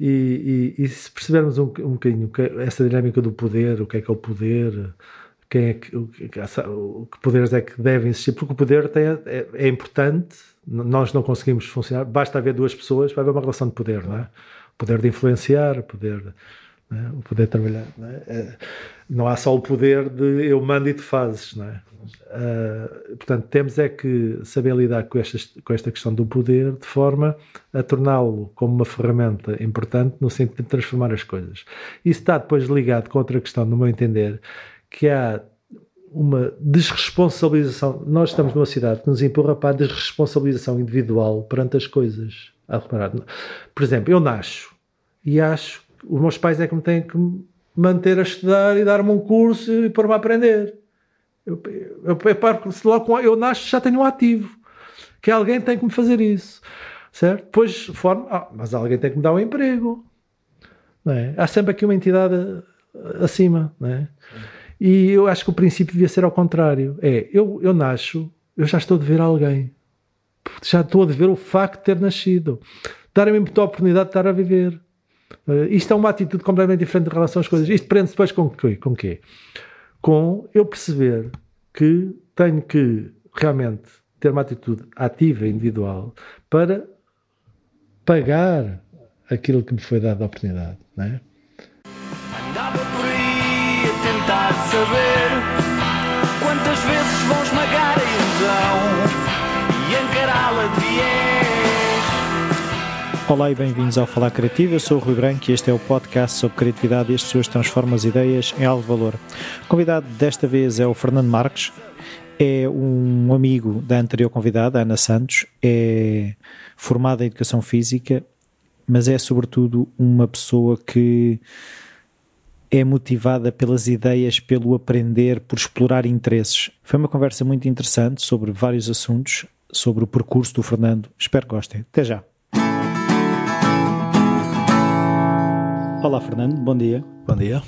E, e, e se percebermos um, um bocadinho essa dinâmica do poder, o que é que é o poder, quem é que, o, que poderes é que devem existir, porque o poder tem, é, é, importante, nós não conseguimos funcionar, basta haver duas pessoas para haver uma relação de poder, não é? Poder de influenciar, poder é? o poder trabalhar. Não, é? Não, há só o poder de eu mando e tu fazes. Uh, portanto, temos é que saber lidar com, com esta questão do poder de forma a torná-lo como uma ferramenta importante no sentido de transformar as coisas. Isso está depois ligado com outra questão, no meu entender, que há uma desresponsabilização. Nós estamos numa cidade que nos empurra para a desresponsabilização individual perante as coisas. Por exemplo, eu nasço e acho os meus pais é que me têm que manter a estudar e dar-me um curso e pôr-me a aprender. Eu, eu, eu, se logo eu nasço já tenho um ativo, que alguém tem que me fazer isso, certo? Depois, forma, ah, mas alguém tem que me dar um emprego, não é? Há sempre aqui uma entidade acima, não é? E eu acho que o princípio devia ser ao contrário. É, eu, eu nasço, eu já estou a dever a alguém. Já estou a dever o facto de ter nascido. Darem-me a oportunidade de estar a viver. Uh, isto é uma atitude completamente diferente em relação às coisas. Isto prende-se depois com o Com quê? Com eu perceber que tenho que realmente ter uma atitude ativa, individual, para pagar aquilo que me foi dado a oportunidade, não é? Andava por aí a tentar saber quantas vezes vão esmagar a ilusão e encará-la de. Olá e bem-vindos ao Falar Criativo. Eu sou o Rui Branco e este é o podcast sobre criatividade e as pessoas transformam as ideias em algo de valor. O convidado desta vez é o Fernando Marques, é um amigo da anterior convidada, Ana Santos, é formada em Educação Física, mas é sobretudo uma pessoa que é motivada pelas ideias, pelo aprender, por explorar interesses. Foi uma conversa muito interessante sobre vários assuntos, sobre o percurso do Fernando. Espero que gostem. Até já. Olá, Fernando, bom dia. Bom dia.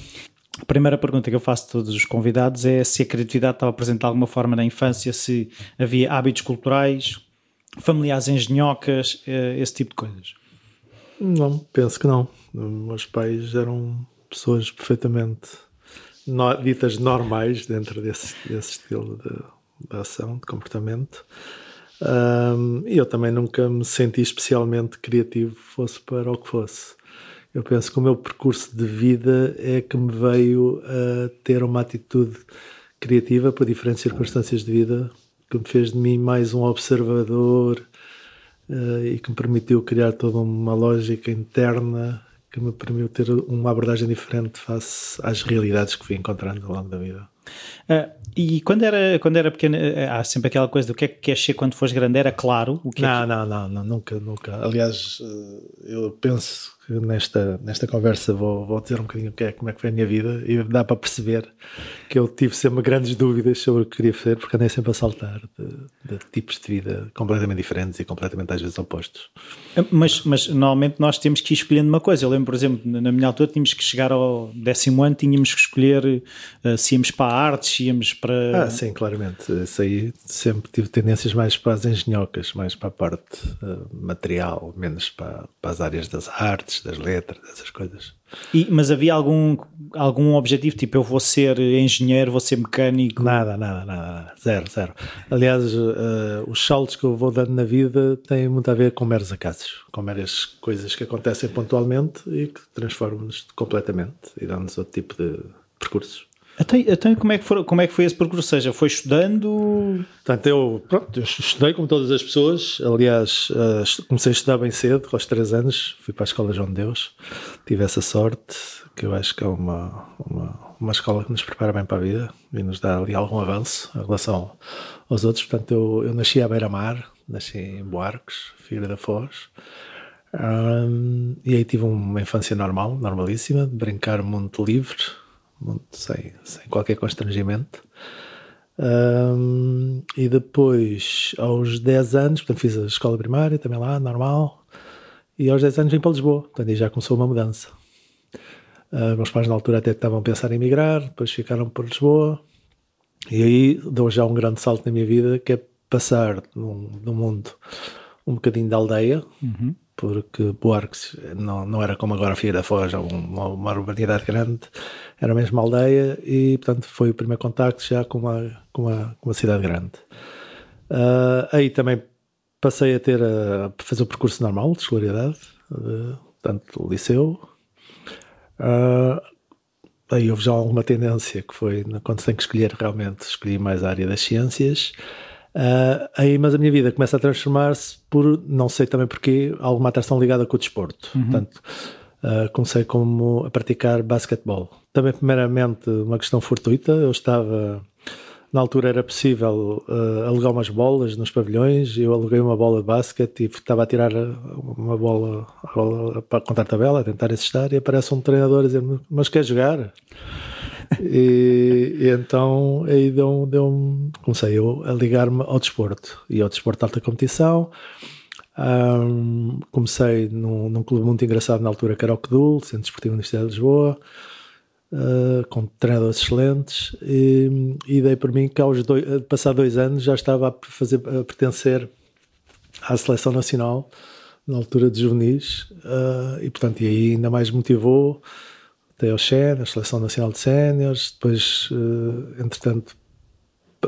A primeira pergunta que eu faço a todos os convidados é se a criatividade estava presente de alguma forma na infância, se havia hábitos culturais, familiares engenhocas, eh, esse tipo de coisas. Não, penso que não. Meus pais eram pessoas perfeitamente no, ditas normais dentro desse, desse estilo de, de ação, de comportamento. Um, eu também nunca me senti especialmente criativo, fosse para o que fosse. Eu penso que o meu percurso de vida é que me veio a ter uma atitude criativa para diferentes circunstâncias de vida, que me fez de mim mais um observador uh, e que me permitiu criar toda uma lógica interna que me permitiu ter uma abordagem diferente face às realidades que fui encontrando ao longo da vida. Uh, e quando era, quando era pequeno, eh, há sempre aquela coisa do que é que queres ser quando fores grande, era claro? O que não, é que... não, não, não, nunca, nunca. Aliás, eu penso que nesta, nesta conversa vou, vou dizer um bocadinho o que é, como é que foi a minha vida e dá para perceber que eu tive sempre grandes dúvidas sobre o que queria fazer porque andei sempre a saltar de, de tipos de vida completamente diferentes e completamente às vezes opostos. Mas, mas normalmente nós temos que ir escolhendo uma coisa. Eu lembro, por exemplo, na minha altura tínhamos que chegar ao décimo ano, tínhamos que escolher uh, se íamos para a arte, se íamos para... Ah, sim, claramente. Isso aí sempre tive tendências mais para as engenhocas, mais para a parte uh, material, menos para, para as áreas das artes artes, das letras, dessas coisas. E, mas havia algum, algum objetivo, tipo eu vou ser engenheiro, vou ser mecânico? Nada, nada, nada, nada. zero, zero. Aliás, uh, os saltos que eu vou dando na vida têm muito a ver com meros acasos, com meras coisas que acontecem pontualmente e que transformam-nos completamente e dão-nos outro tipo de percursos. Então, então como, é que foi, como é que foi esse percurso? Ou seja, foi estudando? Portanto, eu, pronto, eu estudei como todas as pessoas. Aliás, uh, comecei a estudar bem cedo, aos 3 anos. Fui para a Escola João de Deus. Tive essa sorte, que eu acho que é uma, uma, uma escola que nos prepara bem para a vida e nos dá ali algum avanço em relação aos outros. Portanto, eu, eu nasci à beira-mar, nasci em Boarcos, filho da Foz. Um, e aí tive uma infância normal, normalíssima, de brincar muito livre sem, sem qualquer constrangimento. Um, e depois, aos 10 anos, portanto, fiz a escola primária também lá, normal. E aos 10 anos vim para Lisboa, portanto, aí já começou uma mudança. Uh, meus pais na altura até estavam a pensar em emigrar, depois ficaram por Lisboa. E aí dou já um grande salto na minha vida, que é passar num, mundo um bocadinho da aldeia, uhum. Porque Buarque não, não era como agora Fia da Foz, uma, uma urbanidade grande, era mesmo uma aldeia e, portanto, foi o primeiro contacto já com uma, com uma, com uma cidade grande. Uh, aí também passei a ter a fazer o percurso normal de escolaridade, uh, portanto, liceu. Uh, aí houve já alguma tendência que foi quando se tem que escolher realmente, escolhi mais a área das ciências. Uh, aí, mas a minha vida começa a transformar-se por, não sei também porquê, alguma atração ligada com o desporto. Uhum. Portanto, uh, comecei como a praticar basquetebol. Também, primeiramente, uma questão fortuita. Eu estava, na altura era possível uh, alugar umas bolas nos pavilhões. Eu aluguei uma bola de basquete e estava a tirar uma bola, bola para contar tabela, a tentar assistir. E aparece um treinador a dizer: Mas quer jogar? E, e, então aí deu, deu comecei eu a ligar-me ao desporto e ao desporto de alta competição. Um, comecei num, num, clube muito engraçado na altura que era o CDUL, Centro Desportivo Universidade de Lisboa, uh, com treinadores excelentes, e, e dei por mim que aos dois, passar dois anos já estava a, fazer, a pertencer à seleção nacional na altura de juvenis, uh, e portanto, e aí ainda mais motivou até ao Sénior, Seleção Nacional de Séniores, depois, uh, entretanto,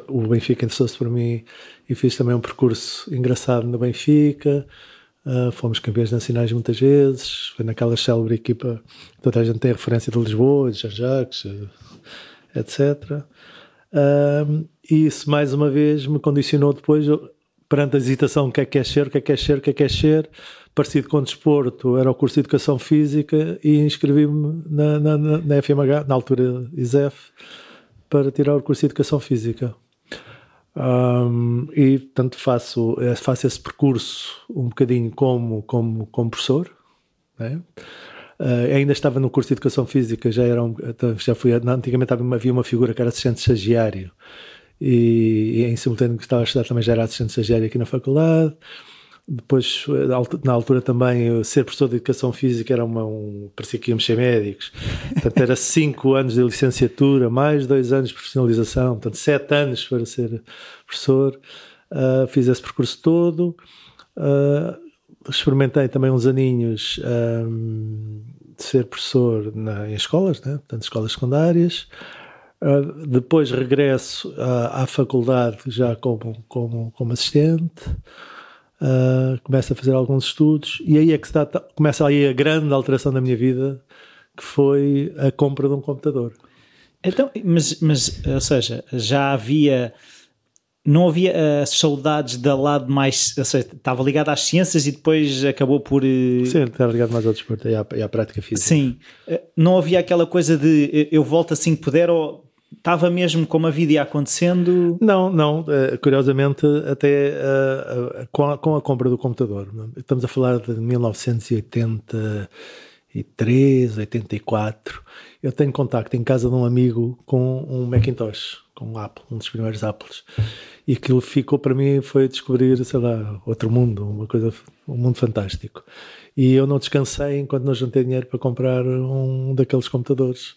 o Benfica interessou-se por mim e fiz também um percurso engraçado no Benfica. Uh, fomos campeões nacionais muitas vezes. Foi naquela célebre equipa, toda a gente tem a referência de Lisboa, de Jean-Jacques, etc. Uh, e isso, mais uma vez, me condicionou depois, perante a hesitação: o que é que é ser, o que é que é ser, o que é que é ser parecido com desporto, era o curso de Educação Física e inscrevi-me na, na, na, FMH, na altura ISEF, para tirar o curso de Educação Física. Um, e, portanto, faço, é, faço esse percurso um bocadinho como, como, como professor. Né? Uh, ainda estava no curso de Educação Física, já, era um, já fui, antigamente havia uma figura que era assistente estagiário e, e em simultâneo que estava a estudar também já era assistente estagiário aqui na faculdade. Depois, na altura também, ser professor de Educação Física era uma, um... parecia que íamos ser médicos. Portanto, era cinco anos de licenciatura, mais dois anos de profissionalização, portanto, sete anos para ser professor. Uh, fiz esse percurso todo. Uh, experimentei também uns aninhos um, de ser professor na, em escolas, né? portanto, escolas secundárias. Uh, depois regresso à, à faculdade já como, como, como assistente uh, começo a fazer alguns estudos e aí é que está, começa aí a grande alteração da minha vida, que foi a compra de um computador. Então, mas, mas ou seja, já havia não havia as uh, saudades da lado mais. Ou seja, estava ligado às ciências e depois acabou por. Uh... Sim, estava ligado mais ao desporto e à, e à prática física. Sim. Uh, não havia aquela coisa de eu volto assim que puder ou Estava mesmo como a vida ia acontecendo? Não, não. Eh, curiosamente, até com, a, com, a, compra do computador. Estamos a falar de 1983, 84. Eu tenho contacto em casa de um amigo com um Macintosh, com um Apple, um dos primeiros Apples. E aquilo ficou para mim foi descobrir, sei lá, outro mundo, uma coisa, um mundo fantástico. E eu não descansei enquanto não juntei dinheiro para comprar um daqueles computadores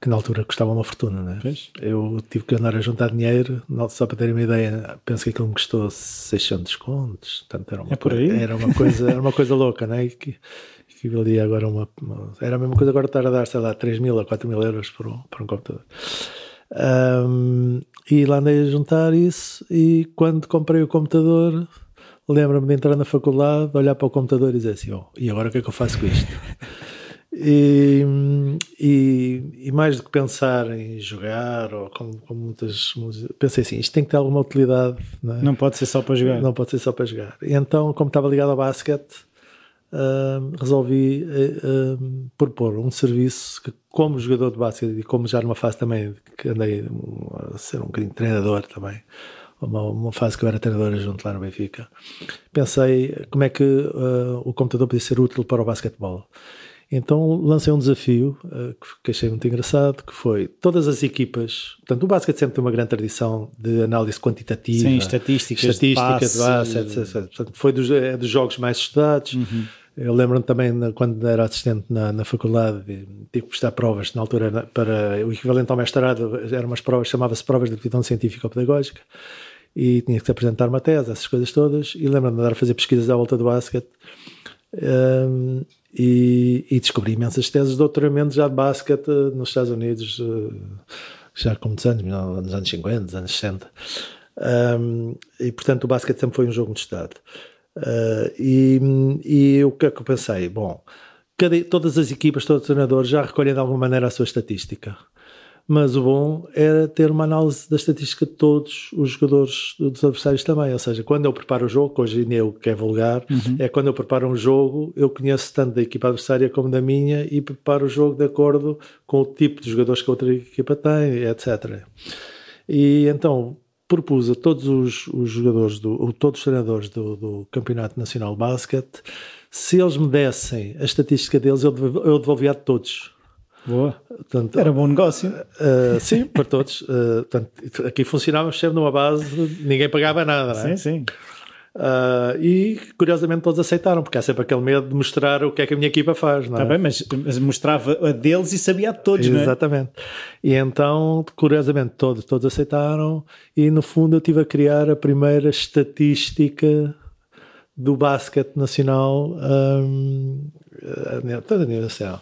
que na altura custava uma fortuna, né? Eu tive que andar a juntar dinheiro, só para terem uma ideia, penso que aquilo me custou 600 contos, portanto era uma, é por aí? Era uma coisa, era uma coisa louca, né? E que, que valia agora uma, uma, Era a mesma coisa agora estar a dar, sei lá, 3 mil a 4 mil euros por um, por um computador. Um, e lá andei a juntar isso e quando comprei o computador lembro-me de entrar na faculdade, olhar para o computador e dizer assim, oh, e agora o que é que eu faço com isto? E, e, e, mais do que pensar em jogar, ou como, como muitas. Pensei assim: isto tem que ter alguma utilidade. Não, é? não, pode ser só para jogar. Não pode ser só para jogar. E então, como estava ligado ao basquete, uh, resolvi uh, uh, propor um serviço que, como jogador de basquete e como já numa fase também que andei a ser um bocadinho treinador também. Uma, uma, fase que eu era treinador junto lá no Benfica, pensei como é que o computador podia ser útil para o basquetebol. Então lancei um desafio uh, que achei muito engraçado, que foi todas as equipas, portanto o basquete sempre tem uma grande tradição de análise quantitativa, Sim, estatísticas, estatística de, passe, de base, etc, etc. Portanto, foi dos, é dos jogos mais estudados. Uhum. Eu lembro-me também quando era assistente na, na faculdade, tive que prestar provas na altura para o equivalente ao mestrado, eram umas provas, chamava-se provas de aptidão científica ou pedagógica, e tinha que apresentar uma tese, essas coisas todas, e lembro-me de andar a fazer pesquisas à volta do basquete Um, e, e, descobri imensas teses de doutoramento já de basquete nos Estados Unidos, já com muitos anos, nos anos 50, nos anos 60. Um, e portanto o basquete sempre foi um jogo de Estado. Uh, e, e o que é que eu pensei? Bom, cada, todas as equipas, todos os treinadores já recolhem de alguma maneira a sua estatística mas o bom era ter uma análise da estatística de todos os jogadores dos adversários também. Ou seja, quando eu preparo o jogo, que hoje em dia o que é vulgar, uhum. é quando eu preparo um jogo, eu conheço tanto da equipa adversária como da minha e preparo o jogo de acordo com o tipo de jogadores que a outra equipa tem, etc. E então propus a todos os, os jogadores, do, todos os treinadores do, do Campeonato Nacional de Basquete, se eles me dessem a estatística deles, eu devolvia a todos Boa. Portanto, Era bom negócio. Uh, sim, para todos. Uh, portanto, aqui funcionava sempre numa base, ninguém pagava nada, não é? Sim, sim. Uh, e curiosamente todos aceitaram, porque há sempre aquele medo de mostrar o que é que a minha equipa faz, não tá é? bem, mas, mas, mostrava a deles e sabia a todos, Exatamente. não é? Exatamente. E então, curiosamente, todos, todos aceitaram, e no fundo eu tive a criar a primeira estatística do basquete nacional um, toda a nível nacional.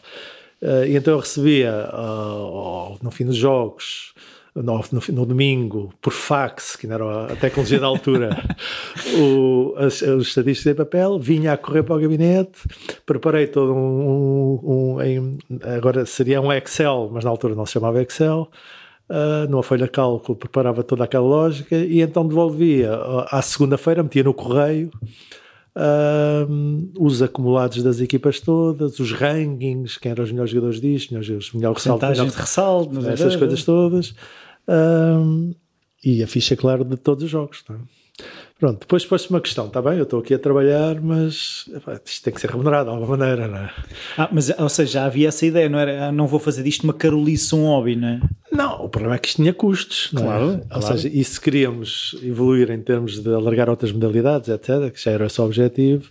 Uh, e então eu recebia uh, no fim dos jogos, no, no, no, domingo, por fax, que não era a tecnologia da altura, o, as, as estatísticas em papel, vinha a correr para o gabinete, preparei todo um, um, um em, agora seria um Excel, mas na altura não se chamava Excel, uh, numa folha de cálculo, preparava toda aquela lógica e então devolvia à segunda-feira, metia no correio os acumulados das equipas todas, os rankings, quem eram os melhores jogadores disto, melhores, melhores ressaltos, de ressalto, essas coisas todas. e a ficha, claro, de todos os jogos. Tá? Pronto, depois pôs-se uma questão, está bem, eu estou aqui a trabalhar, mas isto tem que ser remunerado de alguma maneira, não é? Ah, mas, ou seja, já havia essa ideia, não era, ah, não vou fazer disto uma carolice, um hobby, não é? Não, o problema é que isto tinha custos, claro, é? claro. Ou seja, e se queríamos evoluir em termos de alargar outras modalidades, etc., que já era esse o objetivo,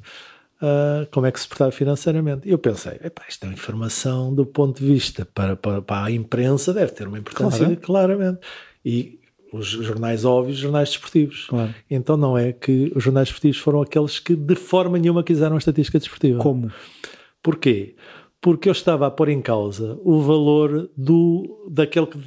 uh, como é que se portava financeiramente? E eu pensei, epá, isto é uma informação do ponto de vista para, para, para a imprensa, deve ter uma importância, claro. claramente. E os jornais óbvios, jornais desportivos. Claro. Então não é que os jornais desportivos foram aqueles que de forma nenhuma quiseram a estatística desportiva. Como? Porquê? Porque eu estava a pôr em causa o valor do daquele que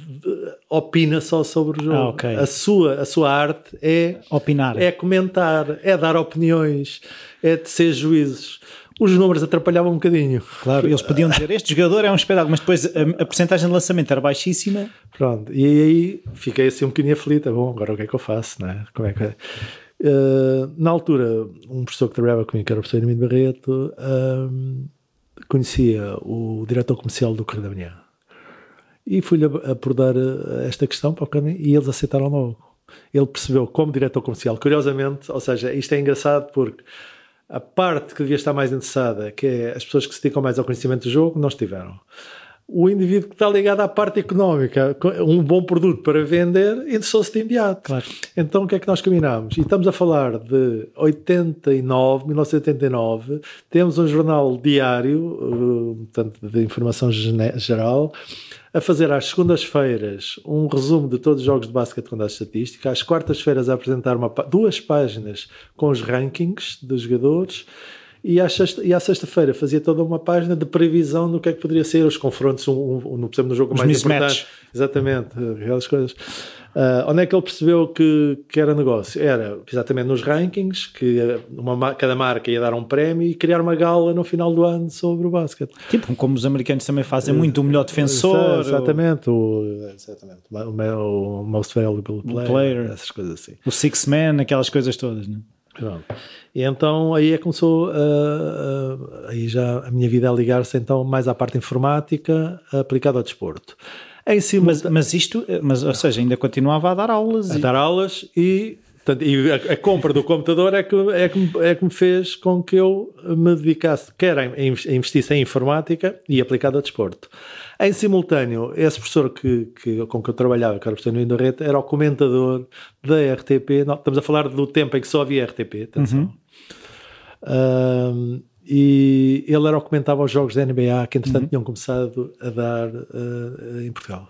opina só sobre o jogo. Ah, okay. A sua a sua arte é opinar, é comentar, é dar opiniões, é de ser juízes os números atrapalhavam um bocadinho. Claro, eles podiam dizer este jogador é um espetáculo, mas depois a, a porcentagem de lançamento era baixíssima. Pronto, e aí fiquei assim um bocadinho aflita. Bom, agora o que é que eu faço? Não é? Como é que é? Uh, na altura, um professor que trabalhava comigo, que era o professor Emílio Barreto, uh, conhecia o diretor comercial do Correio da Manhã. E fui-lhe abordar eh, esta questão para o caminho e eles aceitaram logo. Ele percebeu como diretor comercial, curiosamente, ou seja, isto é engraçado porque a parte que devia estar mais interessada, que é as pessoas que se dedicam mais ao conhecimento do jogo, não estiveram. O indivíduo que está ligado à parte económica, um bom produto para vender, interessou-se de imediato. Claro. Então o que é que nós combinámos? E estamos a falar de 89, 1989, temos um jornal diário, eh, portanto, de informação geral, a fazer às segundas-feiras um resumo de todos os jogos de basquete com dados estatística, às quartas-feiras a apresentar uma, duas páginas com os rankings dos jogadores e à, sexta, sexta-feira fazia toda uma página de previsão do que é que poderia ser os confrontos, um, um, no, no jogo os mais mismatch. importante. Exatamente, aquelas coisas. Uh, onde é que ele percebeu que, que era negócio? Era exatamente nos rankings, que uma, cada marca ia dar um prémio e criar uma gala no final do ano sobre o basquete. Tipo, como os americanos também fazem muito, o melhor defensor. Exatamente, ou... o, exatamente, o, o most valuable player, player, essas coisas assim. O six man, aquelas coisas todas, né? Pronto. E então aí é começou uh, uh, aí já a minha vida a ligar-se então mais à parte informática aplicada ao desporto. Em cima mas, mas isto, mas, ou seja, ainda continuava a dar aulas. A e... dar aulas e, portanto, e a, a, compra do computador é que, é, que, é que me fez com que eu me dedicasse, quer a, investisse em informática e aplicada ao desporto. Em simultâneo, esse professor que, que, com que eu trabalhava, que era o professor Nuno Reta, era o comentador da RTP. Não, estamos a falar do tempo em que só havia RTP, atenção. Uhum. E ele era o que comentava os jogos da NBA que, entretanto, uhum. tinham começado a dar uh, em Portugal.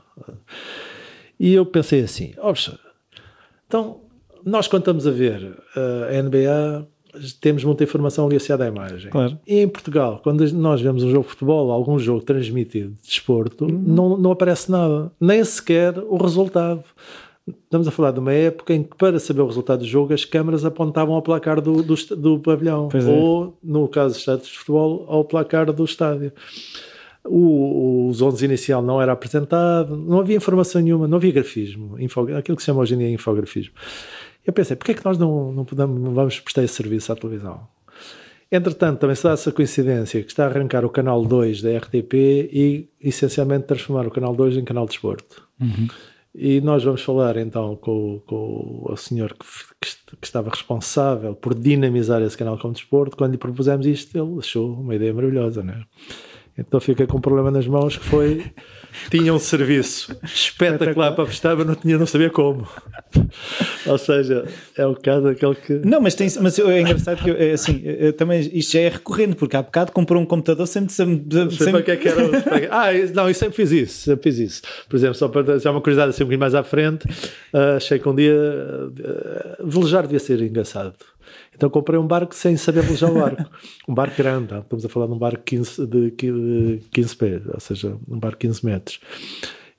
E eu pensei assim: oh, então, nós quando estamos a ver uh, a NBA, temos muita informação associada à imagem. Claro. E em Portugal, quando nós vemos um jogo de futebol, algum jogo transmitido de desporto, Uhum. não, não aparece nada, nem sequer o resultado. Estamos a falar de uma época em que, para saber o resultado do jogo, as câmaras apontavam ao placar do, do, do pavilhão, é. ou, no caso dos estádios de futebol, ao placar do estádio. O, os 11 inicial não era apresentado, não havia informação nenhuma, não havia grafismo, info, aquilo que se chama hoje em dia infografismo. Eu pensei, porquê é que nós não, não, podemos, não vamos prestar esse serviço à televisão? Entretanto, também se dá essa coincidência que está a arrancar o canal 2 da RTP e essencialmente transformar o canal 2 em canal de desporto. E nós vamos falar então com, o- com o senhor que, que que estava responsável por dinamizar esse canal como desporto. Quando lhe propusemos isto, ele achou uma ideia maravilhosa, né? Então fiquei com um problema nas mãos que foi tinha um serviço espetacular para prestar, mas não tinha, não sabia como. Ou seja, é o caso daquele que Não, mas, tem, mas é engraçado que eu, é assim, eu também, isto já é recorrente, porque há bocado comprou um computador sempre. sempre, Não sei sempre para que é que era. para Ah, não, eu sempre fiz isso, sempre fiz isso. Por exemplo, só para dar uma curiosidade assim um bocadinho mais à frente, ah, achei que um dia ah, velejar devia ser engraçado. Então comprei um barco sem saber velejar o barco. Um barco grande, tá? estamos a falar de um barco 15, de qui- de 15 pés, ou seja, um barco 15 metros.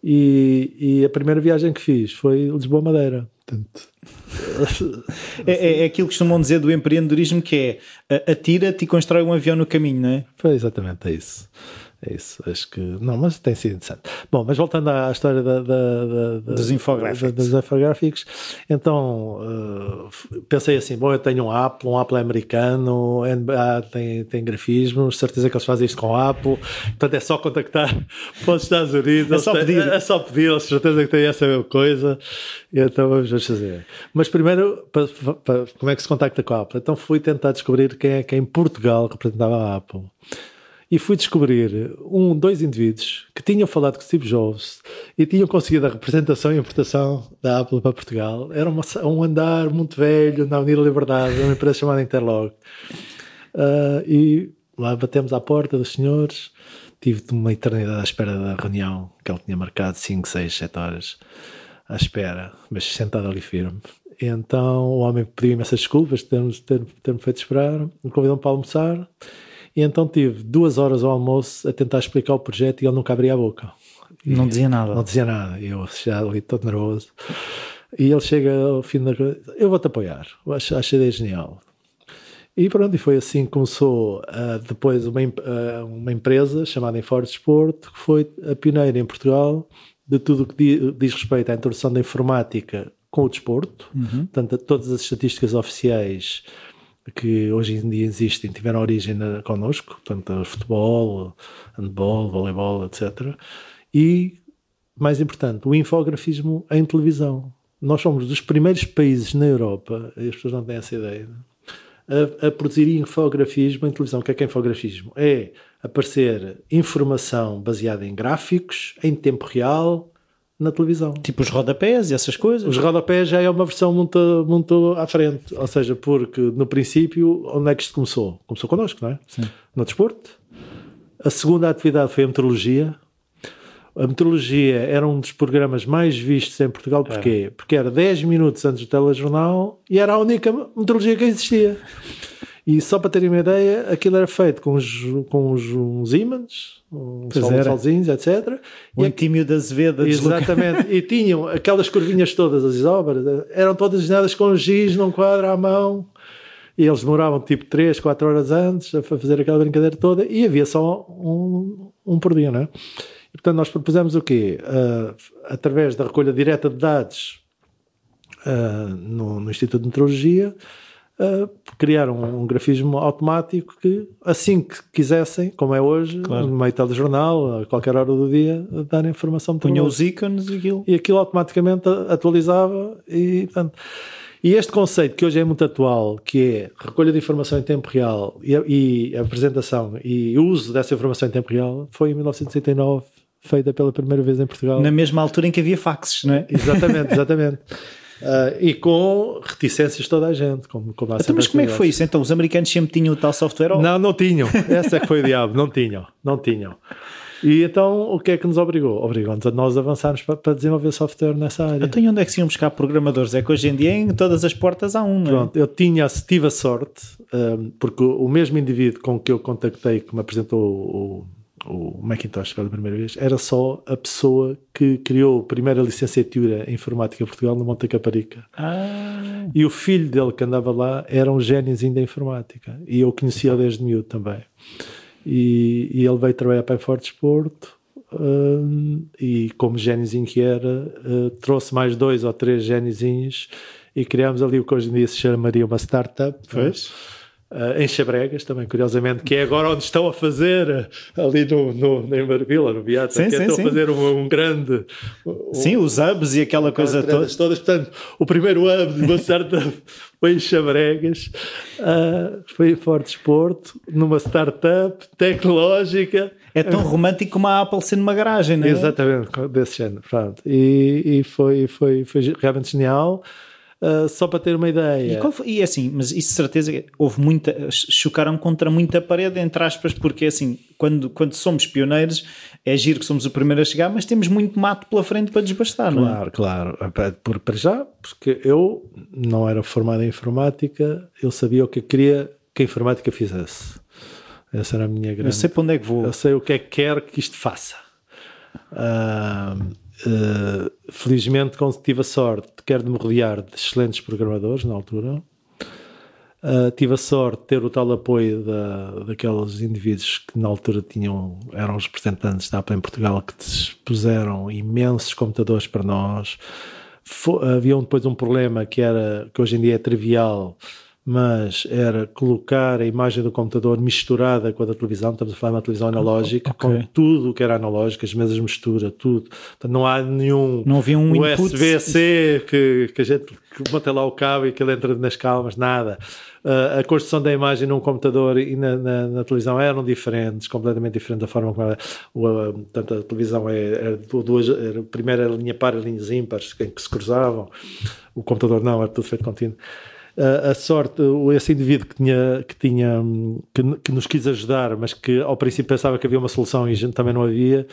E, e a primeira viagem que fiz foi Lisboa-Madeira. É, é, é aquilo que costumam dizer do empreendedorismo que é atira-te e constrói um avião no caminho, não é? Foi exatamente, é isso. É isso, acho que. Não, mas tem sido interessante. Bom, mas voltando à história da, da- da- Dos infográficos. dos infográficos, então uh, pensei assim: bom, eu tenho um Apple, um Apple é americano, NBA tem, tem grafismos, certeza que eles fazem isto com o Apple, portanto é só contactar para os Estados Unidos, É só têm- pedir. É só pedir, eles certeza que têm essa mesma coisa, então vamos vamos fazer. Mas primeiro, para- para- como é que se contacta com a Apple? Então fui tentar descobrir quem é que em Portugal representava a Apple e fui descobrir um, dois indivíduos que tinham falado com Steve Jobs e tinham conseguido a representação e importação da Apple para Portugal. Era uma- um andar muito velho na Avenida Liberdade, uma empresa chamada Interlog. Ah, e lá batemos à porta dos senhores. Tive uma eternidade à espera da reunião que ele tinha marcado 5, 6, 7 horas à espera, mas sentado ali firme. E então o homem pediu imensas desculpas de ter-me ter, feito esperar, me convidou para almoçar. E então tive duas horas ao almoço a tentar explicar o projeto e ele nunca abria a boca. Não dizia nada. Não dizia nada. E eu já ali todo nervoso. E ele chega ao fim da coisa, eu vou-te apoiar. Acho, acho a ideia genial. E pronto, e foi assim que começou ah, depois uma, ah, uma empresa chamada Enfor Desporto, que foi a pioneira em Portugal de tudo o que di- diz respeito à introdução da informática com o desporto. Portanto, todas as estatísticas oficiais que hoje em dia existem tiveram origem na, connosco, portanto, futebol, handball, voleibol, etc. E, mais importante, o infografismo em televisão. Nós somos dos primeiros países na Europa, as pessoas não têm essa ideia, a, a produzir infografismo em televisão. O que é que é infografismo? É aparecer informação baseada em gráficos, em tempo real, na televisão. Tipo os rodapés e essas coisas. Os rodapés já é uma versão muito, muito à frente. Ou seja, porque no princípio, onde é que isto começou? Começou connosco, não é? Sim. No desporto. A segunda atividade foi a meteorologia. A meteorologia era um dos programas mais vistos em Portugal. Porquê? Porque era 10 minutos antes do telejornal e era a única meteorologia que existia. E só para terem uma ideia, aquilo era feito com uns, com uns, uns ímãs, uns solzinhos, etc. O E Antímio da Azeveda desloca- Exatamente. e tinham aquelas curvinhas todas, as obras, eram todas desenhadas com giz num quadro à mão. E eles demoravam tipo 3, 4 horas antes a fa- fazer aquela brincadeira toda e havia só um, um por dia, não é? E portanto nós propusemos o quê? Ah, através da recolha direta de dados ah, no, no Instituto de Meteorologia, ah, criar um, um grafismo automático que, assim que quisessem, como é hoje, Claro. no meio telejornal, a qualquer hora do dia, dar informação Punha meteorológica os ícones e aquilo. e aquilo automaticamente atualizava e portanto, e este conceito que hoje é muito atual, que é recolha de informação em tempo real e, e apresentação e uso dessa informação em tempo real, foi em 1969 feita pela primeira vez em Portugal. Na mesma altura em que havia faxes, não é? Exatamente, exatamente. Ah, e com reticências toda a gente. Como, como Então, mas como é que foi isso? Então, os americanos sempre tinham o tal software? ou- não, não tinham. Essa é que foi o diabo. Não tinham. Não tinham. E então, o que é que nos obrigou? Obrigou-nos a nós avançarmos para, para desenvolver software nessa área. Então, e onde é que se iam buscar programadores? É que hoje em dia em todas as portas há um, não é? Pronto, eu tinha, tive a sorte um, porque o, o mesmo indivíduo com que eu contactei, que me apresentou o, o Macintosh pela primeira vez, era só a pessoa que criou a primeira licenciatura em informática em Portugal no Monte Caparica. Ah, E o filho dele que andava lá era um gêniozinho da informática. E eu conhecia desde miúdo também. E, e ele veio trabalhar para a Forte Desporto. hum, e como gêniozinho que era, eh, trouxe mais dois ou três gêniozinhos e criámos ali o que hoje em dia se chamaria uma startup. pois. Eh, em Chabregas, também curiosamente, que é agora onde estão a fazer, eh, ali no, no, em Marvila, no Beata, Sim, que sim, estão sim. a fazer um, um grande. um- Sim, os hubs e aquela coisa toda. todas. Portanto, o primeiro hub de uma startup foi em Chabregas, ah, foi em Forte Desporto, numa startup tecnológica. É tão romântico como a Apple ser numa garagem, não é? Exatamente, desse género. Pronto. E, e foi, foi, foi realmente genial. Ah, só para ter uma ideia. E, foi- e assim, mas isso de certeza houve muita. chocaram contra muita parede, entre aspas, porque assim, quando, quando somos pioneiros, é giro que somos o primeiro a chegar, mas temos muito mato pela frente para desbastar, não é? Claro, claro. Por, para já, porque eu não era formado em informática, eu sabia o que eu queria que a informática fizesse. Essa era a minha grande. Eu sei para onde é que vou. Eu sei o que é que quero que isto faça. Ah, ah, felizmente tive a sorte, quero de me rodear de excelentes programadores na altura. Ah, tive a sorte de ter o tal apoio da, daqueles indivíduos que na altura tinham, eram os representantes da Apple em Portugal que dispuseram imensos computadores para nós. Havia depois um problema que era que hoje em dia é trivial, mas era colocar a imagem do computador misturada com a da televisão. Estamos a falar de uma televisão analógica, ok. com tudo o que era analógico, as mesas de mistura, tudo. Portanto, não há nenhum Não havia um. USB-C que, que a gente que bota lá o cabo e que ele entra nas calmas, nada. Uh, a construção da imagem num computador e na, na- na televisão eram diferentes, completamente diferentes da forma como era. O, uh, portanto, a televisão é, era duas, era, a primeira era linha par e linhas ímpares que, que se cruzavam, o computador não, era tudo feito contínuo. A sorte, esse indivíduo que tinha, que tinha que, que nos quis ajudar, mas que ao princípio pensava que havia uma solução e também não havia,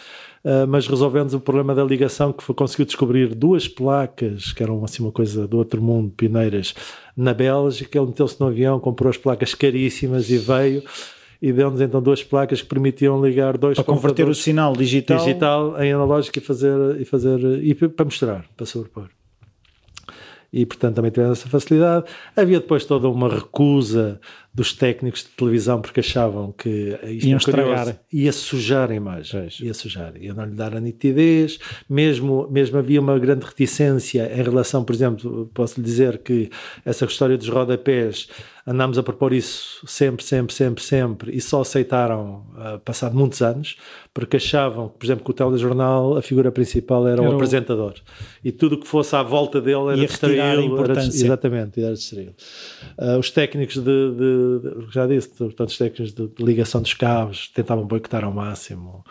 uh, mas resolvemos o problema da ligação que foi, conseguiu descobrir duas placas que eram assim uma coisa do outro mundo, pioneiras, na Bélgica. Ele meteu-se no avião, comprou as placas caríssimas e veio e deu-nos então duas placas que permitiam ligar dois Para converter o sinal digital. digital em analógico e fazer e fazer e para mostrar, para sobrepor. E portanto também tivemos essa facilidade. Havia depois toda uma recusa dos técnicos de televisão porque achavam que isto Iam é estragar. ia sujar a imagem, ia sujar, ia não lhe dar a nitidez. Mesmo, mesmo havia uma grande reticência em relação, por exemplo, posso lhe dizer que essa história dos rodapés andámos a propor isso sempre, sempre, sempre, sempre e só aceitaram ah, passado muitos anos porque achavam, por exemplo, que o telejornal, a figura principal era, Era o o- apresentador e tudo o que fosse à volta dele era Ia retirar a distraí-lo, exatamente, era distraí-lo. Ah, os técnicos de- de- já disse, portanto, os técnicos de, ligação dos cabos tentavam boicotar ao máximo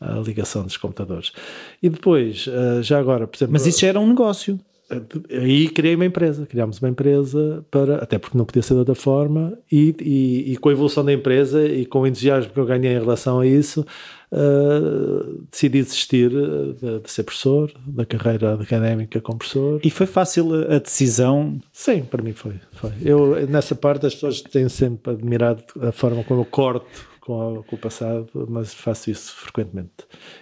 a ligação dos computadores. E depois, ah, já agora, por exemplo, Mas isso já era um negócio. Aí criei uma empresa, criámos uma empresa para, até porque não podia ser de outra forma, e, e, e com a evolução da empresa e com o entusiasmo que eu ganhei em relação a isso, ah, decidi desistir de, de ser professor, da carreira académica como professor. E foi fácil a a decisão. Sim, para mim foi, foi. Eu, nessa parte, as pessoas têm sempre admirado a forma como eu corto com, com o passado, mas faço isso frequentemente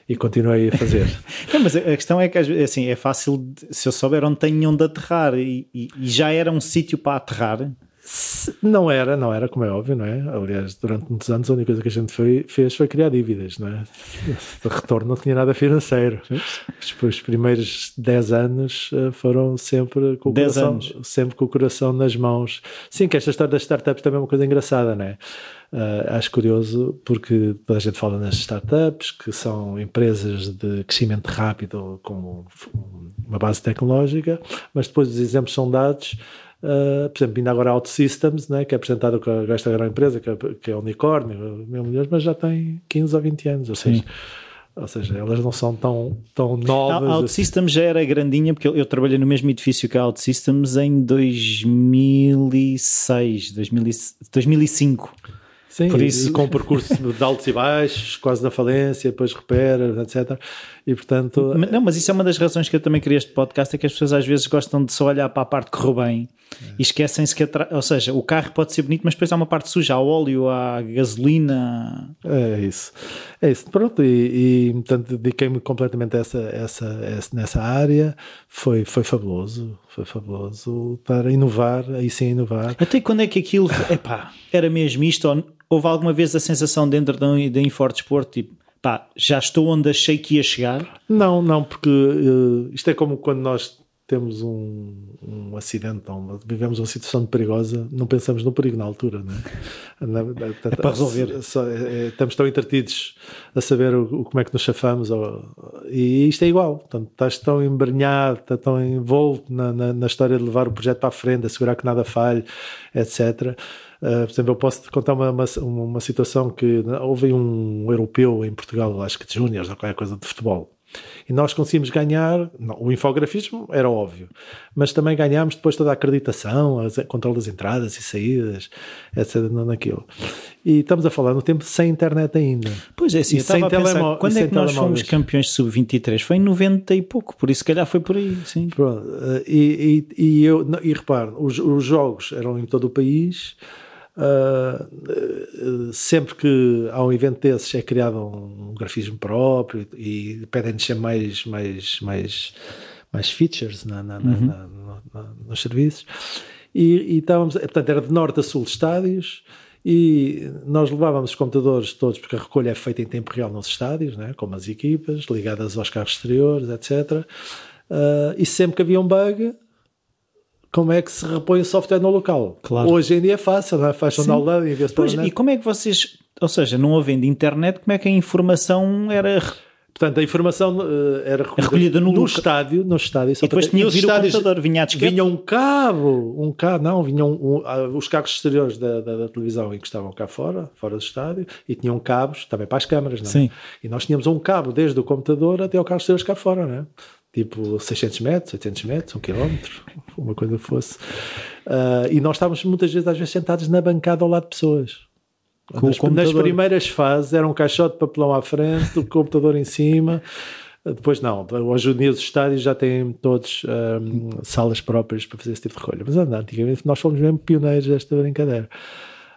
e continuei a fazer. Não, mas a questão é que assim, é fácil, se eu souber onde tenho onde aterrar e, e- e já era um sítio para aterrar, Não era, não era, como é óbvio, não é? Aliás, durante muitos anos a única coisa que a gente foi- fez foi criar dívidas, não é? De retorno não tinha nada financeiro. Os, os primeiros 10 anos eh, foram sempre com, o 10 coração, anos. sempre com o coração nas mãos. Sim, que esta história das startups também é uma coisa engraçada, não é? Ah, acho curioso porque toda a gente fala nas startups, que são empresas de crescimento rápido com uma base tecnológica, mas depois os exemplos são dados Uh, por exemplo, ainda agora a OutSystems, né, que é apresentado com esta grande empresa, que é, que é unicórnio, mil milhões, mas já tem 15 ou 20 anos, ou seja, ou seja elas não são tão, tão A novas. assim. OutSystems já era grandinha, porque eu, eu trabalhei no mesmo edifício que a OutSystems em 2006, 2000 2005. Sim, Por isso- e com um percurso de altos e baixos, quase na falência, depois recupera, etc. E portanto, Não, mas isso é uma das razões que eu também queria este podcast, é que as pessoas às vezes gostam de só olhar para a parte que correu bem E esquecem-se que, atra... ou seja, o carro pode ser bonito, mas depois há uma parte suja, há óleo, há gasolina. É isso. É isso. Pronto, e, e portanto dediquei-me completamente a essa, essa, essa, nessa área. Foi, foi fabuloso. Foi fabuloso para inovar, aí sim inovar. Até quando é que aquilo, epá, era mesmo isto? Ou houve alguma vez a sensação dentro da de Infort Sport, tipo, pá, já estou onde achei que ia chegar? Não, não, porque uh, isto é como quando nós temos um, um acidente, uma, vivemos uma situação perigosa, não pensamos no perigo na altura, não é? é para resolver. Só, é, é, estamos tão entretidos a saber o, como é que nos chafamos, ou, e isto é igual. Portanto, estás tão embrenhado, estás tão envolto na, história de levar o projeto para a frente, assegurar que nada falhe, etc. Uh, por exemplo, eu posso te contar uma, uma, uma situação que houve um europeu em Portugal, acho que de júniores ou qualquer coisa de futebol e nós conseguimos ganhar, não, o infografismo era óbvio, mas também ganhámos depois toda a acreditação, o controle das entradas e saídas, etc. naquilo. E estamos a falar no tempo sem internet ainda. Pois é, sim, sem telemóvel. Quando é que nós fomos campeões sub-23? Foi em 90 e pouco, por isso se calhar foi por aí, sim. Pronto, eh, e, e, e, eu, e repare, os, os jogos eram em todo o país, Uh, sempre que há um evento desses é criado um grafismo próprio e pedem-nos sempre mais, mais, mais, mais features na, na, uhum. na, nos serviços. E, e, estávamos, portanto, era de norte a sul de estádios e nós levávamos os computadores todos, porque a recolha é feita em tempo real nos estádios, né, como as equipas, ligadas aos carros exteriores, etc. Uh, e sempre que havia um bug, como é que se repõe o software no local. Claro. Hoje em dia é fácil, não é? faz um download e vê-se pois, E como é que vocês, ou seja, não havendo internet, como é que a informação era Portanto, a informação uh, era recolhida, recolhida no, no estádio, no estádio. E depois tinha vir o computador, vinha disquete. Vinha um cabo, um cabo, não, vinham um, uh, os cabos exteriores da, da, da, televisão que estavam cá fora, fora do estádio, e tinham cabos também para as câmaras, não é? Sim. E nós tínhamos um cabo desde o computador até ao carro exterior cá fora, não é? Tipo 600 metros, 800 metros, um quilómetro, uma coisa fosse. Uh, e nós estávamos muitas vezes, às vezes, sentados na bancada ao lado de pessoas. Nas, nas, primeiras fases era um caixote de papelão à frente, o computador em cima. Depois não, hoje os estádios já têm todos um, salas próprias para fazer esse tipo de recolha. Mas antigamente nós fomos mesmo pioneiros desta brincadeira.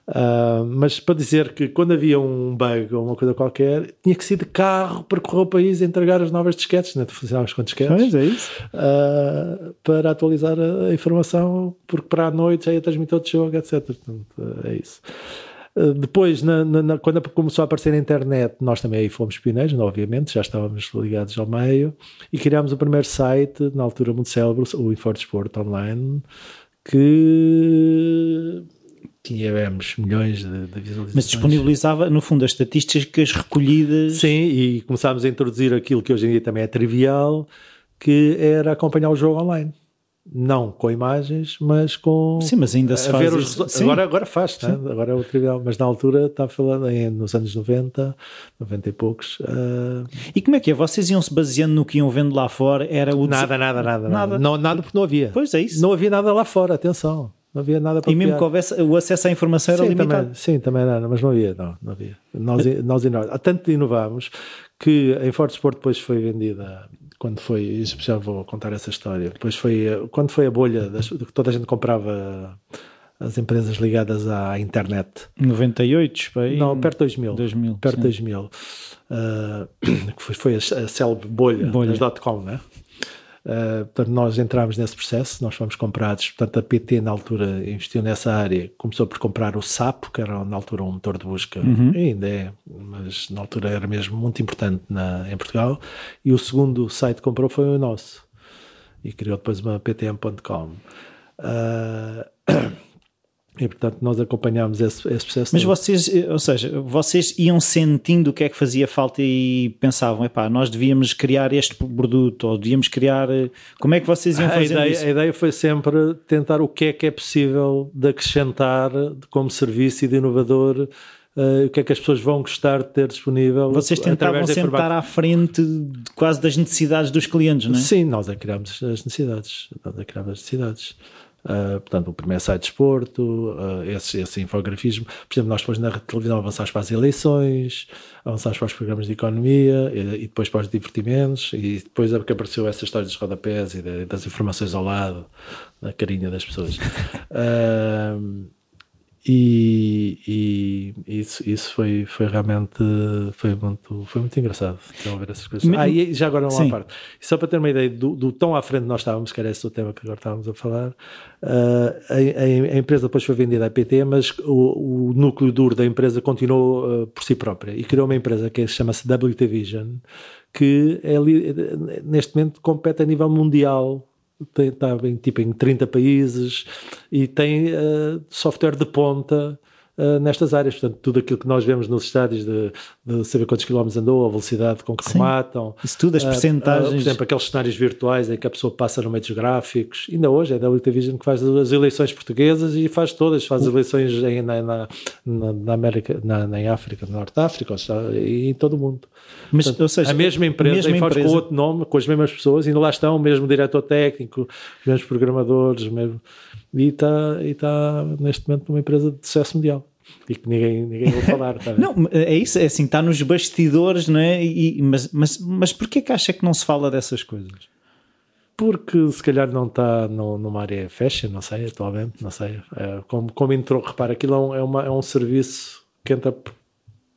Uh, mas para dizer que quando havia um bug ou uma coisa qualquer, tinha que ser de carro percorrer o país e entregar as novas disquetes, né? funcionávamos com disquetes, pois é isso. Uh, para atualizar a, informação, porque para a noite já ia transmitir outro jogo, etc. Portanto, é isso. Uh, depois, na, na, quando começou a aparecer a internet, nós também aí fomos pioneiros, obviamente, já estávamos ligados ao meio, e criámos o primeiro site, na altura muito célebre, o Sport Online, que tínhamos milhões de, de, visualizações. Mas disponibilizava, no fundo, as estatísticas recolhidas. Sim, e começámos a introduzir aquilo que hoje em dia também é trivial, que era acompanhar o jogo online. Não com imagens, mas com. Sim, mas ainda se faz. Os... Agora, agora faz, né? agora é o trivial, mas na altura está falando em, nos anos 90, 90 e poucos. Uh... E como é que é? Vocês iam-se baseando no que iam vendo lá fora? Era o nada, nada, nada, nada, nada. Não, nada porque não havia. Pois é isso. Não havia nada lá fora, atenção. Não havia nada para E mesmo que houvesse, o acesso à informação era sim, limitado? Também, sim, também era, mas não havia, não, não havia. Nós, nós inovámos. Tanto inovámos que a Forte Sport depois foi vendida, quando foi, já vou contar essa história, depois foi, quando foi a bolha, das, que toda a gente comprava as empresas ligadas à internet. 98, foi? Não, perto de 2000. 2000 perto de 2000. Uh, que foi, foi a, a célebre bolha, bolha. das .com, né? Uh, portanto, nós entramos nesse processo, nós fomos comprados, portanto, a PT na altura investiu nessa área, começou por comprar o Sapo, que era na altura um motor de busca, uhum. ainda é, mas na altura era mesmo muito importante na, em Portugal, e o segundo site que comprou foi o nosso, e criou depois uma ptm.com. Uh, E portanto nós acompanhámos esse, esse processo. Mas vocês, ou seja, vocês iam sentindo o que é que fazia falta e pensavam, epá, nós devíamos criar este produto ou devíamos criar. Como é que vocês iam fazer isso? A ideia foi sempre tentar o que é que é possível de acrescentar como serviço e de inovador. Uh, o que é que as pessoas vão gostar de ter disponível. Vocês tentavam sentar à frente de, quase das necessidades dos clientes, não é? Sim, nós é criámos as necessidades. Nós é que criámos as necessidades. Uh, portanto, o primeiro site de desporto, uh, esse, esse infografismo. Por exemplo, nós depois na televisão avançámos para as eleições, avançámos para os programas de economia e, e depois para os divertimentos. E depois é que apareceu essa história dos rodapés e de, das informações ao lado, da carinha das pessoas. Uh, e, e, isso, isso foi, foi realmente foi muito, foi muito engraçado ver essas coisas. ah, e já agora uma parte. E só para ter uma ideia do, do tão à frente nós estávamos, que era esse o tema que agora estávamos a falar, uh, a, a, empresa depois foi vendida à PT, mas o, o núcleo duro da empresa continuou uh, por si própria e criou uma empresa que chama-se WT Vision, que é, neste momento compete a nível mundial está em, tipo, em 30 países e tem uh, software de ponta uh, nestas áreas. Portanto, tudo aquilo que nós vemos nos estádios de, de saber quantos quilómetros andou, a velocidade com que Sim. rematam. Isso tudo, as percentagens. Uh, por exemplo, aqueles cenários virtuais em que a pessoa passa no meio dos gráficos. Ainda hoje é a WT Vision que faz as eleições portuguesas e faz todas. Faz as eleições em, na, na, na, América, na, na África, no Norte de África e em todo o mundo. Mas, Portanto, ou seja, a mesma empresa, mesma faz empresa. com outro nome, com as mesmas pessoas, ainda lá estão, o mesmo diretor técnico, os mesmos programadores, mesmo, e está, e está neste momento numa empresa de sucesso mundial e que ninguém, ninguém vai falar. Tá não, é isso, é assim, está nos bastidores, não é? E, mas, mas, mas porquê que acha que não se fala dessas coisas? Porque se calhar não está numa área fashion, não sei, atualmente, não sei. É, como, como entrou, repara, aquilo é um, é, uma, é um serviço que entra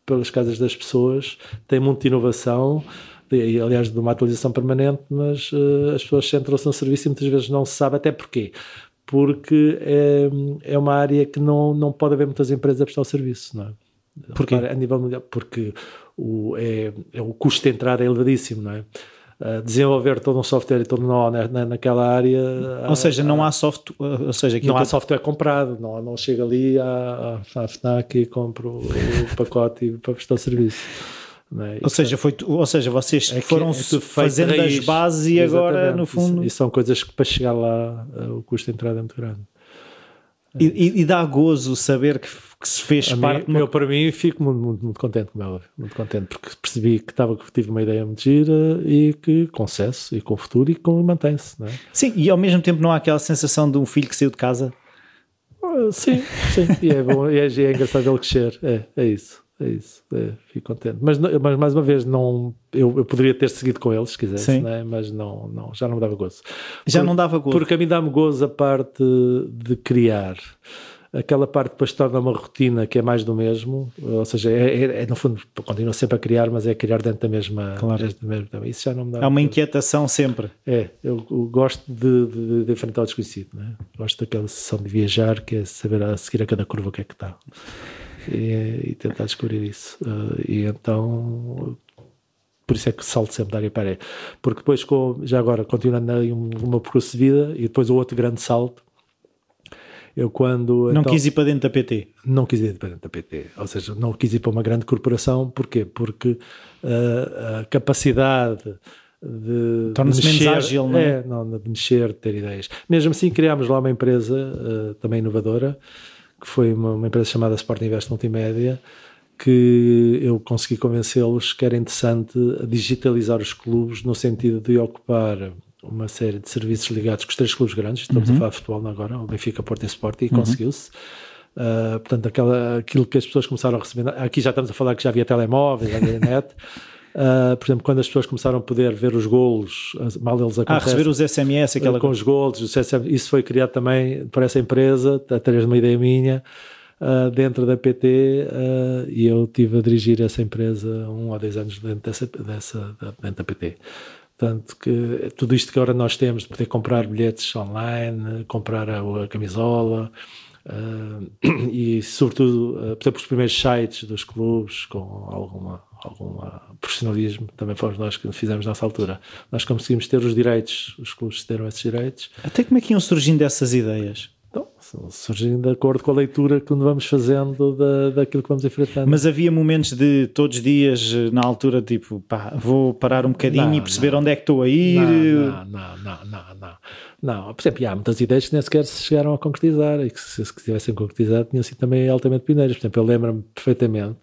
pelas casas das pessoas, tem muita inovação, e, aliás, de uma atualização permanente, mas uh, as pessoas centram-se no serviço e muitas vezes não se sabe até porquê. Porque é, é uma área que não, não pode haver muitas empresas a prestar o serviço, não é? Porquê? A nível mundial, porque o, é, é, o custo de entrada é elevadíssimo, não é? Uh, desenvolver todo um software e todo um nó na, na, naquela área. Ou seja, não há software, ou seja, não há software comprado, não, não chega ali à, à FNAC e compro o pacote para prestar o serviço. É? Ou, seja, foi, ou seja, vocês é foram é fazendo as bases e agora, no fundo. E são coisas que para chegar lá eh, o custo de entrada é muito grande. E, e, e, dá gozo saber que, que se fez a parte. Mim, eu, para mim, fico muito, muito, muito contente, como é óbvio, muito contente, porque percebi que, estava, que tive uma ideia muito gira e que com sucesso e com futuro e com mantém-se. É? Sim, e ao mesmo tempo não há aquela sensação de um filho que saiu de casa. Uh, sim, sim, e é bom, e é, é engraçado ele crescer, é, é isso é isso, é, fico contente. Mas, mas mais uma vez, não, eu, eu poderia ter seguido com eles, se quisesse, né? mas não, não, já não me dava gozo. Já Por, não dava gozo? Porque a mim dá-me gozo a parte de criar. Aquela parte depois torna uma rotina que é mais do mesmo, ou seja, é, é, é no fundo, continua sempre a criar, mas é criar dentro da mesma. Claro. Mesma, isso já não me dá. Há uma inquietação sempre. É, eu, eu gosto de, de, de, enfrentar o desconhecido, né? gosto daquela sessão de viajar, que é saber a seguir a cada curva o que é que está e, e tentar descobrir isso. Uh, e então por isso é que salto sempre da área para porque depois com, já agora continuando aí uma percurso de vida e depois o outro grande salto eu quando não então, quis ir para dentro da PT não quis ir para dentro da PT ou seja não quis ir para uma grande corporação. Porquê? Porque uh, a capacidade de torna-se menos ágil não é? é não, de mexer de ter ideias. Mesmo assim criámos lá uma empresa uh, também inovadora que foi uma, uma empresa chamada Sport Invest Multimédia, que eu consegui convencê-los que era interessante digitalizar os clubes no sentido de ocupar uma série de serviços ligados com os três clubes grandes, estamos uhum. a falar de futebol agora, o Benfica, Porto e Sport, e uhum. conseguiu-se. Uh, portanto, aquela, aquilo que as pessoas começaram a receber, aqui já estamos a falar que já havia telemóveis, já havia net, Uh, por exemplo, quando as pessoas começaram a poder ver os golos, mal eles acontecem. Ah, receber os SMS, aquela Com os golos, isso foi criado também por essa empresa, através de uma ideia minha, uh, dentro da PT, uh, ah, e eu tive a dirigir essa empresa um ou dois anos dentro, dessa, dessa, dentro da PT. Portanto, que tudo isto que agora nós temos de poder comprar bilhetes online, comprar a, a camisola, Uh, e sobretudo, uh, por exemplo, os primeiros sites dos clubes com alguma algum profissionalismo, também fomos nós que fizemos nessa altura. Nós conseguimos ter os direitos, os clubes deram esses direitos. Até como é que iam surgindo essas ideias? Então, surgindo de acordo com a leitura que vamos fazendo da, daquilo que vamos enfrentando. Mas havia momentos de todos os dias, na altura, tipo, pá, vou parar um bocadinho não, e perceber não. onde é que estou a ir. Não, não, não, não, não. Não, por exemplo, há muitas ideias que nem sequer se chegaram a concretizar e que se, se tivessem concretizado tinham sido também altamente pioneiras. Por exemplo, eu lembro-me perfeitamente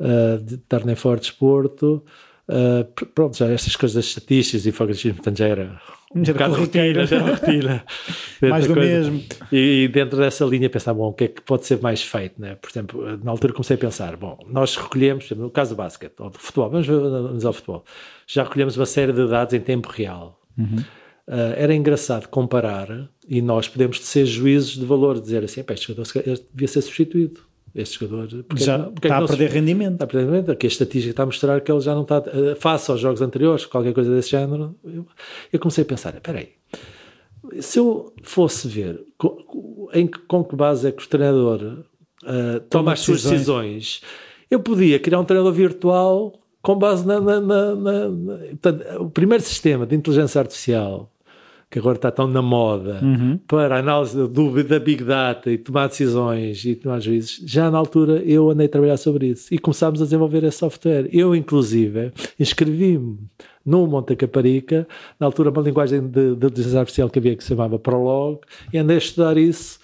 uh, de estar nem fora de desporto. Uh, pronto, já estas coisas das estatísticas e infografismo, portanto já era um Já bocado rotina, já era rotina. Mais do Coisa. mesmo. E, e dentro dessa linha pensar, bom, o que é que pode ser mais feito, né? Por exemplo, na altura comecei a pensar, bom, nós recolhemos, no caso do basquete, ou do futebol, vamos, vamos ao futebol, já recolhemos uma série de dados em tempo real. Ah, era engraçado comparar e nós podemos ser juízes de valor, dizer assim, "Epá, este jogador devia ser substituído. Este jogador porque é Já que não- porque é está que a não se- perder rendimento. Está a perder rendimento. Aqui a estatística está a mostrar que ele já não está, eh, face aos jogos anteriores, qualquer coisa desse género. Eu, eu comecei a pensar: espera aí, se eu fosse ver co- em que- com que base é que o treinador eh, toma as suas decisões. eu podia criar um treinador virtual com base na. na- na- na- na- portanto, o primeiro sistema de inteligência artificial que agora está tão na moda para a análise da dúvida da Big Data e tomar decisões e tomar juízes, já na altura eu andei a trabalhar sobre isso e começámos a desenvolver esse software. Eu, inclusive, inscrevi-me no Monte Caparica, na altura uma linguagem de, de inteligência artificial que havia que se chamava Prolog, e andei a estudar isso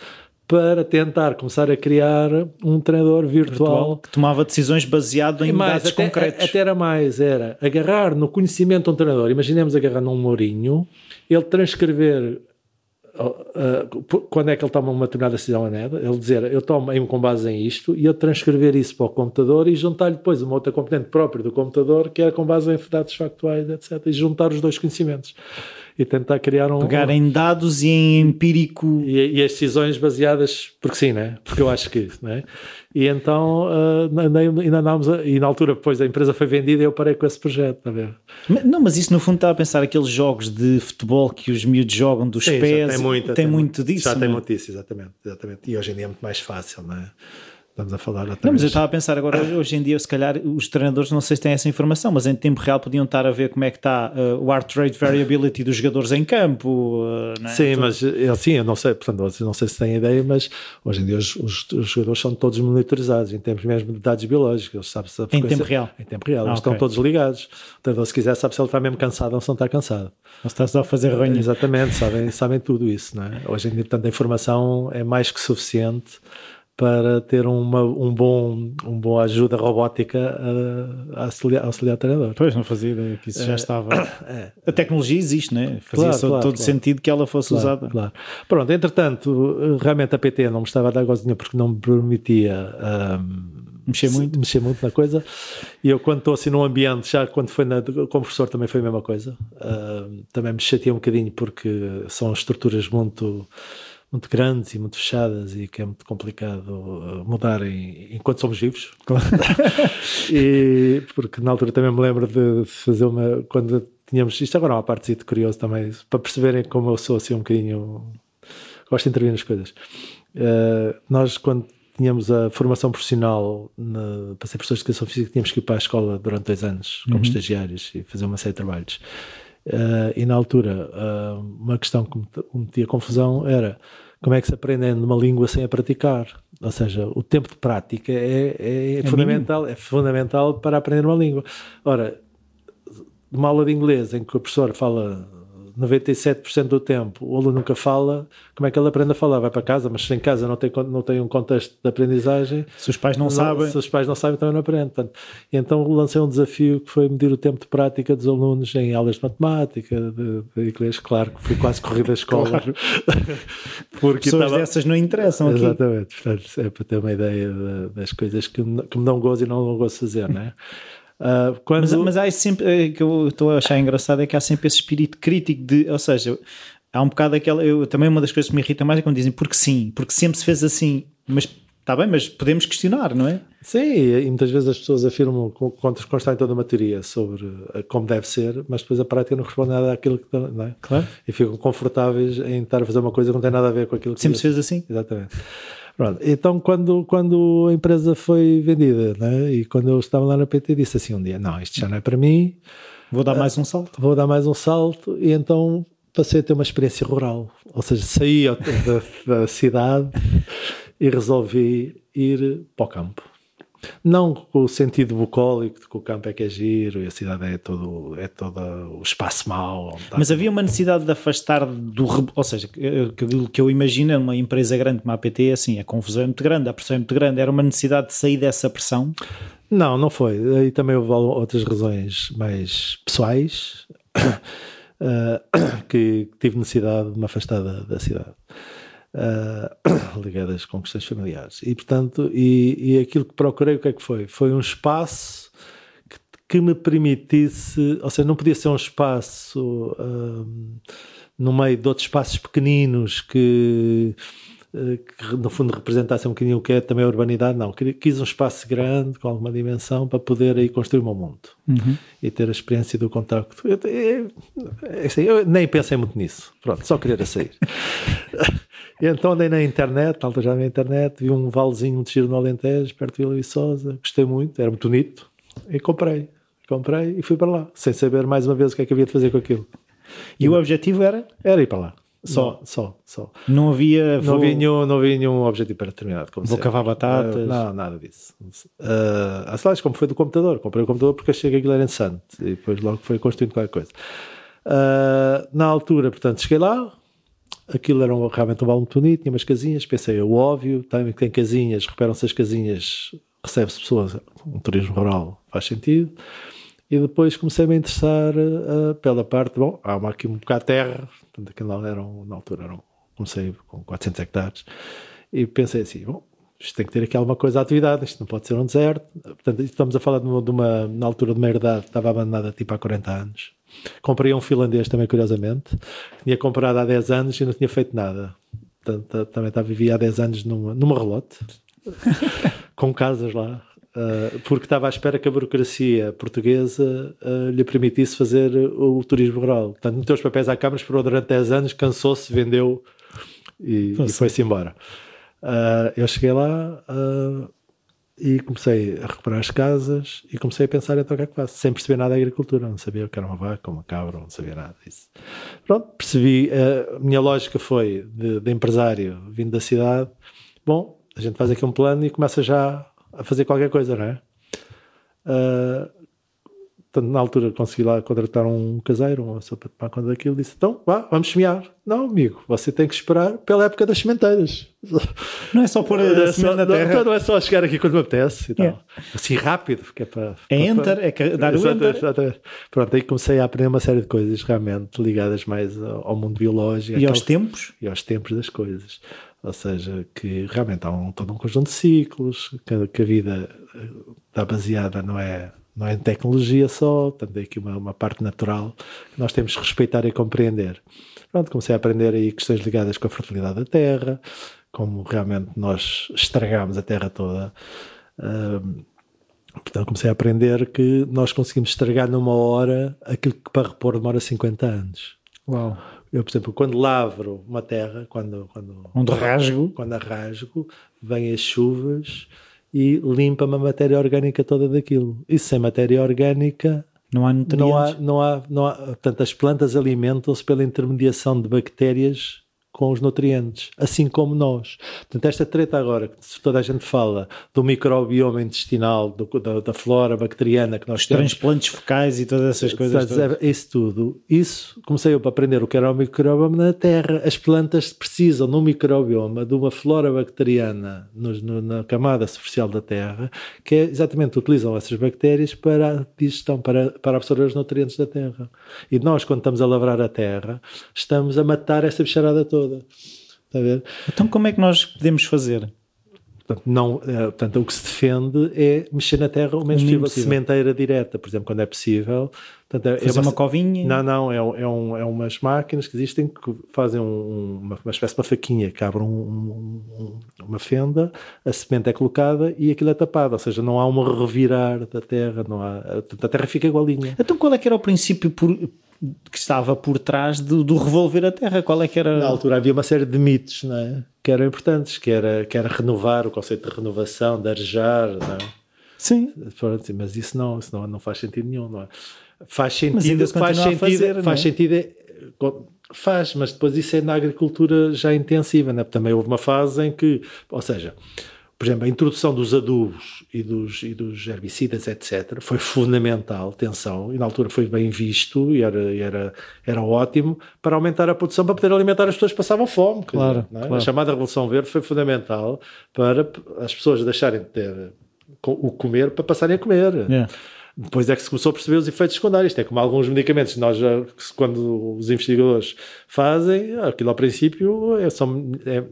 para tentar começar a criar um treinador virtual Que tomava decisões baseado em e mais, dados até, concretos. até era mais, era agarrar no conhecimento de um treinador. Imaginemos agarrar num Mourinho, ele transcrever quando é que ele toma uma determinada decisão, né? ele dizer eu tomo com base em isto e eu transcrever isso para o computador e juntar-lhe depois uma outra componente própria do computador que era com base em dados factuais, etc. E juntar os dois conhecimentos e tentar criar um. Pegar em dados e em empírico. E, e as decisões baseadas, porque sim, né? Porque eu acho que isso, né? E então, uh, ainda andámos, a- e na altura, depois a empresa foi vendida, eu parei com esse projeto, está a ver? Não, mas isso no fundo estava a pensar aqueles jogos de futebol que os miúdos jogam dos Sim, pés. tem muito, tem tem muito disso. Já tem não é? muito disso, exatamente, exatamente. E hoje em dia é muito mais fácil, não é? Estamos a falar Não, mas eu estava a pensar agora, hoje em dia, se calhar, os treinadores não sei se têm essa informação, mas em tempo real podiam estar a ver como é que está uh, o heart rate variability dos jogadores em campo. uh, não é? Sim, mas eu, sim, eu não sei, portanto, não sei se têm ideia, mas hoje em dia os, os- os jogadores são todos monitorizados em termos mesmo de dados biológicos. Se a Em tempo real? Em tempo real, Ah, eles ok. estão todos ligados. Portanto, se quiser, sabe se ele está mesmo cansado ou se não está cansado. Não está só a fazer ranho. Exatamente, sabem, sabem tudo isso, não é? Hoje em dia, tanta informação é mais que suficiente para ter uma um bom, um bom ajuda robótica a, a auxiliar, auxiliar o treinador. Pois, não fazia ideia que isso já estava. É. A tecnologia existe, né? Fazia Claro, só claro, todo claro. sentido que ela fosse Claro, usada. claro. Pronto, entretanto, realmente a PT não me estava a dar gozinha porque não me permitia ahm, Mexer muito. mexer muito na coisa. E eu, quando estou assim num ambiente, já quando foi na, como professor, também foi a mesma coisa. Ahm, também me chateia um bocadinho porque são estruturas muito. Muito grandes e muito fechadas, e que é muito complicado uh, mudar em- enquanto somos vivos. e porque na altura também me lembro de fazer uma. Quando tínhamos. Isto agora é uma parte curiosa também, para perceberem como eu sou assim um bocadinho. Gosto de intervir nas coisas. Uh, nós, quando tínhamos a formação profissional na, para ser professores de educação física, tínhamos que ir para a escola durante dois anos, como estagiários, e fazer uma série de trabalhos. Uh, e na altura, uh, uma questão que me metia confusão era como é que se aprende numa língua sem a praticar. Ou seja, o tempo de prática é, é fundamental, é fundamental para aprender uma língua. Ora, numa aula de inglês em que o professor fala 97% do tempo, o aluno nunca fala, como é que ele aprende a falar? Vai para casa, mas se em casa não tem, não tem um contexto de aprendizagem, Se os pais não, sabem. se os pais não sabem, também não aprendem. Portanto, então lancei um desafio que foi medir o tempo de prática dos alunos em aulas de matemática, de, de inglês. Claro que fui quase corrido da escola. Porque Pessoas estava- dessas não interessam aqui. Exatamente, portanto, é para ter uma ideia da- das coisas que, me- que me dão gozo e não gosto de fazer, não é? Ah, quando, Mas, mas há sempre, eh, que eu estou a achar engraçado é que há sempre esse espírito crítico de, ou seja, há um bocado aquela, eu, também uma das coisas que me irrita mais é quando dizem porque sim, porque sempre se fez assim, mas está bem, mas podemos questionar, não é? Sim, e muitas vezes as pessoas afirmam contra constar toda uma teoria sobre eh, como deve ser, mas depois a prática não responde nada àquilo que não é? Claro. E ficam confortáveis em estar a fazer uma coisa que não tem nada a ver com aquilo que Sempre se dizem. fez assim. Exatamente. Pronto, então quando, quando a empresa foi vendida, né, e quando eu estava lá na PT, disse assim um dia: Não, isto já não é para mim, Vou dar mais um salto. vou dar mais um salto, e então passei a ter uma experiência rural. Ou seja, saí da, da cidade e resolvi ir para o campo. Não com o sentido bucólico de que o campo é que é giro e a cidade é todo, é todo o espaço mau. Mas havia uma necessidade de afastar do. Ou seja, que- aquilo que eu imagino numa empresa grande como a APT assim: a confusão é muito grande, a pressão é muito grande. Era uma necessidade de sair dessa pressão. Não, não foi. Aí também houve outras razões mais pessoais. uh, que tive necessidade de me afastar da, da cidade. Uh, ligadas com questões familiares. E, portanto, e, e aquilo que procurei, o que é que foi? Foi um espaço que, que me permitisse, ou seja, não podia ser um espaço uh, no meio de outros espaços pequeninos que que no fundo representasse um bocadinho o que é também a urbanidade, não. Quis um espaço grande, com alguma dimensão, para poder aí construir o meu mundo uhum. e ter a experiência do contacto. Eu, eu, assim, eu, nem pensei muito nisso, pronto, só queria sair. e então andei na internet, alta já na internet, vi um valezinho muito giro no Alentejo, perto de Vila Viçosa, gostei muito, era muito bonito, e comprei. Comprei e fui para lá, sem saber mais uma vez o que é que havia de fazer com aquilo. E, e o objetivo era? Era ir para lá. Só, não. só, só. Não havia. Vou... Não, havia nenhum, não havia nenhum objetivo pré-determinado. Vou sempre. cavar batatas. Uh, não, nada disso. Uh, as como foi do computador. Comprei o computador porque achei que aquilo era interessante. E depois logo foi construindo qualquer coisa. Uh, na altura, portanto, cheguei lá. Aquilo era um, realmente um balão muito bonito. Tinha umas casinhas. Pensei, o óbvio. Também tem casinhas. Reparam-se as casinhas. Recebe-se pessoas. Um turismo rural faz sentido. E depois comecei-me a interessar uh, pela parte, bom, há uma, aqui um bocado de terra, portanto, aquilo eram, na altura, eram, comecei com 400 hectares, e pensei assim, bom, isto tem que ter aqui alguma coisa de atividade, isto não pode ser um deserto. Portanto, estamos a falar de uma, de uma na altura de meia idade, estava abandonada tipo há 40 anos. Comprei um finlandês também, curiosamente, tinha comprado há 10 anos e não tinha feito nada. Portanto, também estava, vivia há 10 anos numa, numa relote, com casas lá, Uh, porque estava à espera que a burocracia portuguesa uh, lhe permitisse fazer o, turismo rural. Portanto, meteu os papéis à Câmara, esperou durante 10 anos, cansou-se, vendeu e, e foi-se embora. Uh, eu cheguei lá e comecei a recuperar as casas e comecei a pensar então o que é que faço, sem perceber nada da agricultura, não sabia o que era uma vaca, uma cabra, não sabia nada disso. Pronto, percebi, a minha lógica foi de, de empresário vindo da cidade, bom, a gente faz aqui um plano e começa já a fazer qualquer coisa, não é? Uh, portanto, na altura consegui lá contratar um caseiro, uma pessoa para tomar conta daquilo, disse: então, vá, vamos semear. Não, amigo, você tem que esperar pela época das sementeiras. Não é só pôr a é semente na terra. Não, não, é só chegar aqui quando me apetece. Yeah. Assim rápido, porque é para. É enter, é dar o enter. Exatamente. Pronto, aí comecei a aprender uma série de coisas realmente ligadas mais ao mundo biológico. E aos tempos? E aos tempos das coisas. Ou seja, que realmente há um, todo um conjunto de ciclos, que, que a vida está baseada, não é, não é em tecnologia só, também aqui uma, uma parte natural que nós temos que respeitar e compreender. Pronto, comecei a aprender aí questões ligadas com a fertilidade da terra, como realmente nós estragamos a terra toda. Um, portanto, comecei a aprender que nós conseguimos estragar numa hora aquilo que para repor demora 50 anos. Uau! Eu, por exemplo, quando lavro uma terra, quando, quando, Onde rasgo. quando arrasgo, vêm as chuvas e limpa-me a matéria orgânica toda daquilo. E sem matéria orgânica não há nutrientes. Não há, não há, não há, portanto, as plantas alimentam-se pela intermediação de bactérias com os nutrientes, assim como nós. Portanto, esta treta agora, se toda a gente fala do microbioma intestinal, do, da, da, flora bacteriana que nós os temos. transplantes focais e todas essas coisas. Todas. Isso tudo. Isso, comecei eu para aprender o que era o microbioma na Terra. As plantas precisam no microbioma de uma flora bacteriana no, no, na camada superficial da Terra, que é exatamente utilizam essas bactérias para a digestão, para, para absorver os nutrientes da Terra. E nós, quando estamos a lavrar a Terra, estamos a matar essa bicharada toda toda. Está a ver? Então, como é que nós podemos fazer? Portanto, não, é, portanto, o que se defende é mexer na terra o menos possível. Sementeira direta, por exemplo, quando é possível. Portanto, é Fazer uma, uma, covinha? Não, não, é, é, um, é umas máquinas que existem que fazem um, uma, uma espécie de uma faquinha que abre um, uma fenda, a semente é colocada e aquilo é tapado, ou seja, não há um revirar da terra, não há, a terra fica igualinha. Então qual é que era o princípio por, que estava por trás do, do, revolver a Terra? Qual é que era? Na altura havia uma série de mitos, não é? Que eram importantes, que era, que era renovar o conceito de renovação, de arejar, não é? Sim. Mas isso não, isso não, não faz sentido nenhum, não é? Faz sentido, faz sentido, fazer, faz é? sentido, é, faz, mas depois isso é na agricultura já intensiva, né? Também houve uma fase em que, ou seja, por exemplo, a introdução dos adubos e dos, e dos herbicidas, etc., foi fundamental, atenção, e na altura foi bem visto e era, era, era ótimo para aumentar a produção, para poder alimentar as pessoas que passavam fome. Claro, é? claro. A chamada Revolução Verde foi fundamental para as pessoas deixarem de ter o comer para passarem a comer. Yeah. Depois é que se começou a perceber os efeitos secundários. Isto é como alguns medicamentos. Nós, já, quando os investigadores fazem, aquilo ao princípio é, só, é,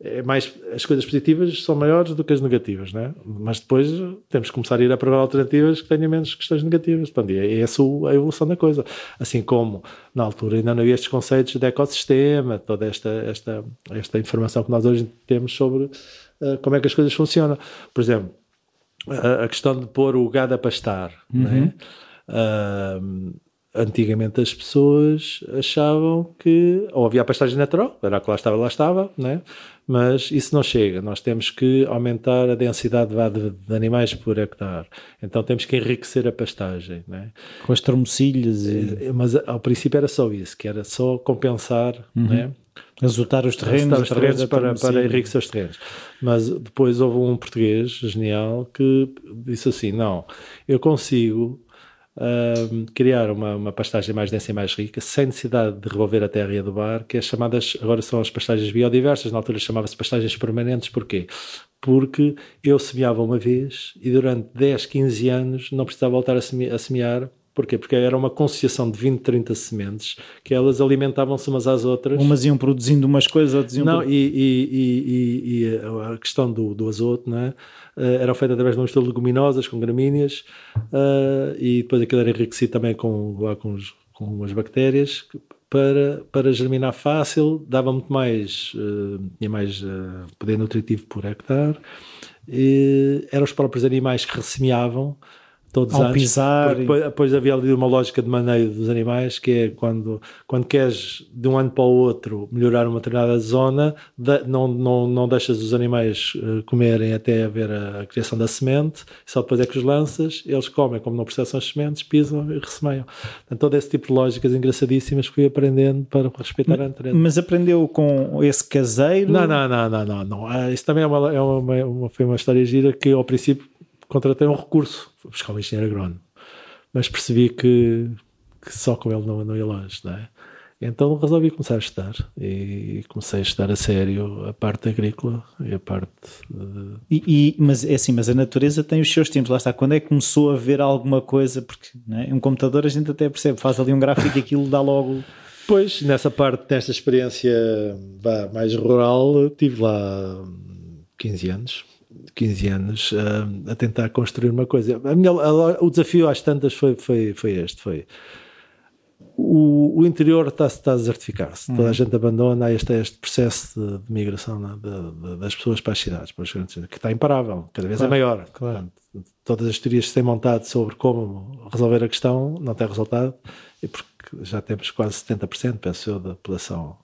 é mais, as coisas positivas são maiores do que as negativas, né? mas depois temos que começar a ir a provar alternativas que tenham menos questões negativas. Portanto, é essa a evolução da coisa. Assim como na altura ainda não havia estes conceitos de ecossistema, toda esta, esta, esta informação que nós hoje temos sobre uh, como é que as coisas funcionam. Por exemplo, a, a questão de pôr o gado a pastar. Uhum. Né? Uh, antigamente as pessoas achavam que ou havia a pastagem natural, era que lá estava, lá estava, né? Mas isso não chega. Nós temos que aumentar a densidade de, de animais por hectare. Então temos que enriquecer a pastagem. Né? Com as tromocilhas. E... Eh, mas ao princípio era só isso, que era só compensar. Uhum. Né? Azotar os terrenos, os terrenos para, para enriquecer os terrenos. Mas depois houve um português genial que disse assim: não, eu consigo uh, criar uma, uma pastagem mais densa e mais rica, sem necessidade de revolver a terra e adubar, que é chamadas, agora são as pastagens biodiversas, na altura chamava-se pastagens permanentes, porquê? Porque eu semeava uma vez e durante 10, 15 anos não precisava voltar a, seme a semear Porquê? Porque era uma conciliação de 20, 30 sementes que elas alimentavam-se umas às outras. Umas iam produzindo umas coisas, outras iam... Não, e, e, e, e, a questão do, do azoto, não é? Uh, era feita através de uma mistura de leguminosas com gramíneas uh, e depois aquilo era enriquecido também com, com, os, com as bactérias para, para germinar fácil, dava muito mais, tinha mais poder nutritivo por hectare. E eram os próprios animais que ressemeavam todos Ao antes, pisar. Depois, depois, havia ali uma lógica de maneio dos animais que é quando, quando queres de um ano para o outro melhorar uma determinada zona, não, não, não deixas os animais uh, comerem até haver a, a, criação da semente, só depois é que os lanças, eles comem, como não processam as sementes, pisam e ressemeiam. Então, todo esse tipo de lógicas engraçadíssimas que fui aprendendo para respeitar mas, a natureza. Mas aprendeu com esse caseiro? Não, não, não, não, não. não. Ah, isso também é uma, é uma, uma, foi uma história gira que ao princípio contratei um recurso, fui buscar um engenheiro agrónomo, mas percebi que, que só com ele não, não ia longe, não é? Então resolvi começar a estudar e comecei a estudar a sério a parte agrícola e a parte. De... E, e, mas é assim, mas a natureza tem os seus tempos, lá está. Quando é que começou a ver alguma coisa? Porque é? um computador a gente até percebe, faz ali um gráfico e aquilo dá logo. Pois, nessa parte, nesta experiência mais rural, tive lá 15 anos, 15 anos uh, a tentar construir uma coisa. A minha, a, o desafio às tantas foi, foi, foi este, foi o, o interior está, está a desertificar-se, uhum. toda a uhum. gente abandona este, este processo de, de migração né, de, de, das pessoas para as cidades, para que está imparável, cada vez é claro, é maior. Claro. Portanto, todas as teorias que se têm montado sobre como resolver a questão não têm resultado, e porque já temos quase 70%, penso eu, da população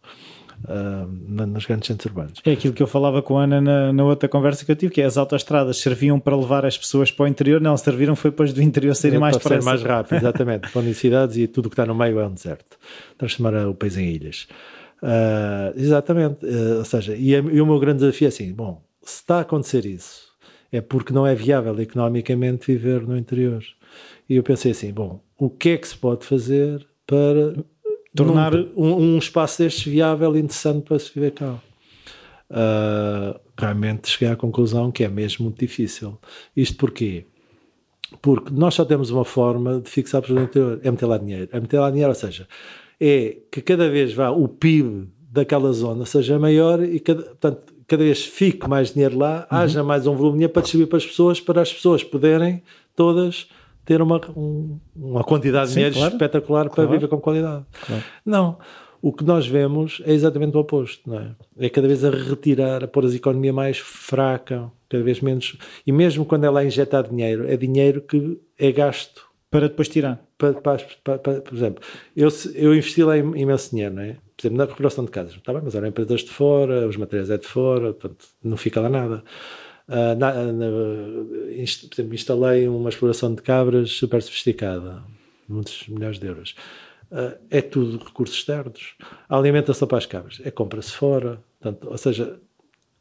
uh, nos grandes centros urbanos. É aquilo que eu falava com a Ana na, na, outra conversa que eu tive, que é as autoestradas serviam para levar as pessoas para o interior, não, serviram foi depois do interior serem mais para ser mais rápido, exatamente, para cidades e tudo o que está no meio é um deserto. Transformar o país em ilhas. Uh, exatamente, uh, ou seja, e, e o meu grande desafio é assim, bom, se está a acontecer isso, é porque não é viável economicamente viver no interior. E eu pensei assim, bom, o que é que se pode fazer para tornar um, um, espaço destes viável e interessante para se viver cá. Uh, realmente cheguei à conclusão que é mesmo muito difícil. Isto porquê? Porque nós só temos uma forma de fixar para o interior, é meter lá dinheiro. É meter lá dinheiro, ou seja, é que cada vez vá o PIB daquela zona seja maior e cada, portanto, cada vez fique mais dinheiro lá, uhum. haja mais um volume de dinheiro para distribuir para as pessoas, para as pessoas poderem todas ter uma, um, uma quantidade Sim, de dinheiro claro. espetacular para claro. viver com qualidade. Claro. Não. O que nós vemos é exatamente o oposto, não é? É cada vez a retirar, a pôr a economia mais fraca, cada vez menos. E mesmo quando ela é injetar dinheiro, é dinheiro que é gasto. Para depois tirar. Para, para, para, para por exemplo, eu, eu investi lá imenso dinheiro, não é? Por exemplo, na recuperação de casas. Está bem, mas eram empresas de fora, os materiais é de fora, portanto, não fica lá nada. Uh, na, na, inst, por exemplo, instalei uma exploração de cabras super sofisticada, muitos milhares de euros. Uh, é tudo recursos externos. A alimentação para as cabras é compra-se fora, portanto, ou seja.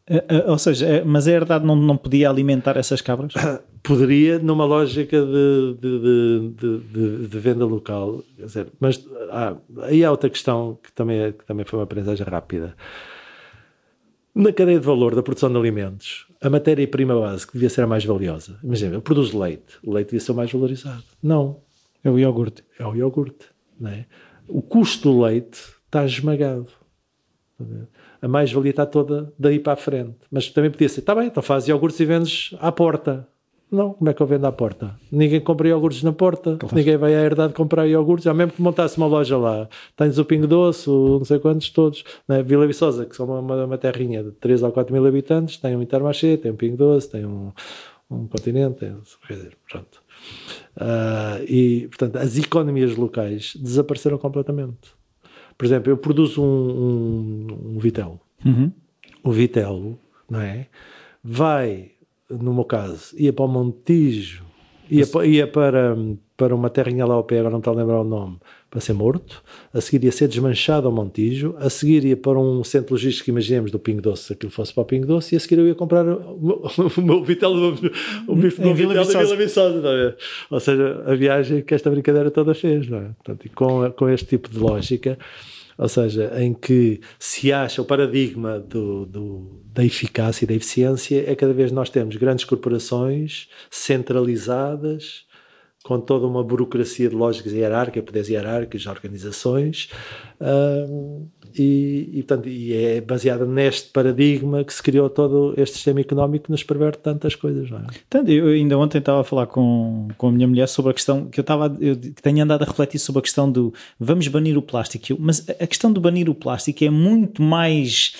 Uh, ou seja, é, mas a herdade não, não podia alimentar essas cabras? Poderia, numa lógica de, de, de, de, venda local. Dizer, mas ah, aí há outra questão que também, é, que também foi uma aprendizagem rápida Na cadeia de valor da produção de alimentos, a matéria-prima base que devia ser a mais valiosa, imagina, eu produzo leite, o leite devia ser o mais valorizado. Não. É o iogurte. É o iogurte. Não é? O custo do leite está esmagado. A mais-valia está toda daí para a frente. Mas também podia ser, está bem, então faz iogurtes e vendes à porta. Não, como é que eu vendo à porta? Ninguém compra iogurtes na porta, claro. ninguém vai à herdade comprar iogurtes, já mesmo que montasse uma loja lá, tens o Pingo Doce, o não sei quantos todos, né? Vila Viçosa, que são uma, uma, uma, terrinha de 3 ou 4 mil habitantes, tem um Intermarché, tem um Pingo Doce, tem um, um continente, tem, quer dizer, pronto. Uh, e, portanto, as economias locais desapareceram completamente. Por exemplo, eu produzo um, um, um vitelo. Uhum. O vitelo, não é? Vai no meu caso, ia para o Montijo, ia, para, ia para, para uma terrinha lá ao pé, agora não estou a lembrar o nome, para ser morto, a seguir ia ser desmanchado ao Montijo, a seguir ia para um centro logístico, imaginemos, do Pingo Doce, se aquilo fosse para o Pingo Doce, e a seguir eu ia comprar o, o meu Vitel, o bife do Vila Viçosa. Tá Ou seja, a viagem que esta brincadeira toda fez, não é? Portanto, com, com este tipo de lógica, ou seja, em que se acha o paradigma do, do, da eficácia e da eficiência, é cada vez nós temos grandes corporações centralizadas, com toda uma burocracia de lógicas hierárquicas, poderes hierárquicos, organizações, e, e, portanto, e é baseada neste paradigma que se criou todo este sistema económico que nos perverte tantas coisas. Não é? Tanto, eu ainda ontem estava a falar com, com a minha mulher sobre a questão que eu estava, eu tenho andado a refletir sobre a questão do vamos banir o plástico, mas a questão do banir o plástico é muito mais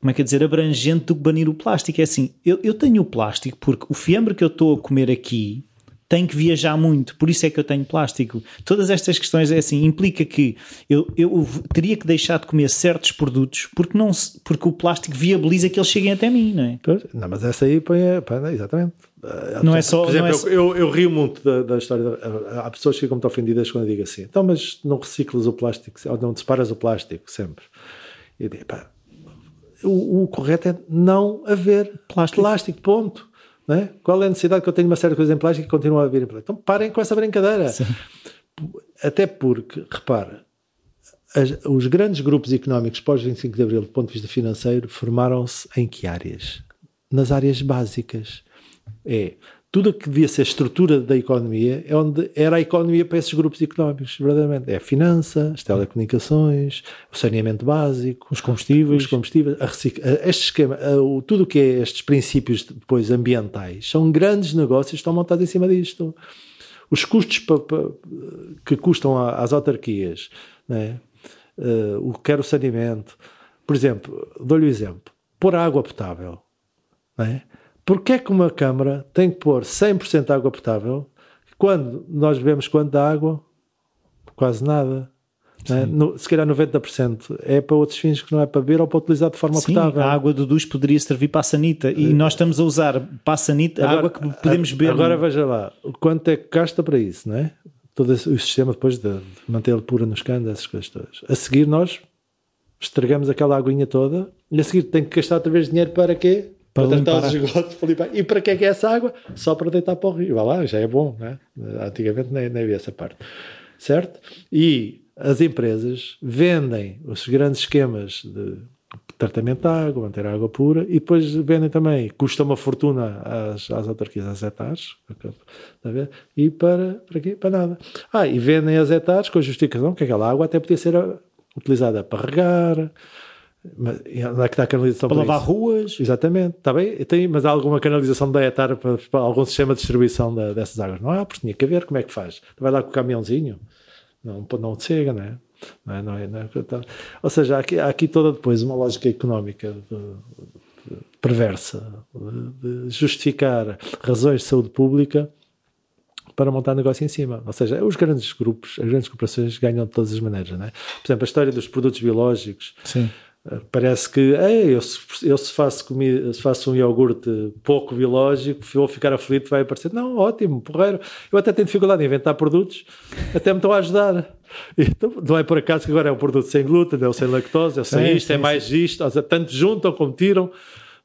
como é que é dizer, abrangente do que banir o plástico. É assim, eu, eu tenho o plástico porque o fiambre que eu estou a comer aqui tem que viajar muito, por isso é que eu tenho plástico. Todas estas questões é assim, implica que eu, eu teria que deixar de comer certos produtos porque, não, porque o plástico viabiliza que eles cheguem até mim, não é? Não, mas essa aí põe, põe exatamente. Não é só. Por exemplo, é só... Eu, eu, rio muito da, da história. Da, há pessoas que ficam muito ofendidas quando eu digo assim, então, mas não reciclas o plástico, ou não separas o plástico sempre. Eu digo, pá, o, o correto é não haver plástico, plástico ponto. É? Qual é a necessidade que eu tenho de uma série de coisas em plástico e continua a vir em plástico? Então parem com essa brincadeira. Sim. Até porque, repara, as, os grandes grupos económicos pós-25 de Abril, do ponto de vista financeiro, formaram-se em que áreas? Nas áreas básicas. É tudo o que devia ser a estrutura da economia é onde era a economia para esses grupos económicos, verdadeiramente. É a finança, as telecomunicações, o saneamento básico, os combustíveis, os combustíveis este esquema, tudo o que é estes princípios depois ambientais, são grandes negócios que estão montados em cima disto. Os custos para, para, que custam às autarquias, né? uh, o que quer o saneamento, por exemplo, dou-lhe o um exemplo, pôr água potável, né? Porquê é que uma câmara tem que pôr 100% de água potável quando nós bebemos quanto da água? Quase nada. É? No, se calhar 90% é para outros fins que não é para beber ou para utilizar de forma Sim, potável. A água do duche poderia servir para a sanita e uh, nós estamos a usar para a sanita a água que podemos beber. Agora veja lá, quanto é que gasta para isso, não é? Todo esse, o sistema depois de, de mantê-lo pura nos canos, essas coisas todas. A seguir nós estragamos aquela aguinha toda e a seguir tem que gastar outra vez dinheiro para quê? Para, para tratar os esgotos, para limpar. E para que é que é essa água? Só para deitar para o rio. Vá lá, já é bom, né? Antigamente nem, nem havia essa parte. Certo? E as empresas vendem os grandes esquemas de tratamento de água, manter a água pura, e depois vendem também, custa uma fortuna às, às autarquias, às hectares, e para, para quê? Para nada. Ah, e vendem as hectares com a justificação que aquela água até podia ser utilizada para regar, mas, onde é que está a canalização para, para lavar isso? ruas? Exatamente, está bem. Tem, mas há alguma canalização da ETAR para, para, algum sistema de distribuição da, dessas águas? Não há, porque tinha que haver. Como é que faz? Vai lá com o caminhãozinho? Não, não chega, não é? Não é, não é, não é então, ou seja, há aqui, há aqui toda depois uma lógica económica de, de, perversa de, de justificar razões de saúde pública para montar negócio em cima. Ou seja, os grandes grupos, as grandes corporações ganham de todas as maneiras. Não é? Por exemplo, a história dos produtos biológicos. Sim Parece que Ei, eu, se, eu se, faço comida, se faço um iogurte pouco biológico, vou ficar aflito, vai aparecer. Não, ótimo, porreiro. Eu até tenho dificuldade em inventar produtos, até me estão a ajudar. Então, não é por acaso que agora é um produto sem glúten, é o sem lactose, é o sem é, isto, é mais isto, seja, tanto juntam como tiram.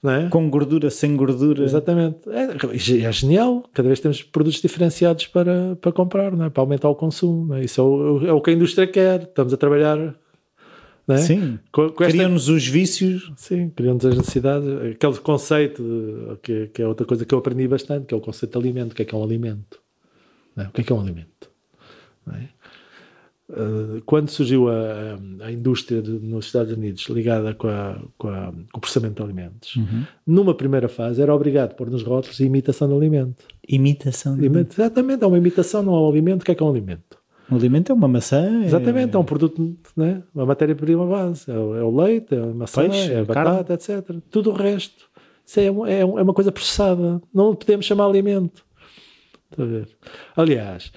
É? Com gordura, sem gordura. Exatamente. É, é, genial. Cada vez temos produtos diferenciados para, para comprar, é? para aumentar o consumo. É? Isso é o, é o que a indústria quer. Estamos a trabalhar é? Sim. Com- com esta- Criam-nos os vícios. Sim, criando as necessidades. Aquele conceito, de- que, que é outra coisa que eu aprendi bastante, que é o conceito de alimento. O que é que é um alimento? É? O que é que é um alimento? É? Quando surgiu a, a indústria de- nos Estados Unidos ligada com, a- com a- com o processamento de alimentos, numa primeira fase era obrigado a pôr nos rótulos imitação de alimento. Imitação. De... Alimento, Exatamente, é uma imitação, não é um alimento. O que é que é um alimento? O alimento é uma maçã. é- Exatamente, é um produto, né? uma matéria-prima base. É o, é o leite, é a maçã, Peixe, é a carne. batata, etc. Tudo o resto. Isso é, um- é, um- é uma coisa processada. Não podemos chamar alimento. Está a ver? Aliás,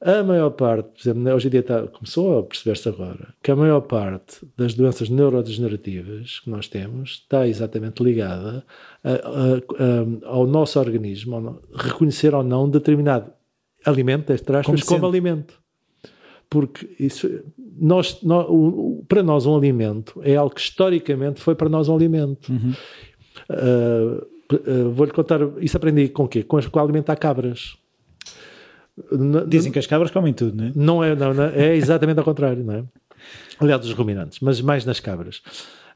a maior parte, por exemplo, hoje em dia está- começou a perceber-se agora, que a maior parte das doenças neurodegenerativas que nós temos está exatamente ligada a- a- a- ao nosso organismo, ao reconhecer ou não determinado alimento, entre aspas, Como como, alimento porque isso nós, nó- o- o- para nós um alimento é algo que historicamente foi para nós um alimento. Ah, ah, Vou-lhe contar, isso aprendi com o quê? Com, com alimentar cabras. Dizem que as cabras comem tudo, não é? não é, não, não, é exatamente ao contrário, não é? Aliás, dos ruminantes, mas mais nas cabras.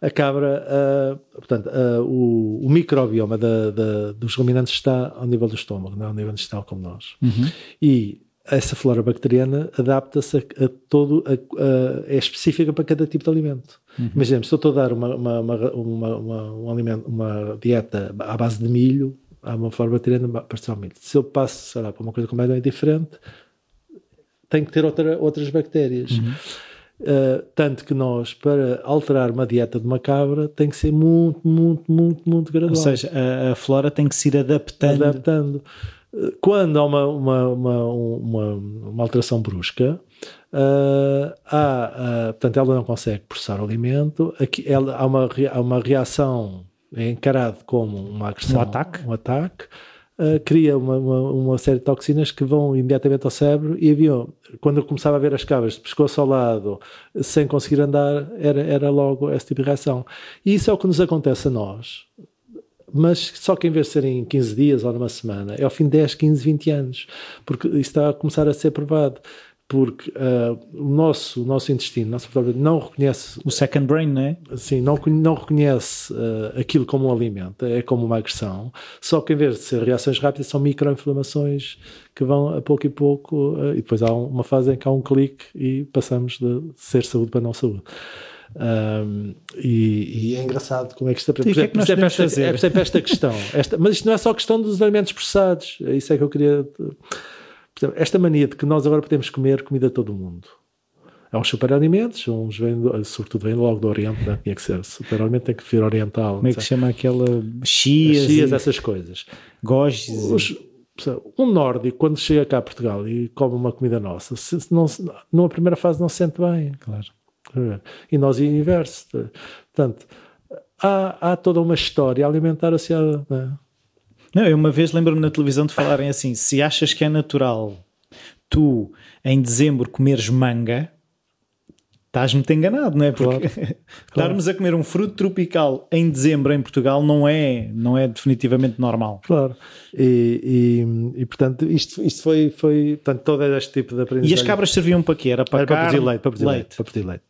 A cabra, ah, portanto, ah, o, o microbioma da- da- dos ruminantes está ao nível do estômago, não é ao nível intestinal como nós. E essa flora bacteriana adapta-se a, a todo, a- a- é específica para cada tipo de alimento. Imaginemos, se eu estou a dar uma, uma, uma, uma, um alimento, uma dieta à base de milho, há uma flora bacteriana milho. Se eu passo, sei lá, para uma coisa completamente diferente, tem que ter outra, outras bactérias. Uh, tanto que nós, para alterar uma dieta de uma cabra, tem que ser muito, muito, muito, muito gradual. Ou seja, a, a flora tem que se ir adaptando. adaptando. Quando há uma, uma, uma, uma, alteração brusca, uh, há, uh, portanto, ela não consegue processar o alimento, aqui, ela, há, uma, há uma reação, é encarado como uma agressão, Um ataque. um ataque uh, cria uma, uma, uma série de toxinas que vão imediatamente ao cérebro e havia, quando eu começava a ver as cabras de pescoço ao lado, sem conseguir andar, era, era logo esse tipo de reação. E isso é o que nos acontece a nós, mas só que em vez de ser em 15 dias ou numa semana, é ao fim de 10, 15, 20 anos, porque isso está a começar a ser provado. Porque ah, o, nosso, o nosso intestino, flora não reconhece O second brain, não é? assim, não, não reconhece eh, aquilo como um alimento, é como uma agressão, só que em vez de ser reações rápidas, são microinflamações que vão a pouco e pouco, eh, e depois há um- uma fase em que há um clique e passamos de ser saúde para não saúde. Ahm, e, e é engraçado como é que isto E o que é que por esta, fazer? é, por exemplo, esta questão. Esta, mas isto não é só questão dos alimentos processados, é isso é que eu queria. Por exemplo, esta mania de que nós agora podemos comer comida de todo o mundo. Há uns superalimentos, uns vêm, do- sobretudo vêm logo do Oriente, não é? tinha que ser. Superalmente tem que vir oriental. Como é que se chama aquela chias, Chias, e essas coisas. gojes? Os- um nórdico, quando chega cá a Portugal e come uma comida nossa, se, não, numa primeira fase não se sente bem. Claro. E nós o inverso. Portanto, há, há toda uma história alimentar associada. não é? Não, eu uma vez lembro-me na televisão de falarem assim: se achas que é natural tu em dezembro comeres manga, estás muito enganado, não é? Porque estarmos a comer um fruto tropical em dezembro em Portugal não é, não é definitivamente normal. Claro. E, e, e, portanto, isto, isto foi, foi portanto, todo este tipo de E aprendizagem. as cabras serviam para quê? Era para, Era para produzir leite. Para produzir leite. para produzir leite.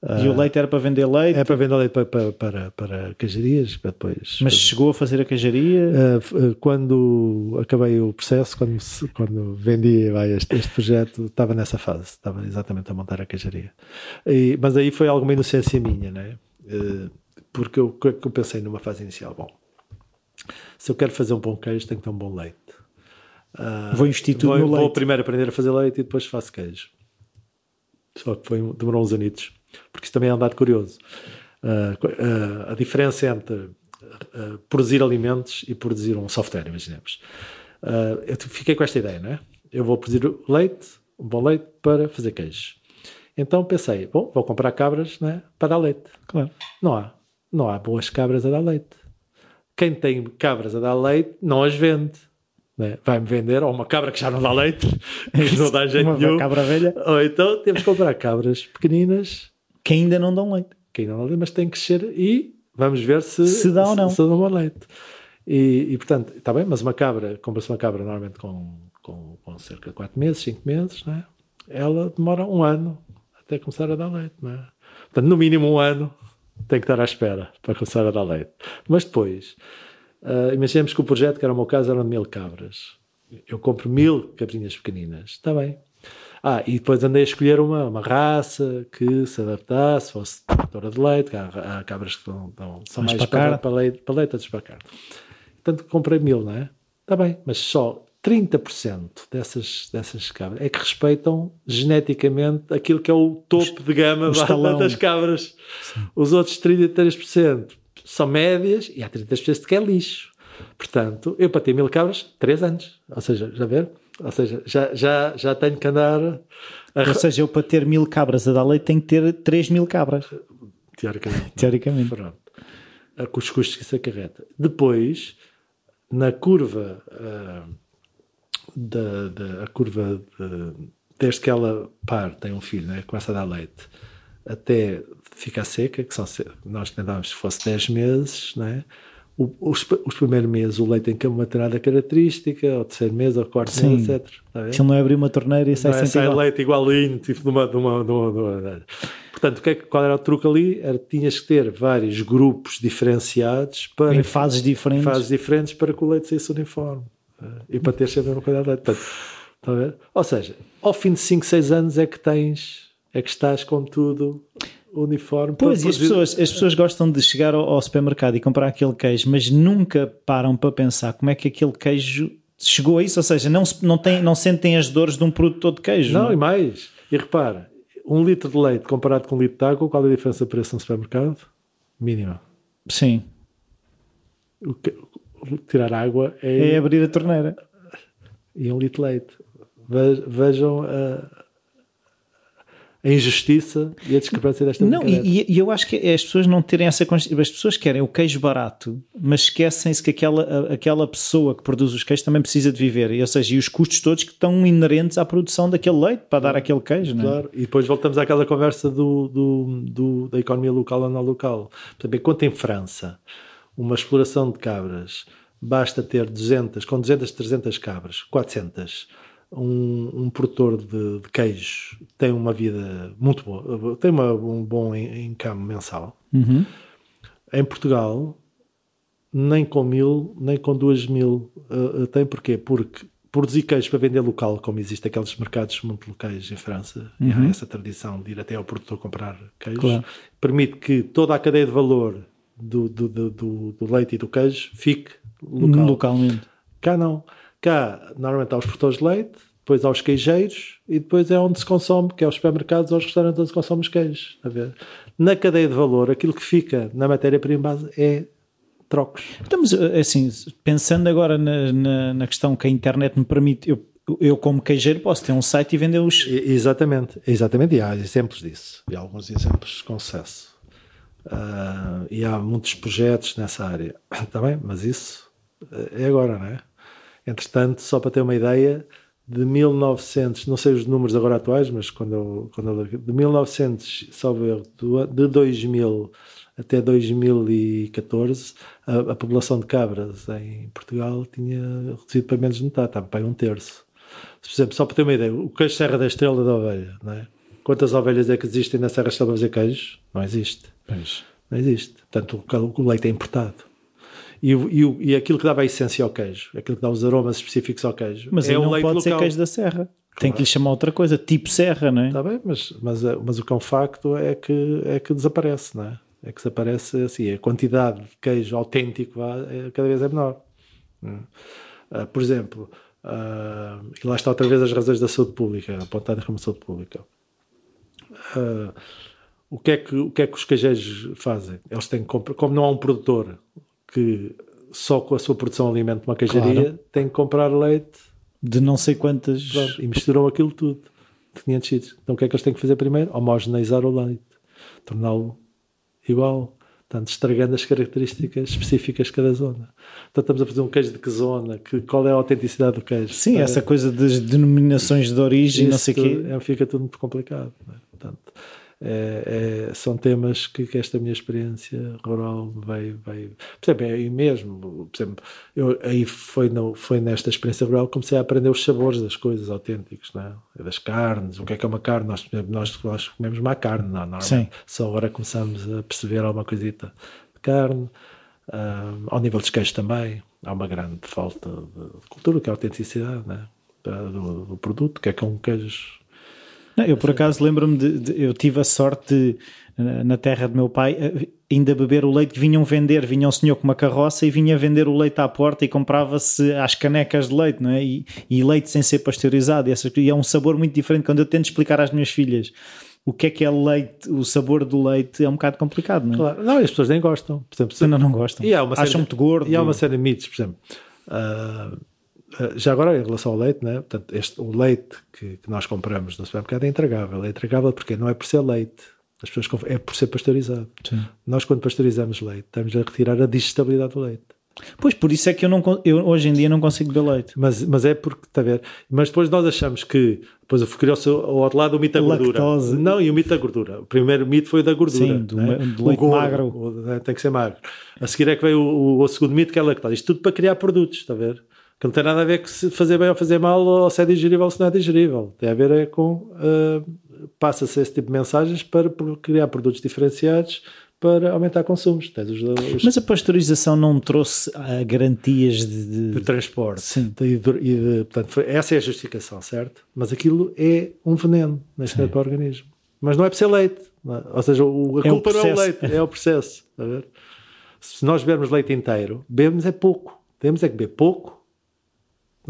E o leite era para vender leite, É para vender leite para, para, para, para cajarias, para depois. mas chegou a fazer a. Uh, f- uh, quando acabei o processo, quando, quando vendi vai, este, este projeto, estava nessa fase, estava exatamente a montar a queijaria. E- mas aí foi alguma inocência minha, né? Porque eu, o que que eu pensei numa fase inicial? Bom, se eu quero fazer um bom queijo, tenho que ter um bom leite. Vou investir tudo vou, no vou leite. primeiro aprender a fazer leite e depois faço queijo. Só que foi, demorou uns anitos, porque isso também é um dado curioso. Uh, uh, a diferença entre uh, produzir alimentos e produzir um software, imaginemos. Eu fiquei com esta ideia, não é? Eu vou produzir leite, um bom leite, para fazer queijo. Então pensei, bom, vou comprar cabras não é? para dar leite. Claro. Não há. Não há boas cabras a dar leite. Quem tem cabras a dar leite não as vende. né? Vai-me vender ou uma cabra que já não dá leite, que não dá jeito Uma nenhum. cabra velha Ou então temos que comprar cabras pequeninas, que ainda não dão leite. que ainda não dão leite, mas têm que crescer e vamos ver se, Se dá ou não. Se, dão bom leite. E, e, portanto, está bem, mas uma cabra, compra-se uma cabra normalmente com, com, com cerca de 4 meses, 5 meses, não é? ela demora um ano até começar a dar leite, não é? Portanto, no mínimo um ano tem que estar à espera para começar a dar leite. Mas depois, uh, imaginemos que o projeto, que era o meu caso, era mil cabras. Eu compro mil cabrinhas pequeninas. Está bem. Ah, e depois andei a escolher uma, uma raça que se adaptasse, fosse produtora de leite, que há, há cabras que dão, dão, são mais, mais para, para, leite, para leite, para carne. Portanto, comprei mil, não é? Está bem, mas só 30% dessas, dessas cabras é que respeitam geneticamente aquilo que é o topo de gama das cabras. Sim. Os outros 33% são médias e há 33% que é lixo. Portanto, eu para ter mil cabras, 3 anos. Ou seja, já ver? Ou seja, já, já, já tenho que andar. A... Ou seja, eu para ter mil cabras a dar leite tenho que ter 3 mil cabras. Teoricamente. Teoricamente. Pronto. Com os custos que isso acarreta. Depois, na curva. Uh, da, da a curva de, desde que ela par, tem um filho, né, começa a dar leite, até ficar seca, que são, nós tentávamos que fosse 10 meses, né? Os, os primeiros meses o leite tem que ter uma determinada característica, ao terceiro mês, ao quarto Sim. mês, etc. Se ele não é abrir uma torneira e sai, não é, sai igual. leite igualinho, tipo de uma, de uma, de uma, de uma. Portanto, o que é, qual era o truque ali? Era tinhas que ter vários grupos diferenciados para em fases diferentes, fases diferentes para que o leite saísse uniforme e para ter sempre a mesma qualidade de leite. Portanto, a ver? Ou seja, ao fim de 5, 6 anos é que tens, é que estás com tudo uniforme. Pois, e as pessoas, as pessoas gostam de chegar ao, ao, supermercado e comprar aquele queijo, mas nunca param para pensar como é que aquele queijo chegou a isso, ou seja, não, não, tem, não sentem as dores de um produtor de queijo. Não, não, e mais, e repara, um litro de leite comparado com um litro de água, qual é a diferença de preço no supermercado? Mínima. Sim. O que, tirar água é, é abrir a torneira. E um litro de leite. Vejam a, a injustiça e a discrepância desta Não, e, e, eu acho que as pessoas não terem essa consciência. As pessoas querem o queijo barato, mas esquecem-se que aquela, aquela pessoa que produz os queijos também precisa de viver. E, ou seja, e os custos todos que estão inerentes à produção daquele leite para dar aquele queijo. Não é? Claro, e depois voltamos àquela conversa do, do, do da economia local ou não local. Portanto, enquanto em França uma exploração de cabras, basta ter 200, com 200, 300 cabras, 400, um, um produtor de, de queijo tem uma vida muito boa, tem uma, um bom income mensal. Uhum. Em Portugal, nem com mil, nem com duas mil uh, tem. Porquê? Porque produzir queijo para vender local, como existe aqueles mercados muito locais em França, uhum. e há essa tradição de ir até ao produtor comprar queijo, claro. permite que toda a cadeia de valor do, do, do, do, leite e do queijo fique local. localmente. Cá não. Cá, normalmente há os produtores de leite, depois há os queijeiros e depois é onde se consome, que é os supermercados ou os restaurantes onde se consome os queijos. Na cadeia de valor, aquilo que fica na matéria-prima base é trocos. Estamos, eh, assim, pensando agora na, na, na, questão que a internet me permite, eu, eu como queijeiro posso ter um site e vender os... Exatamente, exatamente, e há exemplos disso, e há alguns exemplos com sucesso. Uh, e há muitos projetos nessa área. Está bem, mas isso é agora, não é? Entretanto, só para ter uma ideia, de 1900, não sei os números agora atuais, mas quando eu, quando eu, de 1900, salvo erro, de 2000 até 2014, a, a, população de cabras em Portugal tinha reduzido para menos de metade, estava para um terço. Por exemplo, só para ter uma ideia, o queijo Serra da Estrela da Ovelha, não é? Quantas ovelhas é que existem na Serra Estrela para fazer queijo? Não existe. Pois. Não existe. Portanto, o, o leite é importado. E, e, e, aquilo que dava a essência ao queijo, aquilo que dá os aromas específicos ao queijo. Mas é não pode local. ser queijo da serra. Claro. Tem que lhe chamar outra coisa, tipo serra, não é? Está bem, mas, mas, mas o que é um facto é que, é que desaparece, não é? É que desaparece assim, a quantidade de queijo autêntico é, cada vez é menor. Uh, por exemplo, uh, e lá está outra vez as razões da saúde pública, apontadas como saúde pública. Uh, o que, é que, o que é que os queijeiros fazem? Eles têm que comprar, como não há um produtor que só com a sua produção alimenta uma queijaria, claro. tem que comprar leite de não sei quantas e misturam aquilo tudo de 500 sítios. Então o que é que eles têm que fazer primeiro? Homogeneizar o leite, torná-lo igual, portanto, estragando as características específicas de cada zona. Então estamos a fazer um queijo de que zona, que, qual é a autenticidade do queijo. Sim, é, essa coisa das denominações de origem, não sei o quê. É, fica tudo muito complicado. É? Portanto, é, é, é, são temas que, que, esta minha experiência rural vai. vai por exemplo, aí mesmo, por exemplo, eu, aí foi, no, foi nesta experiência rural que comecei a aprender os sabores das coisas autênticos, não é? das carnes, o que é que é uma carne. Nós, nós, nós comemos má carne, não, não Sim. só agora começamos a perceber alguma coisita de carne. Uh, ao nível dos queijos também, há uma grande falta de cultura, que é a autenticidade né? do, do produto, que é que é um queijo não, eu por acaso lembro-me de, de, eu tive a sorte de, na terra do meu pai eh, ainda beber o leite que vinham vender, vinha um senhor com uma carroça e vinha vender o leite à porta e comprava-se as canecas de leite, não é? E, e leite sem ser pasteurizado, e, essa, e é um sabor muito diferente quando eu tento explicar às minhas filhas o que é que é leite, o sabor do leite é um bocado complicado, não é? Claro. Não, as pessoas nem gostam. Por exemplo, não, não gostam. E há uma Acham muito gordo. E há uma série de mitos, por exemplo. Uh, já agora, em relação ao leite, né? Portanto, este, o leite que, que, nós compramos no supermercado é intragável. É intragável porque não é por ser leite, as pessoas é por ser pasteurizado. Sim. Nós, quando pasteurizamos leite, estamos a retirar a digestibilidade do leite. Pois, por isso é que eu, não, eu hoje em dia não consigo beber leite. Mas, mas é porque, está a ver? Mas depois nós achamos que, depois criou-se ao outro lado o mito da gordura. Lactose. Não, e o mito da gordura. O primeiro mito foi o da gordura. Sim, do, né? do leite gordo, magro. O, né? Tem que ser magro. A seguir é que veio o, o, o segundo mito que é a lactose. Isto tudo para criar produtos, está a ver? Que não tem nada a ver com se fazer bem ou fazer mal ou se é digerível ou se não é digerível. Tem a ver é com uh, passa-se esse tipo de mensagens para criar produtos diferenciados para aumentar consumos. Os, os... Mas a pasteurização não trouxe uh, garantias de, de... transporte. Sim. E de, e de, portanto, foi, essa é a justificação, certo? Mas aquilo é um veneno neste para o organismo. Mas não é por ser leite. É? Ou seja, o, a é culpa não é o leite, é o processo. Se nós bebermos leite inteiro, bebemos é pouco. Temos é que beber pouco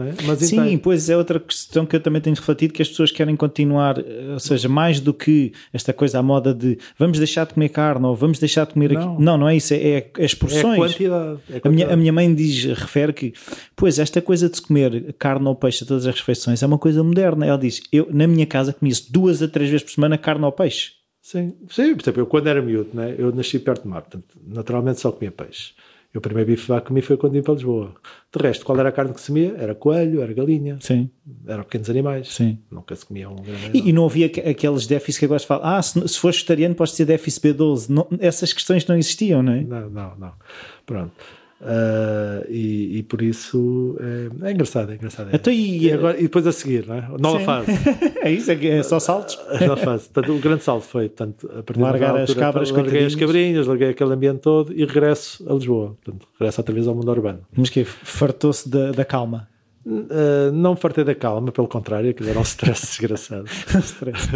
é? Mas Sim, então... pois é outra questão que eu também tenho refletido que as pessoas querem continuar, eh, ou seja, mais do que esta coisa à moda de vamos deixar de comer carne ou vamos deixar de comer não. aqui. Não, não é isso, é, é, é as porções. É a quantidade. É a, quantidade. A, minha, a minha mãe diz, refere que, pois, esta coisa de se comer carne ou peixe a todas as refeições é uma coisa moderna. Ela diz, eu na minha casa comia-se duas a três vezes por semana carne ou peixe. Sim, sim, por exemplo, eu quando era miúdo, né, eu nasci perto do mar, portanto, naturalmente só comia peixe. Eu o primeiro bife que comi foi quando vim para Lisboa. De resto, qual era a carne que se comia? Era coelho, era galinha. Sim. Eram pequenos animais. Sim. Nunca se comia um grande e, e, não havia aqueles déficits que eu gosto de falar. Ah, se, se for vegetariano pode ser déficit B12. Não, essas questões não existiam, não é? Não, não, não. Pronto. Uh, e, e, por isso é, é engraçado, é engraçado. Então, e, agora, e depois a seguir, não é? Nova Sim. fase. é isso, é, é só saltos. Nova fase. Portanto, o grande salto foi portanto, a partir largar altura, as cabras, larguei as cabrinhas, larguei aquele ambiente todo e regresso a Lisboa. Portanto, regresso outra vez ao mundo urbano. Mas que fartou-se da, da calma. Uh, não me fartei da calma, pelo contrário, aquilo era um stress desgraçado. stress.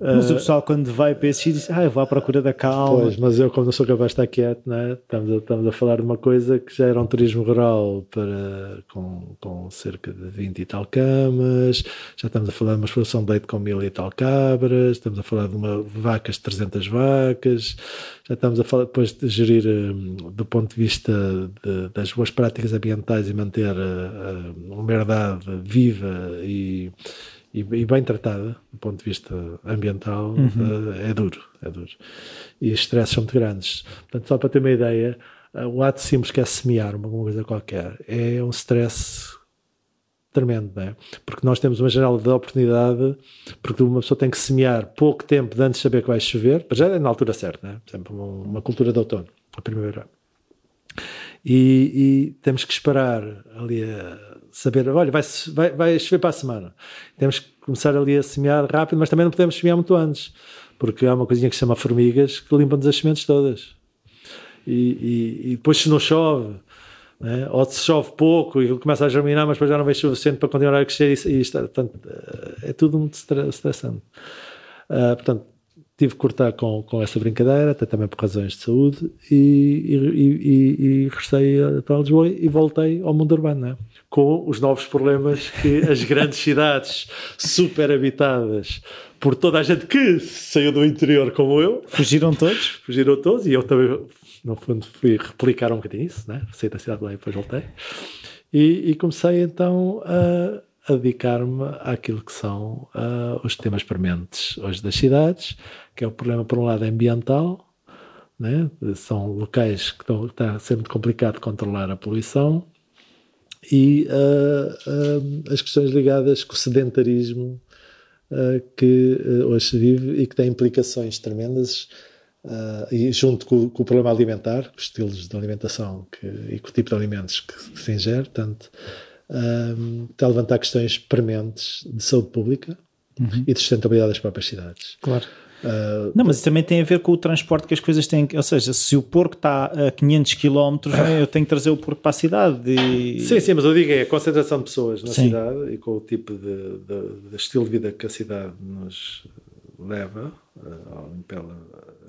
Mas o pessoal, quando vai para esses diz: Ah, eu vou à procura da calma. Pois, mas eu, como não sou capaz de estar quieto, né? estamos, a, estamos a falar de uma coisa que já era um turismo rural para, com, com cerca de 20 e tal camas, já estamos a falar de uma exploração de leite com mil e tal cabras, estamos a falar de uma vacas de 300 vacas, já estamos a falar depois de gerir um, do ponto de vista de, das boas práticas ambientais e manter uh, uma herdade viva e, e, e, bem tratada do ponto de vista ambiental uhum. uh, é duro, é duro. E os estresses são muito grandes. Portanto, só para ter uma ideia, uh, o ato simples que é semear uma coisa qualquer é um stress tremendo, não é? Porque nós temos uma janela de oportunidade, porque uma pessoa tem que semear pouco tempo antes de saber que vai chover, já é na altura certa, não é? Por exemplo, uma, uma cultura de outono, a primavera. E, e, temos que esperar ali a saber, olha, vai, vai, vai chover para a semana. Temos que começar ali a semear rápido, mas também não podemos semear muito antes, porque há uma coisinha que se chama formigas que limpam-nos as sementes todas. E, e, e depois se não chove, né? ou se chove pouco e começa a germinar, mas depois já não vem suficiente para continuar a crescer e, e está, portanto, é tudo muito estressante. Uh, portanto, tive que cortar com, com essa brincadeira, até também por razões de saúde, e, e, e, e regressei para Lisboa e voltei ao mundo urbano, né? Com os novos problemas que as grandes cidades super habitadas por toda a gente que saiu do interior como eu. Fugiram todos? Fugiram todos e eu também no fundo fui replicar um bocadinho isso, né? saí da cidade de Belém e depois voltei. E, e, comecei então a, a dedicar-me àquilo que são uh, os temas permanentes hoje das cidades, que é o problema, por um lado, ambiental, né? são locais que estão, está muito complicado controlar a poluição, e uh, uh, as questões ligadas com o sedentarismo uh, que hoje se vive e que tem implicações tremendas e junto com, com, o problema alimentar, os estilos de alimentação que, e com o tipo de alimentos que, que se ingere, portanto, está a levantar questões prementes de saúde pública uhum. e de sustentabilidade das próprias cidades. Claro. Uh, não, mas isso também tem a ver com o transporte que as coisas têm. Ou seja, se o porco está a 500 km, eu tenho que trazer o porco para a cidade. E... Sim, sim, mas eu digo é a concentração de pessoas na sim. cidade e com o tipo de, de, de, estilo de vida que a cidade nos leva uh, ao impela.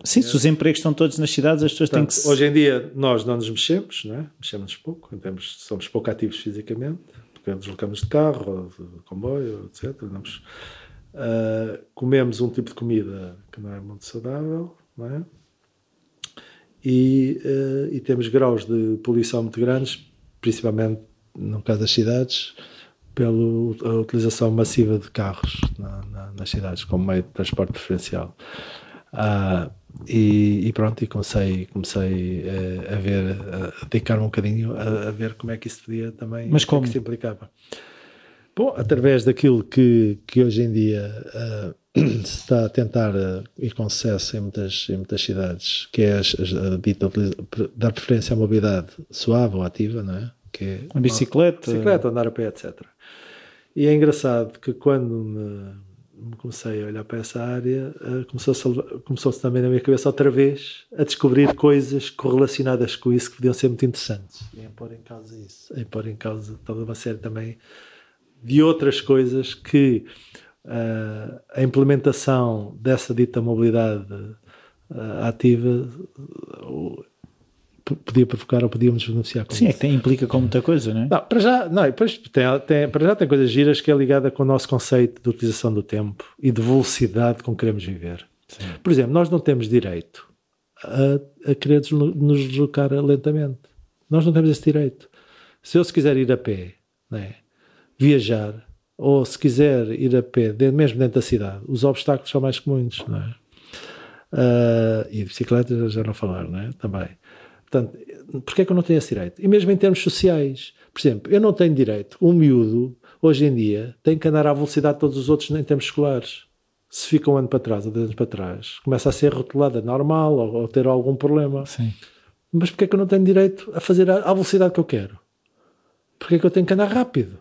Sim, se os empregos estão todos nas cidades, as pessoas Portanto, têm que. Hoje em dia nós não nos mexemos, não é? mexemos pouco, temos, somos pouco ativos fisicamente, porque deslocamos de carro, ou de comboio, etc. Uh, comemos um tipo de comida que não é muito saudável, não é? E, uh, e, temos graus de poluição muito grandes, principalmente no caso das cidades, pela utilização massiva de carros na, na, nas cidades como meio de transporte preferencial. Uh, e, e, pronto, e comecei, comecei uh, a ver, a dedicar-me um bocadinho a, a, ver como é que isso podia também, Mas como? que se implicava. Bom, através daquilo que, que hoje em dia uh, se está a tentar uh, e com sucesso em muitas, em muitas cidades, que é a, a, a dita dar preferência à mobilidade suave ou ativa, não é? Que é a bicicleta, bicicleta, andar a pé, etc. E é engraçado que quando me, me comecei a olhar para essa área, uh, começou-se começou também na minha cabeça outra vez a descobrir coisas correlacionadas com isso que podiam ser muito interessantes. E em pôr em causa isso, em pôr em causa toda uma série também de outras coisas que uh, a implementação dessa dita mobilidade uh, ativa uh, podia provocar ou podíamos beneficiar com Sim, isso. é que tem, implica com muita coisa, não é? Não, para já, não, depois tem, tem, para já tem coisas giras que é ligada com o nosso conceito de utilização do tempo e de velocidade com que queremos viver. Sim. Por exemplo, nós não temos direito a, a querer nos deslocar lentamente. Nós não temos esse direito. Se eu se quiser ir a pé, não é? Viajar, ou se quiser ir a pé, mesmo dentro da cidade, os obstáculos são mais comuns, não é? Uh, e bicicletas já não falar, não é? Também. Portanto, porquê é que eu não tenho esse direito? E mesmo em termos sociais, por exemplo, eu não tenho direito, um miúdo, hoje em dia, tem que andar à velocidade de todos os outros em termos escolares. Se fica um ano para trás ou dois anos para trás, começa a ser rotulada normal ou, ou ter algum problema. Sim. Mas porquê é que eu não tenho direito a fazer à velocidade que eu quero? Porquê é que eu tenho que andar rápido?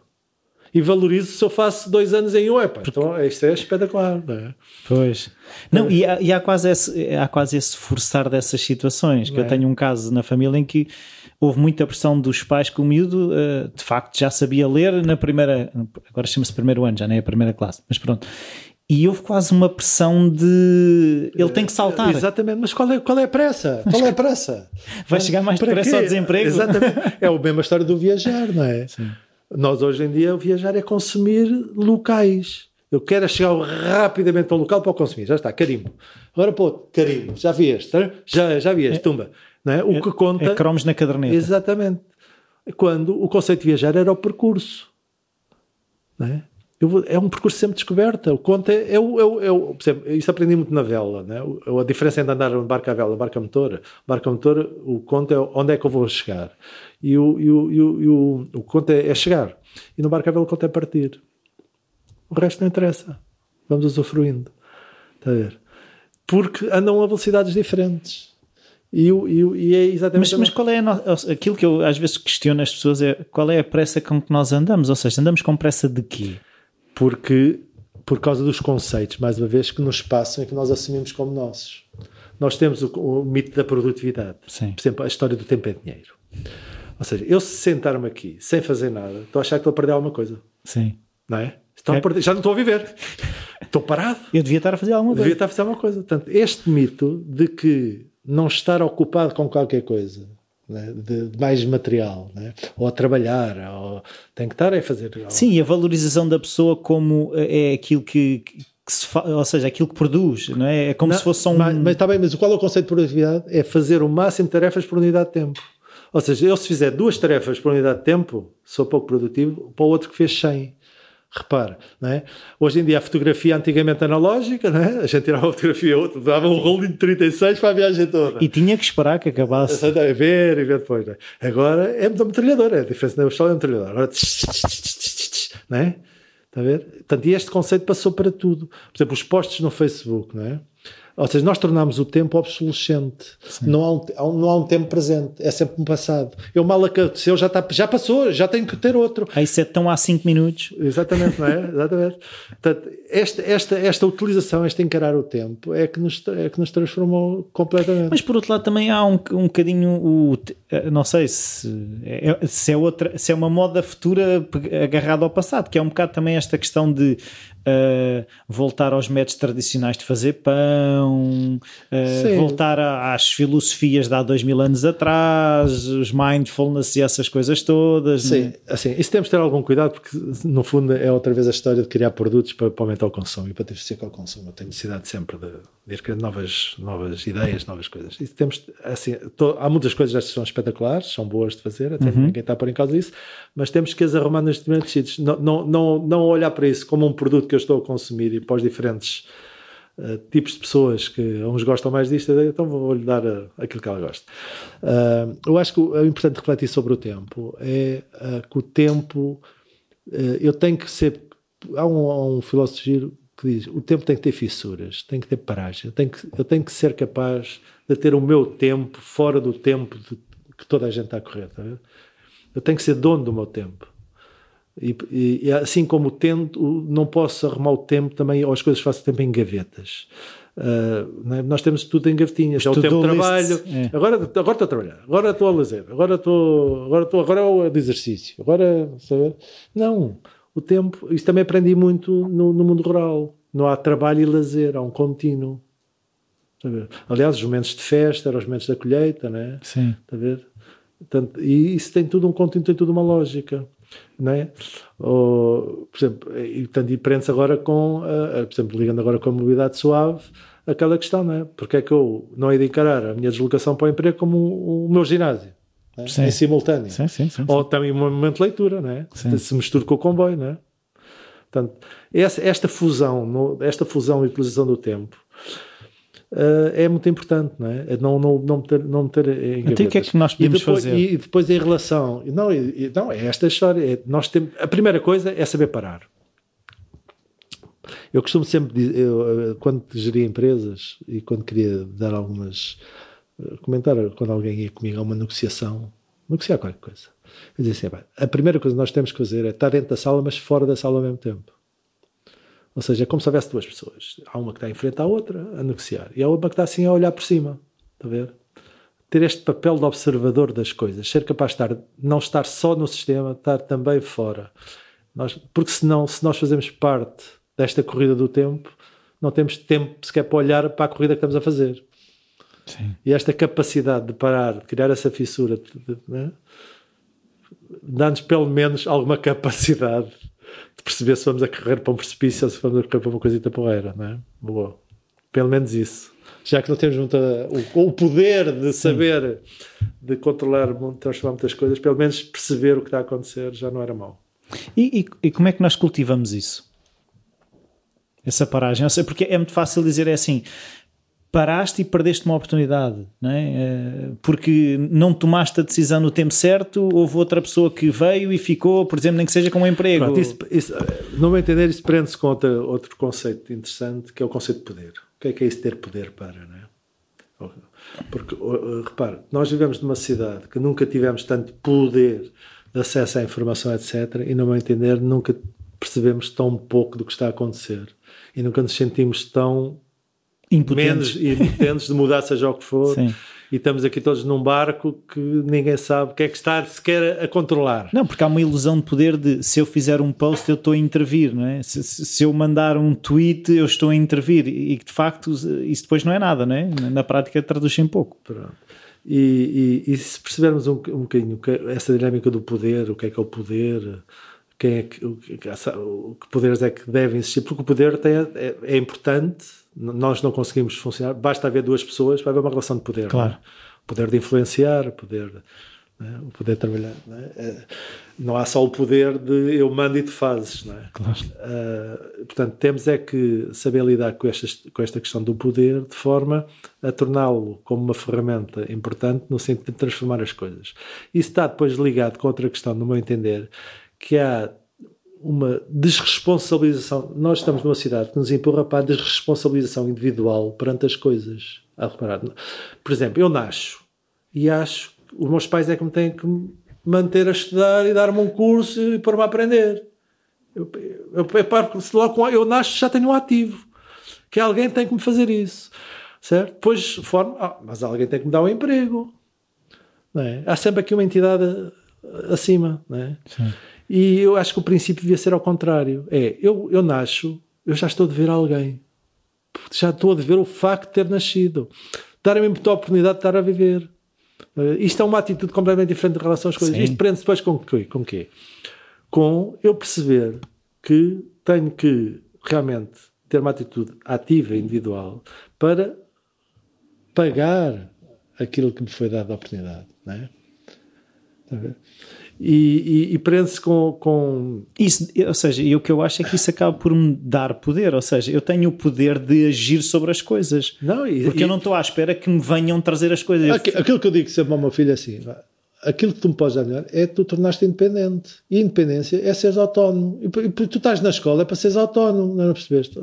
E valorizo se eu faço dois anos em um. Epá, então isto é espetacular, não é? Pois. Não, e, há, e há, quase esse, há quase esse forçar dessas situações. Que é? eu tenho um caso na família em que houve muita pressão dos pais que o miúdo uh, de facto já sabia ler na primeira. Agora chama-se primeiro ano, já nem é a primeira classe, mas pronto. E houve quase uma pressão de ele tem que saltar. Exatamente, mas qual é, qual é a pressa? Qual é a pressa? Vai chegar mais depressa ao desemprego. Exatamente. É a mesma história do viajar, não é? Sim. Nós hoje em dia viajar é consumir locais. Eu quero é chegar rapidamente ao local para o consumir. Já está, carimbo. Agora pô, carimbo. Já vi este, já, já vi este, é. tumba. Não é? O é, que conta. É cromos na caderneta. Exatamente. Quando o conceito de viajar era o percurso. Não é? Eu, é um percurso sempre descoberta. O conto é, é, é, é exemplo, isso aprendi muito na vela, né? a diferença entre andar de barca a vela e barca motor. Barca motor, o conto é onde é que eu vou chegar. E o, e o, e o, e o, o conto é, é, chegar. E no barca a vela o conto é partir. O resto não interessa. Vamos usufruindo. Está a ver? Porque andam a velocidades diferentes. E, e, e é exatamente. Mas, mas qual é no... aquilo que eu às vezes questiono as pessoas é qual é a pressa com que nós andamos? Ou seja, andamos com pressa de quê? Porque por causa dos conceitos, mais uma vez, que nos passam e que nós assumimos como nossos. Nós temos o, o mito da produtividade. Sim. Por exemplo, a história do tempo é dinheiro. Ou seja, eu se sentar-me aqui sem fazer nada, estou a achar que estou a perder alguma coisa. Sim. Não é? é. Perder, já não estou a viver. estou parado. Eu devia estar a fazer alguma coisa. Devia estar a fazer alguma coisa. Portanto, este mito de que não estar ocupado com qualquer coisa né, de, de, mais material, né? ou a trabalhar, ou tem que estar a fazer. Sim, a valorização da pessoa como eh, é aquilo que, que se fa... ou seja, aquilo que produz, não é? É como não, se fosse um. Mas, mas está bem, mas qual é o conceito de produtividade? É fazer o máximo de tarefas por unidade de tempo. Ou seja, eu se fizer duas tarefas por unidade de tempo, sou pouco produtivo, para o outro que fez 100. Repare, é? hoje em dia a fotografia antigamente analógica, é? a gente tirava a fotografia outra, dava um rolling de 36 para a viagem toda. E tinha que esperar que acabasse. A ver e ver depois. É? Agora é da metralhadora, é a diferença da pistola é metralhadora. Agora, não é? Está a ver? Portanto, e este conceito passou para tudo. Por exemplo, os posts no Facebook, não é? Ou seja, nós tornamos o tempo obsolescente. Não há, um, não há um tempo presente, é sempre um passado. Eu mal aconteceu, já, está, já passou, já tenho que ter outro. Aí isso é tão há 5 minutos. Exatamente, não é? Exatamente. Portanto, esta, esta, esta utilização, este encarar o tempo, é que nos, é que nos transformou completamente. Mas por outro lado, também há um, um bocadinho o. Não sei se é, se é, outra, se é uma moda futura agarrada ao passado, que é um bocado também esta questão de uh, voltar aos métodos tradicionais de fazer pão, uh, voltar a, às filosofias de há dois mil anos atrás, os mindfulness e essas coisas todas. Sim, né? assim, isso temos de ter algum cuidado porque no fundo é outra vez a história de criar produtos para, para aumentar o consumo e para diversificar o consumo. Eu tenho necessidade sempre de, de ir criando novas, novas ideias, novas coisas. E temos, assim, to, há muitas coisas que são espetaculares, são boas de fazer, até uhum. ninguém está a pôr em causa isso, mas temos que as arrumar nos diferentes sítios. Não, não, não, não olhar para isso como um produto que eu estou a consumir e para os diferentes uh, tipos de pessoas que uns gostam mais disto, então vou-lhe dar uh, aquilo que ela gosta. Uh, eu acho que é importante refletir sobre o tempo. É que o tempo, eu tenho que ser. Há um, há um filósofo giro que diz: o tempo tem que ter fissuras, tem que ter paragem. Eu tenho que, eu tenho que ser capaz de ter o meu tempo fora do tempo de, que toda a gente está a correr. Tá eu tenho que ser dono do meu tempo. E, e, assim como tento, não posso arrumar o tempo também, ou as coisas faço tempo em gavetas. Uh, é? Nós temos tudo em gavetinhas. É o tempo de trabalho. É. Agora, agora estou a trabalhar, agora estou a lazer, agora estou, agora estou, agora é o exercício, agora, sabe? Não. O tempo, isso também aprendi muito no, no mundo rural. Não há trabalho e lazer, há um contínuo. Aliás, os momentos de festa eram os momentos da colheita, né? Sim. Está a ver? Portanto, e isso tem tudo um contínuo, tem tudo uma lógica não é? Ou, por exemplo, e, portanto, e prende-se agora com, uh, por exemplo, ligando agora com a mobilidade suave, aquela questão, não é? Porque é que eu não hei de encarar a minha deslocação para o emprego como o, o meu ginásio? É? Em simultâneo. Sim, sim, sim, Ou também um momento de leitura, não é? Se mistura com o comboio, não é? Portanto, essa, esta fusão, esta fusão e utilização do tempo uh, é muito importante, não é? é não, não, não meter, não meter em Então o que é que nós podemos e depois, fazer? E, depois em relação... Não, e, não é esta história. É, nós temos, a primeira coisa é saber parar. Eu costumo sempre dizer, eu, quando geria empresas e quando queria dar algumas... Eh, comentar quando alguém ia comigo a uma negociação, negociar qualquer coisa. Eu dizia assim, a primeira coisa que nós temos que fazer é estar dentro da sala, mas fora da sala ao mesmo tempo. Ou seja, é como se houvesse duas pessoas. Há uma que está em frente à outra a negociar e há uma que está assim a olhar por cima. Está a ver? Ter este papel de observador das coisas, ser capaz de estar, não estar só no sistema, estar também fora. Nós, porque senão, se nós fazemos parte desta corrida do tempo, não temos tempo sequer para olhar para a corrida que estamos a fazer. Sim. E esta capacidade de parar, de criar essa fissura, né? dá-nos pelo menos alguma capacidade de perceber se vamos a correr para um precipício ou se vamos a correr para uma coisita porreira, não é? Boa. Pelo menos isso. Já que não temos muita, o, o poder de saber, de controlar, transformar muitas coisas, pelo menos perceber o que está a acontecer já não era mau. E, e, e como é que nós cultivamos isso? Essa paragem? Porque é muito fácil dizer é assim, paraste e perdeste uma oportunidade, não é? Eh, porque não tomaste a decisão no tempo certo, houve outra pessoa que veio e ficou, por exemplo, nem que seja com um emprego. Pronto, isso, isso, não me entender, isso prende-se com outro, outro conceito interessante, que é o conceito de poder. O que é que é isso ter poder para, não é? Porque, repare, nós vivemos numa cidade que nunca tivemos tanto poder de acesso à informação, etc., e, no meu entender, nunca percebemos tão pouco do que está a acontecer. E nunca nos sentimos tão impotentes. menos impotentes de mudar seja o que for. Sim. E estamos aqui todos num barco que ninguém sabe o que é que está sequer a controlar. Não, porque há uma ilusão de poder de se eu fizer um post eu estou a intervir, não é? Se, se eu mandar um tweet eu estou a intervir e de facto isso depois não é nada, não é? Na prática traduz em pouco. Pronto. E, e, e, se percebermos um, um bocadinho essa dinâmica do poder, o que é que é o poder, quem é que, o, que, que poderes é que devem existir, porque o poder tem, é, é importante nós não conseguimos funcionar, basta haver duas pessoas para haver uma relação de poder. É? Claro. Poder de influenciar, poder, né? o poder de trabalhar. Não, é? não, há só o poder de eu mando e tu fazes. Não é? claro. Uh, portanto, temos é que saber lidar com, estas, com esta questão do poder de forma a torná-lo como uma ferramenta importante no sentido de transformar as coisas. Isso está depois ligado com outra questão, no meu entender, que há uma desresponsabilização. Nós estamos numa cidade que nos empurra para a desresponsabilização individual perante as coisas. A reparar. Por exemplo, eu nasço e acho que os meus pais é que me têm que manter a estudar e dar-me um curso e pôr-me a aprender. Eu, eu, eu, eu, se logo eu nasço já tenho um ativo. Que alguém tem que me fazer isso. Certo? Depois, forma, ah, mas alguém tem que me dar um emprego. É? Há sempre aqui uma entidade acima. Não é? Sim. E eu acho que o princípio devia ser ao contrário. É, eu, eu nasço, eu já estou a dever a alguém. Já estou a dever o facto de ter nascido. Darem-me muita oportunidade de estar a viver. Uh, isto é uma atitude completamente diferente em relação às coisas. Sim. Isto prende-se depois com o Com quê? Com eu perceber que tenho que realmente ter uma atitude ativa, individual, para pagar aquilo que me foi dado a oportunidade. Não é? E, e, e prende-se com, com. Isso, ou seja, e o que eu acho é que isso acaba por me dar poder, ou seja, eu tenho o poder de agir sobre as coisas. Não, e, porque eu não estou à espera que me venham trazer as coisas. Aquilo que eu digo sempre ao meu filho é assim: aquilo que tu me podes dar melhor é tu tornaste independente. E independência é seres autónomo. E, tu estás na escola é para seres autónomo, não, é? percebeste?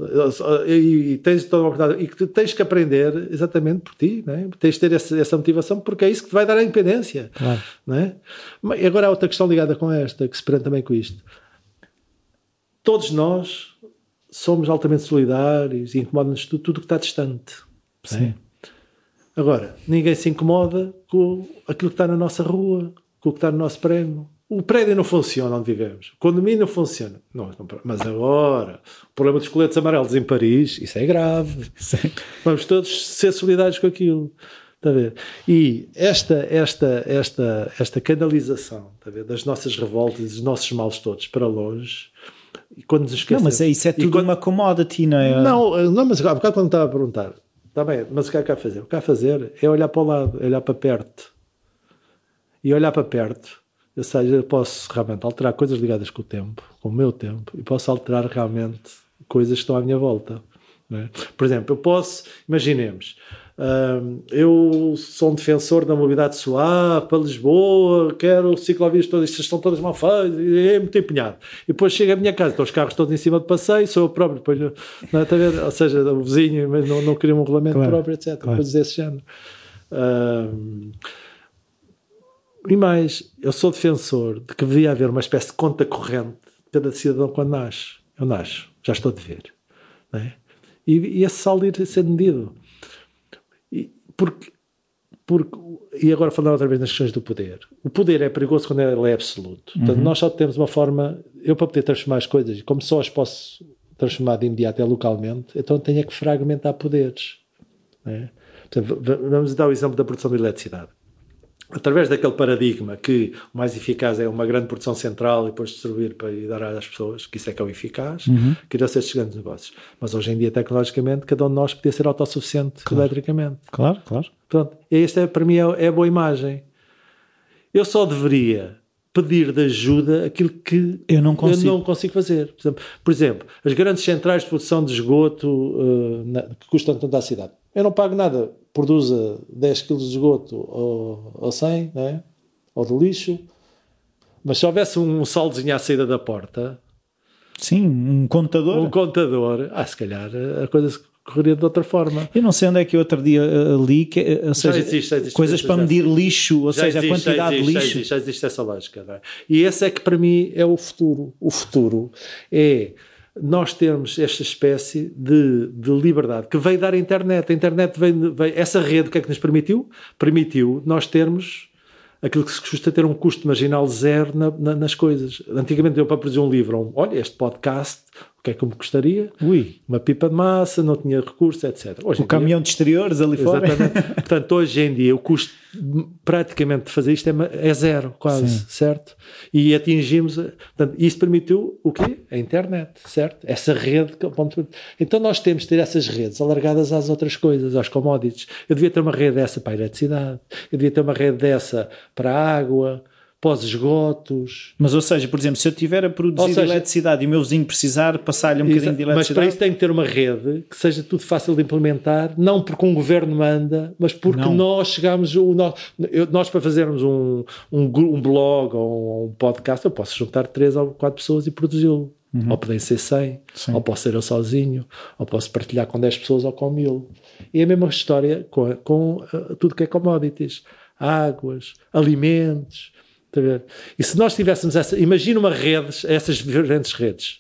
E, e, tens toda uma oportunidade. E que tens que aprender exatamente por ti, é? tens de ter essa, essa, motivação, porque é isso que te vai dar a independência. Claro. Não é? Mas agora há outra questão ligada com esta, que se prende também com isto. Todos nós somos altamente solidários e incomoda-nos tudo, tudo que está distante. Sim. É? Agora, ninguém se incomoda com aquilo que está na nossa rua, com o que está no nosso prédio. O prédio não funciona onde vivemos. O condomínio não funciona. Não, não, mas agora, o problema dos coletes amarelos em Paris, isso é grave. Sim. Vamos todos ser solidários com aquilo. Está a ver? E esta, esta, esta, esta canalização está a ver? das nossas revoltas, dos nossos males todos para longe, e quando nos esquecemos. Não, mas isso é tudo quando, uma commodity, não é? Não, não mas há bocado quando estava a perguntar, Está bem, mas o que é que há a fazer? O que há a fazer é olhar para o lado, é olhar para perto. E olhar para perto, ou seja, eu posso realmente alterar coisas ligadas com o tempo, com o meu tempo, e posso alterar realmente coisas que estão à minha volta. É? Por exemplo, eu posso, imaginemos, eu sou um defensor da mobilidade suave para Lisboa, quero ciclovias todas, estas estão todas mal feitas, é muito empenhado. E depois chego à minha casa, estão os carros todos em cima de passeio, sou eu próprio, depois, não, é, tá ver? ou seja, o vizinho, mas não, não queria um regulamento claro, próprio, etc. Claro. Coisas desse género. e mais, eu sou defensor de que devia haver uma espécie de conta corrente de cada cidadão quando nasce. Eu nasço, já estou a dever. Não é? e, e esse saldo ir sendo medido. Porque, porque, e agora falando outra vez nas questões do poder. O poder é perigoso quando ele é absoluto. Uhum. Portanto, nós só temos uma forma. Eu, para poder transformar as coisas, como só as posso transformar de imediato é localmente, então tenho é que fragmentar poderes. É? Portanto, vamos dar o exemplo da produção de eletricidade através daquele paradigma que o mais eficaz é uma grande produção central e depois distribuir para e dar às pessoas, que isso é que é o eficaz, uhum. criam-se estes grandes negócios. Mas hoje em dia, tecnologicamente, cada um de nós podia ser autossuficiente claro. eletricamente. Claro, claro. Pronto, e esta é, para mim é, é a boa imagem. Eu só deveria pedir de ajuda aquilo que eu não consigo, eu não consigo fazer. Por exemplo, por exemplo, as grandes centrais de produção de esgoto uh, na, que custam tanto à cidade. Eu não pago nada produza 10 kg de esgoto ou, ou 100, né? ou de lixo, mas se houvesse um saldozinho à saída da porta. Sim, um contador. Um contador, ah, se calhar a coisa correria de outra forma. Eu não sei onde é que eu outro dia uh, li, que, uh, ou seja, existe, existe, coisas para medir lixo, ou seja, existe, a quantidade de lixo. Já existe, já existe essa lógica. É? E esse é que para mim é o futuro. O futuro é nós termos esta espécie de, de, liberdade que veio dar a internet. A internet veio, veio, essa rede, o que é que nos permitiu? Permitiu nós termos aquilo que se custa ter um custo marginal zero na, na, nas coisas. Antigamente eu para produzir um livro, um, olha, este podcast que é que me custaria? Ui. Uma pipa de massa, não tinha recursos, etc. Hoje o caminhão dia, de exteriores ali fora. Exatamente. Portanto, hoje em dia o custo praticamente de fazer isto é, é zero, quase, Sim. certo? E atingimos. Portanto, isso permitiu o quê? A internet, certo? Essa rede. Então nós temos de ter essas redes alargadas às outras coisas, aos commodities. Eu devia ter uma rede dessa para a eletricidade, eu devia ter uma rede dessa para a água pós-esgotos. Mas, ou seja, por exemplo, se eu tiver a produzir seja- eletricidade e o meu vizinho precisar, passar-lhe um bocadinho de Mas para eletricidade. isso tem que ter uma rede que seja tudo fácil de implementar, não porque um governo manda, mas porque Não. nós chegamos, o eu- nós para fazermos um, um, um blog ou um podcast, eu posso juntar três ou quatro pessoas e produzi-lo. Ou podem ser 100, Uhum. Sim. ou posso ser eu sozinho, ou posso partilhar com 10 pessoas ou com mil. E é a mesma história com, com uh, tudo que é commodities, águas, alimentos. Está a ver? E se nós tivéssemos essa, imagina uma rede, essas diferentes redes,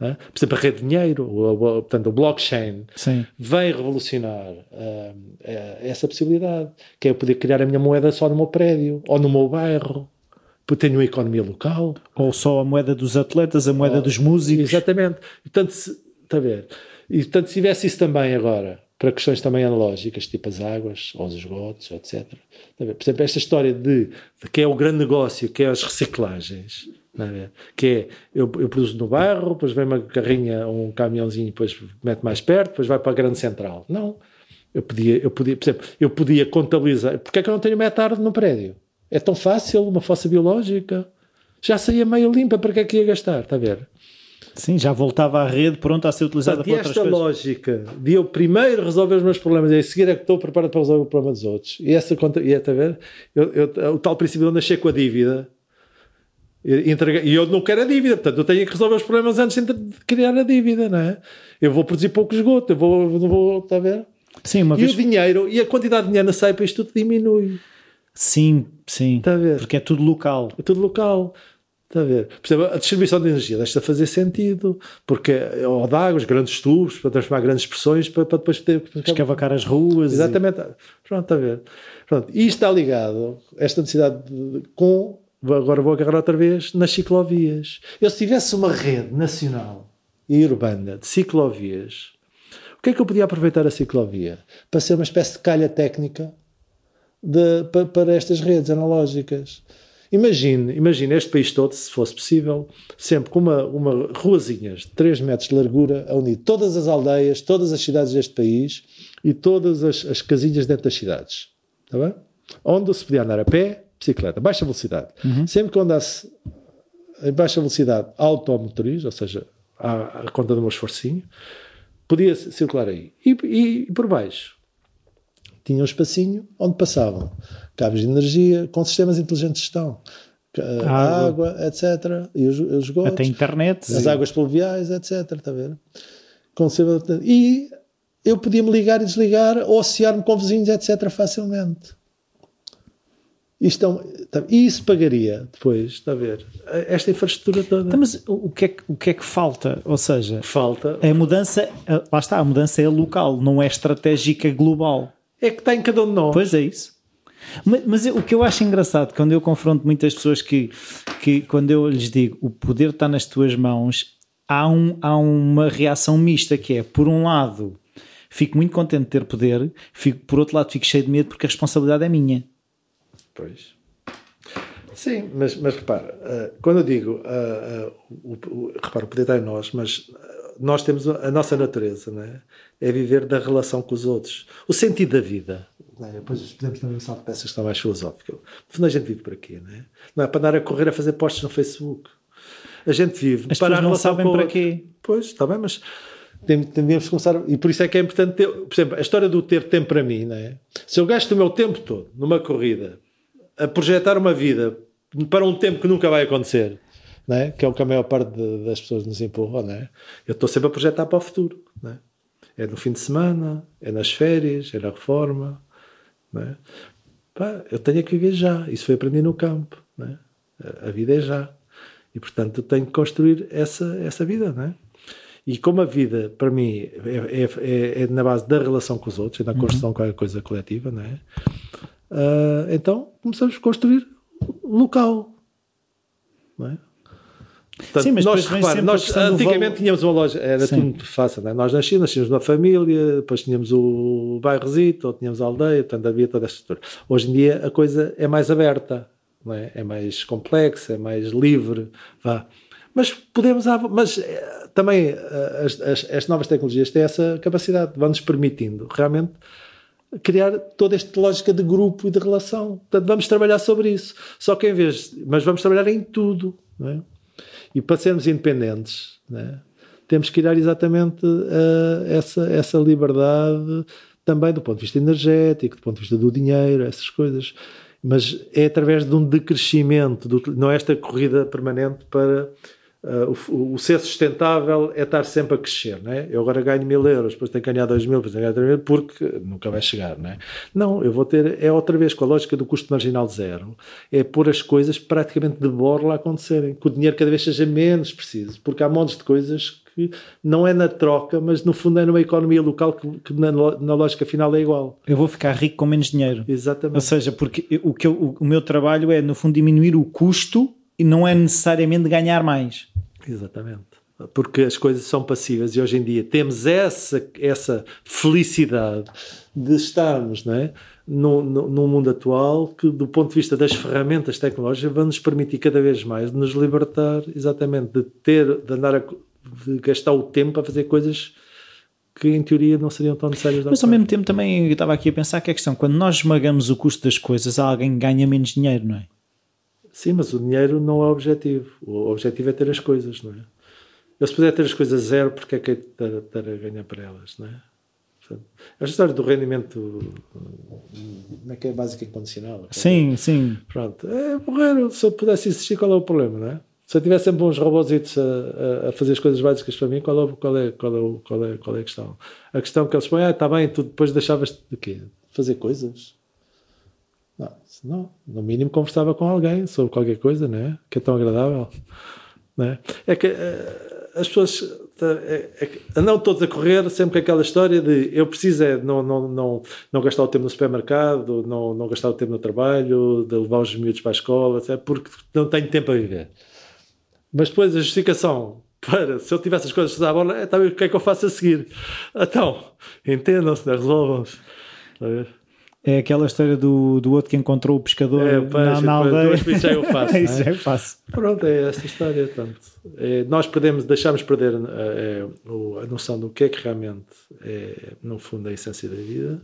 é? por exemplo, a rede de dinheiro, o, o- portanto, o blockchain, Sim. vem revolucionar eh, essa possibilidade, que é eu poder criar a minha moeda só no meu prédio ou no meu bairro, porque tenho uma economia local. Ou só a moeda dos atletas, a moeda dos músicos. Exatamente. E, portanto, se, está a ver? E, portanto, se tivesse isso também agora, para questões também analógicas, tipo as águas, ou os esgotos, etc. Ver? Por exemplo, esta história de, de que é o grande negócio, que é as reciclagens, ver? que é, eu, eu produzo no bairro, depois vem uma carrinha, um caminhãozinho, depois mete mais perto, depois vai para a grande central. Não. Eu podia, eu podia, por exemplo, eu podia contabilizar. Porque é que eu não tenho metade no prédio? É tão fácil, uma fossa biológica. Já saía meio limpa, para que é que ia gastar? Está a ver? Sim, já voltava à rede pronta a ser utilizada Portanto, e para outras esta coisas. lógica de eu primeiro resolver os meus problemas e a seguir é que estou preparado para resolver o problema dos outros. E essa conta, e é, está a ver? Eu, eu- o tal princípio de eu nascer com a dívida e, entregar- e eu não quero a dívida, portanto eu tenho que resolver os problemas antes de criar a dívida, não é? Eu vou produzir pouco esgoto, eu vou, eu vou, está a ver? Sim, uma E vez. o dinheiro, e a quantidade de dinheiro na SAIPA, isto tudo diminui, Sim, sim. está a ver? Porque é tudo local. É tudo local. Está a ver? Por exemplo, a distribuição de energia deixa de fazer sentido, porque ou de águas, grandes tubos, para transformar grandes pressões, para, para depois ter. Escavacar as ruas. e- Exatamente. Pronto, está a ver. Pronto. E isto está ligado, esta necessidade, de- com. Agora vou agarrar outra vez nas ciclovias. Eu, se tivesse uma rede nacional e urbana de ciclovias, o que é que eu podia aproveitar a ciclovia? Para ser uma espécie de calha técnica de- pa- para, estas redes analógicas. Imagine, imagine este país todo, se fosse possível, sempre com uma, uma ruazinhas de 3 metros de largura a unir todas as aldeias, todas as cidades deste país e todas as, as casinhas dentro das cidades. Está bem? Onde se podia andar a pé, bicicleta, baixa velocidade. Sempre que andasse em baixa velocidade automotoriz, ou seja, à, à conta do meu esforcinho, podia circular aí. E, e- e por baixo tinha um espacinho onde passavam cabos de energia com sistemas inteligentes de gestão. A Água. água, etc. E os, os esgotos, Até internet. as sim. águas pluviais, etc. Está a ver? Com E eu podia me ligar e desligar ou associar-me com vizinhos, etc. facilmente. Isto é um- tá- e isso pagaria depois, está a ver? Esta infraestrutura toda. Então, mas o que, é que, o que é que falta? Ou seja, Falta. a mudança, lá está, a mudança é local, não é estratégica global. É que está em cada um de nós. Pois é isso. Mas, mas eu- o que eu acho engraçado quando eu confronto muitas pessoas que, que quando eu lhes digo o poder está nas tuas mãos, há, um, há uma reação mista que é, por um lado, fico muito contente de ter poder, fico, por outro lado, fico cheio de medo porque a responsabilidade é minha. Pois. Sim, mas, mas repara, ah, quando eu digo, ah, ah, o, o, repara, o poder está em nós, mas nós temos a nossa natureza, não é? É viver da relação com os outros. O sentido da vida. Não é? Depois podemos também usar peças que estão mais filosóficas. No fundo, a gente vive para quê, não é? Não é para andar a correr a fazer posts no Facebook. A gente vive As para a não sabem para quê. Pois, está bem, mas a começar. E por isso é que é importante ter. Por exemplo, a história do ter tempo para mim, não é? Se eu gasto o meu tempo todo numa corrida a projetar uma vida para um tempo que nunca vai acontecer, não é? que é o que a maior parte de- das pessoas nos empurram, não é? eu estou sempre a projetar para o futuro. Não é? é no fim de semana, é nas férias, é na reforma. Não é? Pá, eu tenho que viver já. Isso foi aprendido no campo. Não é? A- A vida é já. E portanto eu tenho que construir essa, essa vida. Não é? E como a vida, para mim, é, é- é- é na base da relação com os outros, é na construção de qualquer coisa coletiva, não é? Ah, então começamos a construir local. Não é? Portanto, Sim, mas nós, nós antigamente tínhamos uma loja, era Sim. tudo muito fácil, não é? nós nascíamos, nascíamos numa família, depois tínhamos o bairrozito, ou tínhamos a aldeia, portanto havia toda esta estrutura. Hoje em dia a coisa é mais aberta, é? é mais complexa, é mais livre, vá. Mas podemos, av- mas eh, também eh, as, as, as novas tecnologias têm essa capacidade, vão-nos permitindo realmente criar toda esta lógica de grupo e de relação. Portanto, vamos trabalhar sobre isso. Só que em vez, mas vamos trabalhar em tudo, não é? E para sermos independentes, é? temos que criar exatamente uh, essa, essa liberdade também do ponto de vista energético, do ponto de vista do dinheiro, essas coisas. Mas é através de um decrescimento, do, não é esta corrida permanente para Uh, o, o, ser sustentável é estar sempre a crescer, não é? Eu agora ganho mil euros, depois tenho que ganhar dois mil, depois tenho que ganhar três mil, porque nunca vai chegar, não é? Não, eu vou ter, é outra vez com a lógica do custo marginal zero, é pôr as coisas praticamente de borla a acontecerem, que o dinheiro cada vez seja menos preciso, porque há montes de coisas que não é na troca, mas no fundo é numa economia local que, que na, na, lógica final é igual. Eu vou ficar rico com menos dinheiro. Exatamente. Ou seja, porque o, que eu, o meu trabalho é, no fundo, diminuir o custo e não é necessariamente ganhar mais. Exatamente. Porque as coisas são passivas e hoje em dia temos essa, essa felicidade de estarmos não é? no, no, no mundo atual que, do ponto de vista das ferramentas tecnológicas, vão nos permitir cada vez mais de nos libertar exatamente de ter, de andar a, de gastar o tempo a fazer coisas que em teoria não seriam tão necessárias. Mas ao mesmo tempo também eu estava aqui a pensar que a questão, quando nós esmagamos o custo das coisas, alguém ganha menos dinheiro, não é? Sim, mas o dinheiro não é o objetivo. O objetivo é ter as coisas, não é? Eu se puder ter as coisas zero, porque é que é estar, estar a ganhar para elas, não é? a história do rendimento não é que é básica e incondicional. Sim, é, sim. Pronto. É porreiro. Se eu pudesse existir, qual é o problema, não é? Se eu tivesse sempre uns robôzitos a, a, fazer as coisas básicas para mim, qual é, qual, é, qual, é, qual, é, qual é a questão? A questão que eles põem, ah, está bem, tu depois deixavas de quê? Fazer coisas? Não, não, no mínimo conversava com alguém sobre qualquer coisa, né? Que é tão agradável, né? É que uh, as pessoas é, é, andam todos a correr sempre com aquela história de eu preciso é não, não, não, não gastar o tempo no supermercado, não, não gastar o tempo no trabalho, de levar os miúdos para a escola, etc, porque não tenho tempo a viver. Mas depois a justificação para, se eu tivesse as coisas a bola, é, tá, o que é que eu faço a seguir? Então, entendam-se, né? resolvam-se. Está a ver? É aquela história do, do outro que encontrou o pescador é, na, na aldeia. Isso já eu faço. isso já eu faço. Pronto, é esta história. Tanto. É, nós perdemos, deixamos perder é, a noção do que é que realmente é, no fundo, a essência da vida.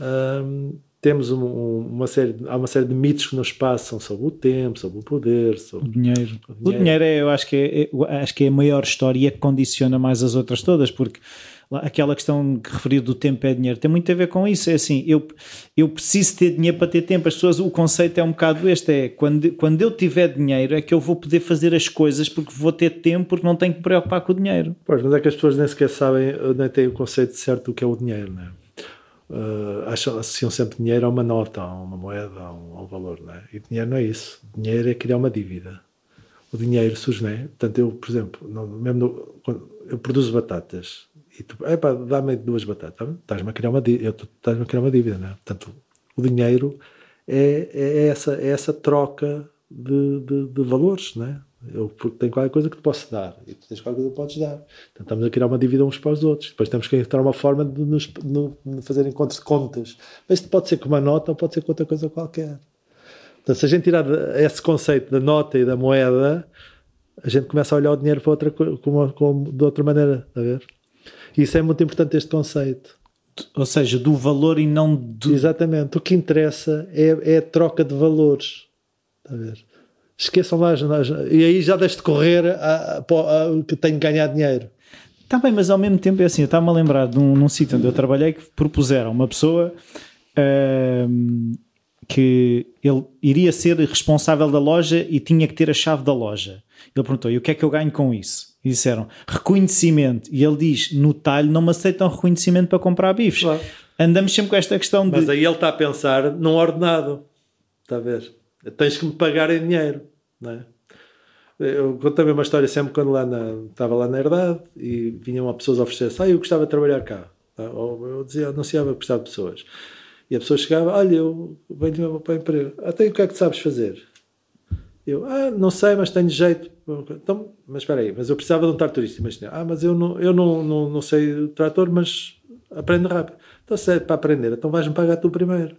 Um, temos um, uma série, há uma série de mitos que nos passam sobre o tempo, sobre o poder, sobre o dinheiro. O dinheiro, o dinheiro é, eu acho que é, é, acho que é a maior história que condiciona mais as outras todas, porque aquela questão que referiu do tempo é dinheiro, tem muito a ver com isso. É assim, eu, eu preciso ter dinheiro para ter tempo. As pessoas, o conceito é um bocado este: é quando, quando eu tiver dinheiro é que eu vou poder fazer as coisas porque vou ter tempo, porque não tenho que preocupar com o dinheiro. Pois, mas é que as pessoas nem sequer sabem, nem têm o conceito certo do que é o dinheiro, não é? Uh, acham, associam sempre dinheiro a uma nota, a uma moeda, a um, a um valor, não é? E dinheiro não é isso. Dinheiro é criar uma dívida. O dinheiro surge, não é? Portanto, eu, por exemplo, mesmo no, eu produzo batatas, e tu, epá, dá-me duas batatas. Tá estás-me a criar uma dívida, estás-me a criar uma dívida, não é? Portanto, o dinheiro é, é, essa, é essa troca de, de, de valores, não é? Eu tenho qualquer coisa que te posso dar e tu tens qualquer coisa que podes dar. Então estamos a criar uma dívida uns para os outros. Depois temos que encontrar uma forma de nos de fazer encontros de contas. Mas isto pode ser com uma nota ou pode ser com outra coisa qualquer. Então, se a gente tirar esse conceito da nota e da moeda, a gente começa a olhar o dinheiro para outra, de outra maneira. a ver? Isso é muito importante, este conceito. Ou seja, do valor e não do. Exatamente. O que interessa é, é a troca de valores. Está a ver? Esqueçam lá. E aí já deixe de correr a, a, a, que tenho que ganhar dinheiro. Está bem, mas ao mesmo tempo é assim. Eu estava-me a lembrar de um, num sítio onde eu trabalhei que propuseram uma pessoa. Uh, que ele iria ser responsável da loja e tinha que ter a chave da loja. Ele perguntou: e o que é que eu ganho com isso? E disseram reconhecimento. E ele diz: no talho não me aceitam reconhecimento para comprar bifes. Claro. Andamos sempre com esta questão de. Mas aí ele está a pensar num ordenado. Está a ver? Tens que me pagar em dinheiro. Não é? Eu contei uma história sempre quando lá na, estava lá na herdade e vinham pessoas oferecer-se: Ah, eu gostava de trabalhar cá. Ou eu dizia, anunciava que gostava de pessoas. E a pessoa chegava: Olha, eu venho para o emprego. Até o que é que sabes fazer? Eu, ah, não sei, mas tenho jeito. Então, mas espera aí, mas eu precisava de um tratorista. Ah, mas eu não, eu não, não, não sei trator, mas aprendo rápido. Então, se é para aprender, então vais-me pagar tu primeiro.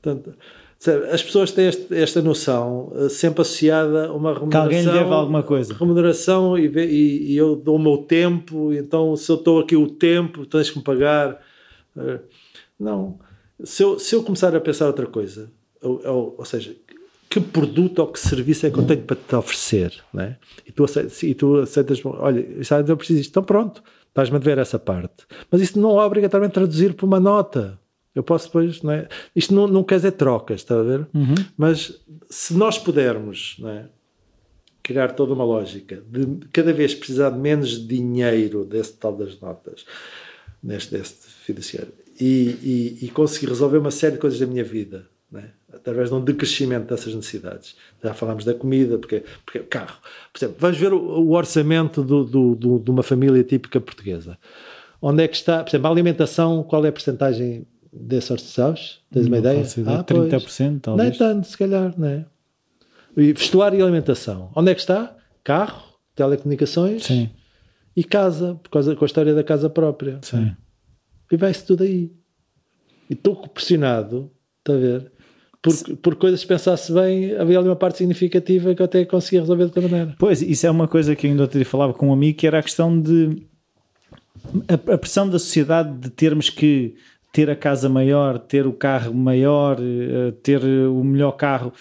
Portanto, as pessoas têm este, esta noção eh, sempre associada a uma remuneração. Que alguém deve alguma coisa. Remuneração e, e, e, eu dou o meu tempo, então se eu estou aqui o tempo, tens que me pagar. Uh, não. Se eu, se eu começar a pensar outra coisa, ou, ou, ou, seja, que produto ou que serviço é que eu tenho para te oferecer, né? e, tu aceitas, e tu aceitas, olha, eu preciso disto, então pronto, estás-me a ver essa parte. Mas isso não é obrigatoriamente traduzir por uma nota. Eu posso depois, não é? Isto não, não quer dizer trocas, está a ver? Uhum. Mas se nós pudermos, não é? criar toda uma lógica de cada vez precisar de menos dinheiro desse tal das notas, neste deste fiduciário, e, e, e conseguir resolver uma série de coisas da minha vida, é? Através de um decrescimento dessas necessidades. Já falámos da comida, porque, porque carro. Por exemplo, vamos ver o, o orçamento do, do, do, de uma família típica portuguesa. Onde é que está, por exemplo, a alimentação, qual é a porcentagem desse orçamento? Tens uma ideia? Ah, 30%, talvez. Não é tanto, se calhar, não é? E vestuário e alimentação. Onde é que está? Carro, telecomunicações Sim. e casa, por causa com a história da casa própria. Sim. E vai-se tudo aí. E estou pressionado, está a ver? Por, por coisas que pensasse bem, havia ali uma parte significativa que eu até conseguia resolver de outra maneira. Pois, isso é uma coisa que ainda outro falava com um amigo, que era a questão de a, a pressão da sociedade de termos que ter a casa maior, ter o carro maior, eh, ter o melhor carro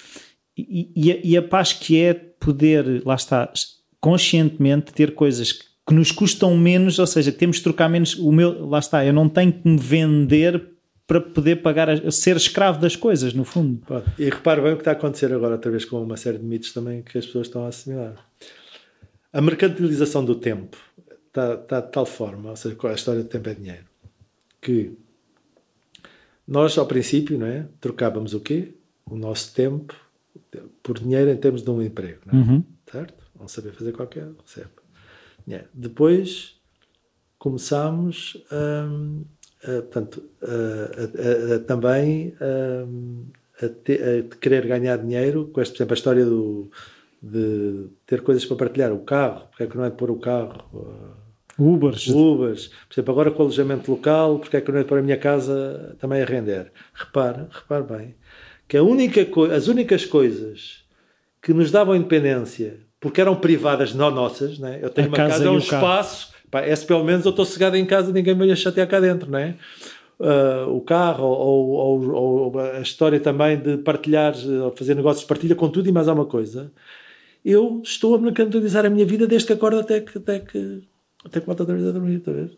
e, e, a, e a paz que é poder, lá está, conscientemente ter coisas que, nos custam menos, ou seja, temos de trocar menos. O meu, lá está, eu não tenho que me vender para poder pagar, a, ser escravo das coisas, no fundo. E repare bem o que está a acontecer agora, outra vez com uma série de mitos também que as pessoas estão a assimilar. A mercantilização do tempo está, está de tal forma, ou seja, a história do tempo é dinheiro, que nós, ao princípio, não é, trocávamos o quê? O nosso tempo por dinheiro em termos de um emprego, não é? Uhum. certo? Não saber fazer qualquer, recebe. Depois começámos um, a, portanto, a, a, também a, te, querer ganhar dinheiro com esta, por exemplo, a história do, de ter coisas para partilhar. O carro, porque é que não é de pôr o carro? Ubers. Ubers. Por exemplo, agora com o alojamento local, porque é que não é para a minha casa também a render? Repara, repare bem que a única as únicas coisas que nos davam independência, porque eram privadas, não nossas, né? eu tenho a uma casa, casa um espaço, pá, esse pelo menos eu estou cegado em casa, ninguém me ia chatear cá dentro, não é? Uh, o carro ou, ou, ou, a história também de partilhar, fazer negócios de partilha com tudo e mais alguma coisa, eu estou a mercantilizar a minha vida desde que acordo até que, até que, até que volto outra vez a dormir, está a ver?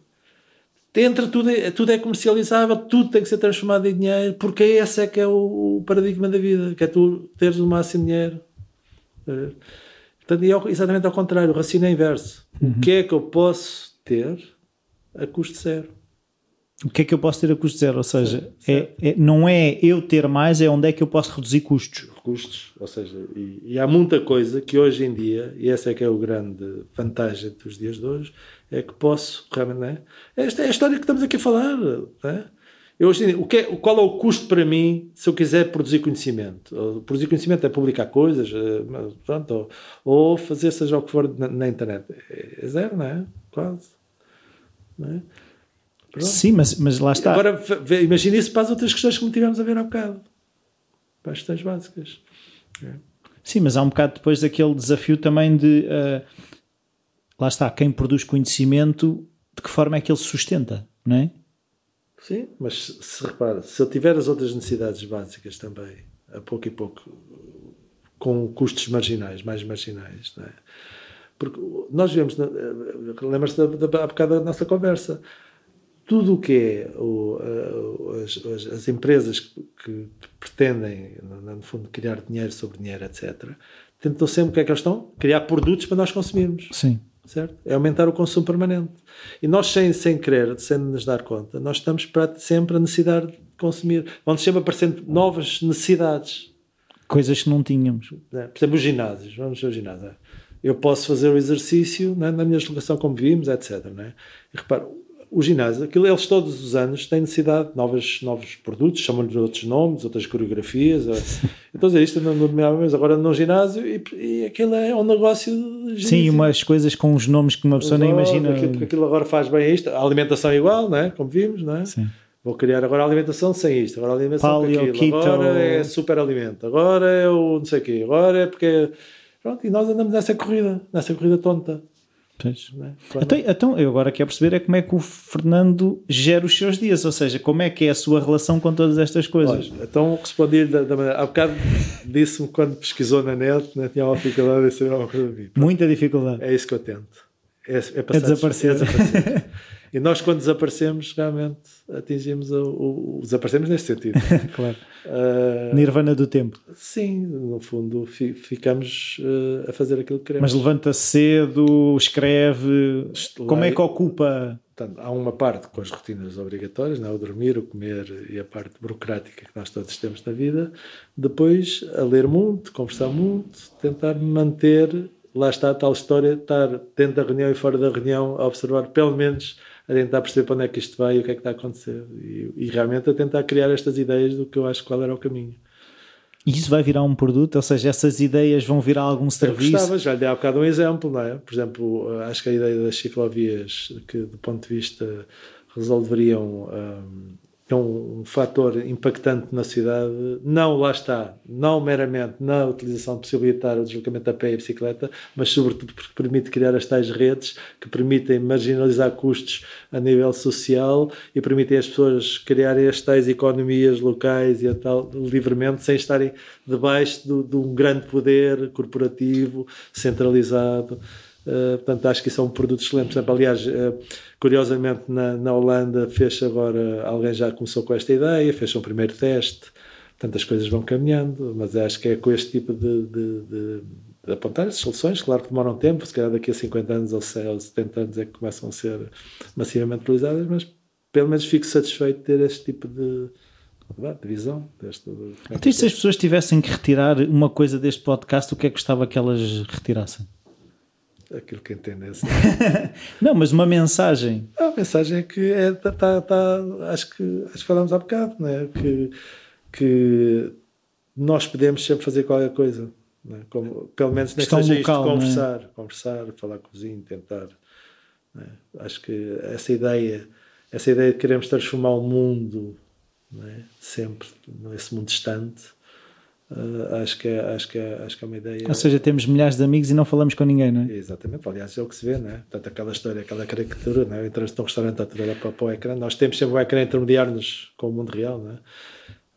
entra tudo, tudo é comercializável, tudo tem que ser transformado em dinheiro, porque esse é que é o, o paradigma da vida, que é tu teres o máximo dinheiro. Portanto, é exatamente ao contrário, o raciocínio é inverso. Uhum. O que é que eu posso ter a custo zero? O que é que eu posso ter a custo zero? Ou seja, é, é, não é eu ter mais, é onde é que eu posso reduzir custos. Custos, ou seja, e, e, há muita coisa que hoje em dia, e essa é que é o grande vantagem dos dias de hoje, é que posso realmente, é? Esta é a história que estamos aqui a falar, não é? Eu hoje, o que é, qual é o custo para mim se eu quiser produzir conhecimento? Produzir conhecimento é publicar coisas, eh, pronto, ou, ou fazer seja o que for na, na internet. É zero, não é? Quase. Não é? Sim, mas, mas lá está. Agora, imagine isso para as outras questões que me tivemos a ver há bocado. Para as questões básicas. É. Sim, mas há um bocado depois daquele desafio também de. Uh, lá está, quem produz conhecimento, de que forma é que ele se sustenta, não é? Sim, mas se repara, se eu tiver as outras necessidades básicas também, a pouco e pouco, com custos marginais, mais marginais, não é? Porque nós vemos, lembra-se da, da, há bocado da nossa conversa, tudo o que é o, as, as, as, empresas que, que, pretendem, no fundo, criar dinheiro sobre dinheiro, etc., tentam sempre o que é que elas estão? Criar produtos para nós consumirmos. Sim certo? É aumentar o consumo permanente. E nós, sem, sem querer, sem nos dar conta, nós estamos para sempre a necessidade de consumir. Vão sempre aparecendo novas necessidades. Coisas que não tínhamos. É, por exemplo, os ginásios. Vamos ao ginásio. Eu posso fazer o exercício né, na minha deslocação, como vimos, etc. Né? E repara, o ginásio, aquilo, eles todos os anos têm necessidade de novos, novos produtos, chamam-lhe outros nomes, outras coreografias. então, é isto não, não mas agora no ginásio e, e aquilo é um negócio. Sim, umas coisas com os nomes que uma pessoa nem imagina. Aquilo, aquilo, agora faz bem isto. A alimentação é igual, não é? como vimos, não é? Sim. Vou criar agora a alimentação sem isto, agora a alimentação Paleo, com aquilo. Keto. Agora é super alimento, agora é o não sei o quê, agora é porque. Pronto, e nós andamos nessa corrida, nessa corrida tonta. É? Então, então, eu agora quero perceber é como é que o Fernando gera os seus dias, ou seja, como é que é a sua relação com todas estas coisas. Olha, então respondi da, da maneira. Há bocado disse-me quando pesquisou na net, né, tinha uma dificuldade em saber alguma coisa de mim. Muita dificuldade. É isso que eu tento. É, é, passar desaparecer. é desaparecer. e nós, quando desaparecemos, realmente atingimos o, o- o- desaparecemos neste sentido. Claro. Ah, Nirvana do tempo. sim, no fundo, fi- ficamos ah, a fazer aquilo que queremos. Mas levanta-se cedo, escreve. Como é que ocupa? Portanto, há uma parte com as rotinas obrigatórias, não é? o dormir, o comer e a parte burocrática que nós todos temos na vida. Depois, a ler muito, conversar muito, tentar manter, lá está a tal história, estar dentro da reunião e fora da reunião, a observar, pelo menos, a tentar perceber para onde é que isto vai e o que é que está a acontecer. E, e realmente a tentar criar estas ideias do que eu acho qual era o caminho. E isso vai virar um produto, ou seja, essas ideias vão virar algum Eu serviço. gostava, já lhe dei há bocado um exemplo, não é? Por exemplo, acho que a ideia das ciclovias, que do ponto de vista resolveriam um, é um, fator impactante na cidade, não lá está, não meramente na utilização possibilitar o deslocamento a pé e bicicleta, mas sobretudo porque permite criar as tais redes que permitem marginalizar custos a nível social e permitem às pessoas criarem as tais economias locais e tal livremente sem estarem debaixo de um grande poder corporativo centralizado. Uh, portanto, acho que isso é um produto excelente. Por exemplo, aliás, uh, curiosamente, na, na Holanda fez agora, alguém já começou com esta ideia, fez um primeiro teste. Portanto, as coisas vão caminhando, mas acho que é com este tipo de, de, de, de apontar as soluções. Claro que demoram tempo, se calhar daqui a 50 anos ou 100 ou 70 anos é que começam a ser massivamente utilizadas, mas pelo menos fico satisfeito de ter este tipo de, de visão. Deste, é Então, se as pessoas tivessem que retirar uma coisa deste podcast, o que é que gostava que elas retirassem? Aquilo que entendesse. Não, mas uma mensagem. A mensagem é que é, tá, tá, tá- acho que acho que falámos há bocado, né? que, que nós podemos sempre fazer qualquer coisa. Né? Como, pelo menos nem seja local, isto, é? conversar, conversar, falar com o vizinho, tentar. né? Acho que essa ideia, essa ideia de queremos transformar o mundo né? sempre nesse mundo distante, eh, acho, que é, acho, que é, acho que é uma ideia. Ou seja, temos milhares de amigos e não falamos com ninguém, não é? Exatamente, aliás, é o que se vê, não é? Portanto, aquela história, aquela caricatura, não é? Entras restaurante a tirar para, para o ecrã, nós temos sempre o ecrã a intermediar-nos com o mundo real, não é?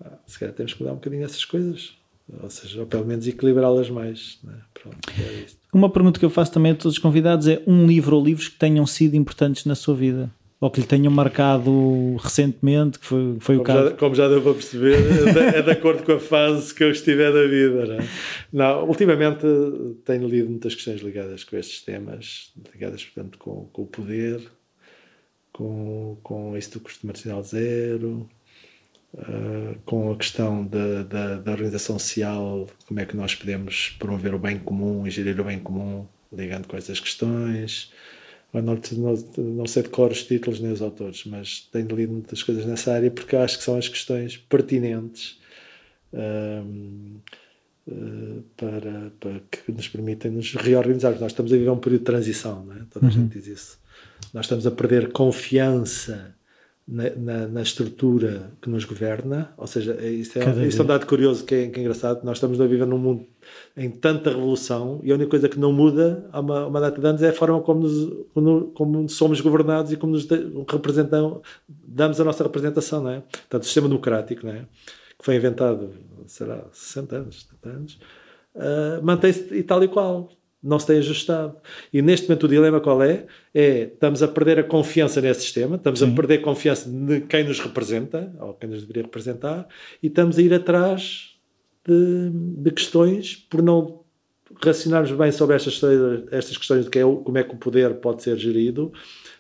Ah, Se calhar temos que mudar um bocadinho essas coisas, ou seja, ou pelo menos equilibrá-las mais, não é? Pronto, é. Uma pergunta que eu faço também a todos os convidados é um livro ou livros que tenham sido importantes na sua vida. Ou que lhe tenham marcado recentemente, que foi, foi o Como caso. já, como já deu para perceber, é de, é de acordo com a fase que eu estiver da vida, não é? Não, ultimamente tenho lido muitas questões ligadas com estes temas, ligadas, portanto, com, com o poder, com, com isso do custo marginal zero, ah, com a questão da, da, da organização social, como é que nós podemos promover o bem comum e gerir o bem comum, ligando com essas questões. Eu Não, não, não sei de cor os títulos nem os autores, mas tenho lido muitas coisas nessa área porque acho que são as questões pertinentes ahm, eh, para, para que nos permitem nos reorganizar. Nós estamos a viver um período de transição, não é? toda a gente diz isso. Nós estamos a perder confiança na, na, na estrutura que nos governa, ou seja, isso é, isso é um dado curioso que é, que é engraçado. Nós estamos a viver num mundo em tanta revolução e a única coisa que não muda há uma, uma data de anos é a forma como, nos, como, somos governados e como nos representam, damos a nossa representação, não é? Portanto, o sistema democrático, não é? Que foi inventado, será, 60 anos, 70 anos, ah, mantém-se e tal e qual. Não se tem ajustado. E neste momento o dilema qual é? É, estamos a perder a confiança nesse sistema, estamos a perder confiança de quem nos representa, ou quem nos deveria representar, e estamos a ir atrás de, de questões por não racionarmos bem sobre estas, estas questões de que é como é que o poder pode ser gerido,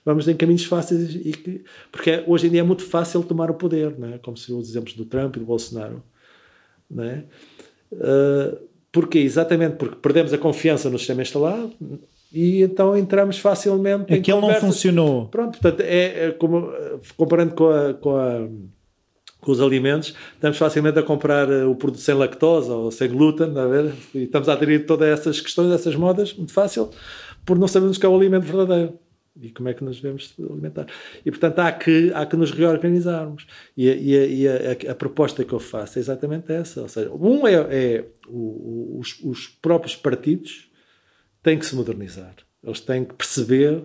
vamos em caminhos fáceis e que, porque é- hoje em dia é muito fácil tomar o poder, não é? como se os exemplos do Trump e do Bolsonaro. Não é? Uh, Porquê? Exatamente porque perdemos a confiança no sistema instalado e então entramos facilmente em Aquele não funcionou. Pronto, portanto, é, é como comparando com, a, com, a- com os alimentos, estamos facilmente a comprar eh, o produto sem lactose ou sem glúten, a ver? E estamos a aderir todas essas questões, essas modas, muito fácil, por não sabermos que é o alimento verdadeiro e como é que nos devemos alimentar. E, portanto, há que, há que nos reorganizarmos. E, a, e a- a- a proposta que eu faço é exatamente essa. Ou seja, um é, é o- os, os próprios partidos têm que se modernizar. Eles têm que perceber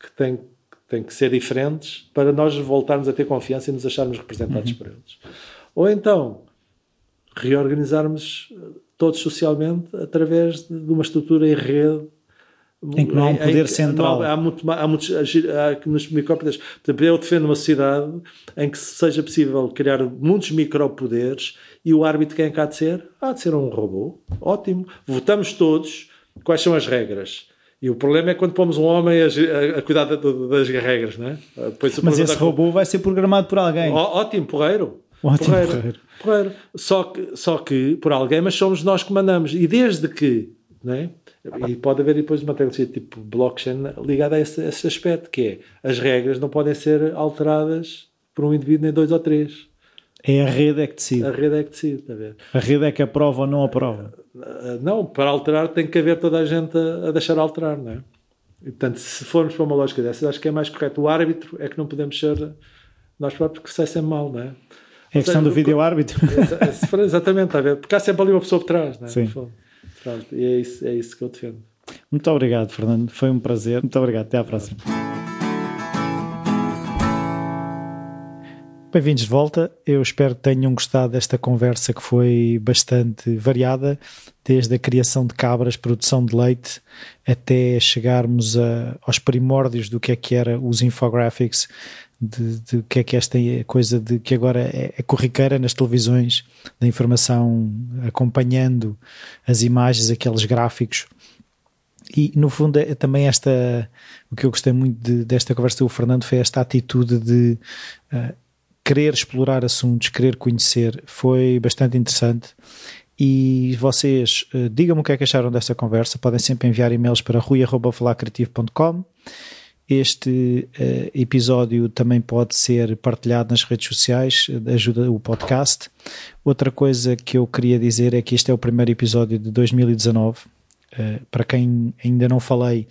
que têm, que têm que ser diferentes para nós voltarmos a ter confiança e nos acharmos representados por eles. Ou então, reorganizarmos todos socialmente através de uma estrutura em rede Em que não há um poder central. não, há, muito, há muitos há, nos micropoderes. Eu defendo uma sociedade em que seja possível criar muitos micropoderes e o árbitro quem é que há de ser? Há de ser um robô. Ótimo. Votamos todos. Quais são as regras? E o problema é quando pomos um homem a, a- cuidar da- da- das regras, não é? Depois Mas esse robô vai ser programado por alguém. Ó- Ótimo, porreiro. Ótimo, porreiro. porreiro. porreiro. Só, que, só que por alguém, mas somos nós que mandamos. E desde que, não é? E pode haver depois uma tecnologia tipo blockchain ligada a esse, a esse aspecto, que é as regras não podem ser alteradas por um indivíduo, nem dois ou três. É a rede é que decide. A rede é que decide, está a ver? A rede é que aprova ou não aprova. Ah, Não, para alterar tem que haver toda a gente a, a deixar alterar, não é? E, portanto, se formos para uma lógica dessa, acho que é mais correto. O árbitro é que não podemos ser nós próprios, porque sai sempre mal, não é? É a questão do. Exa- se for Exatamente, está a ver? Porque há sempre ali uma pessoa por trás, não é? Sim. Pronto, e é isso, é isso que eu defendo. Muito obrigado, Fernando. Foi um prazer. Muito obrigado. Até à próxima. Bem-vindos de volta. Eu espero que tenham gostado desta conversa que foi bastante variada, desde a criação de cabras, produção de leite, até chegarmos a- aos primórdios do que é que era os infographics, de, que é que esta coisa de que agora é, é corriqueira nas televisões, da informação acompanhando as imagens, aqueles gráficos. E no fundo é também esta o que eu gostei muito de- desta conversa do Fernando foi esta atitude de ah, querer explorar assuntos, querer conhecer, foi bastante interessante. E vocês, eh, digam-me o que é que acharam desta conversa. Podem sempre enviar e-mails para rui.falarcreativo.com. Este eh, episódio também pode ser partilhado nas redes sociais, eh, ajuda o podcast. Outra coisa que eu queria dizer é que este é o primeiro episódio de 2019. Eh, para quem ainda não falei,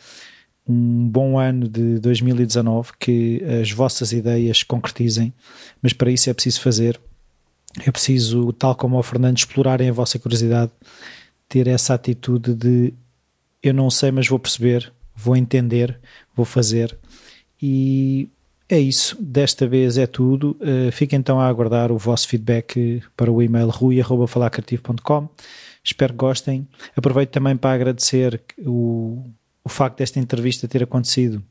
um bom ano de 2019, que as vossas ideias concretizem, mas para isso é preciso fazer. É preciso, tal como o Fernando, explorarem a vossa curiosidade, ter essa atitude de eu não sei, mas vou perceber, vou entender, vou fazer. E é isso. Desta vez é tudo. Uh, fiquem então a aguardar o vosso feedback para o e-mail rui.falarcreativo.com. Espero que gostem. Aproveito também para agradecer o, o facto desta entrevista ter acontecido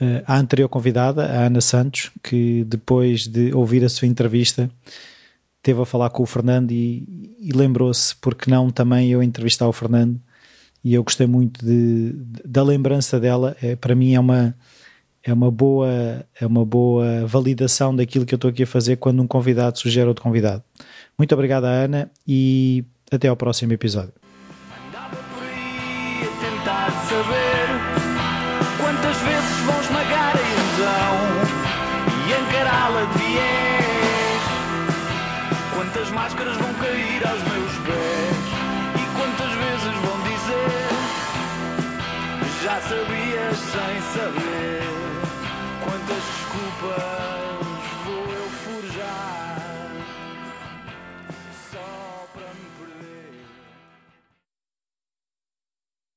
uh, à anterior convidada, a Ana Santos, que depois de ouvir a sua entrevista teve a falar com o Fernando e, e lembrou-se, porque não também eu entrevistar o Fernando e eu gostei muito de, de, da lembrança dela. É, para mim é uma é uma boa é uma boa validação daquilo que eu estou aqui a fazer quando um convidado sugere outro convidado. Muito obrigado, Ana, e até ao próximo episódio.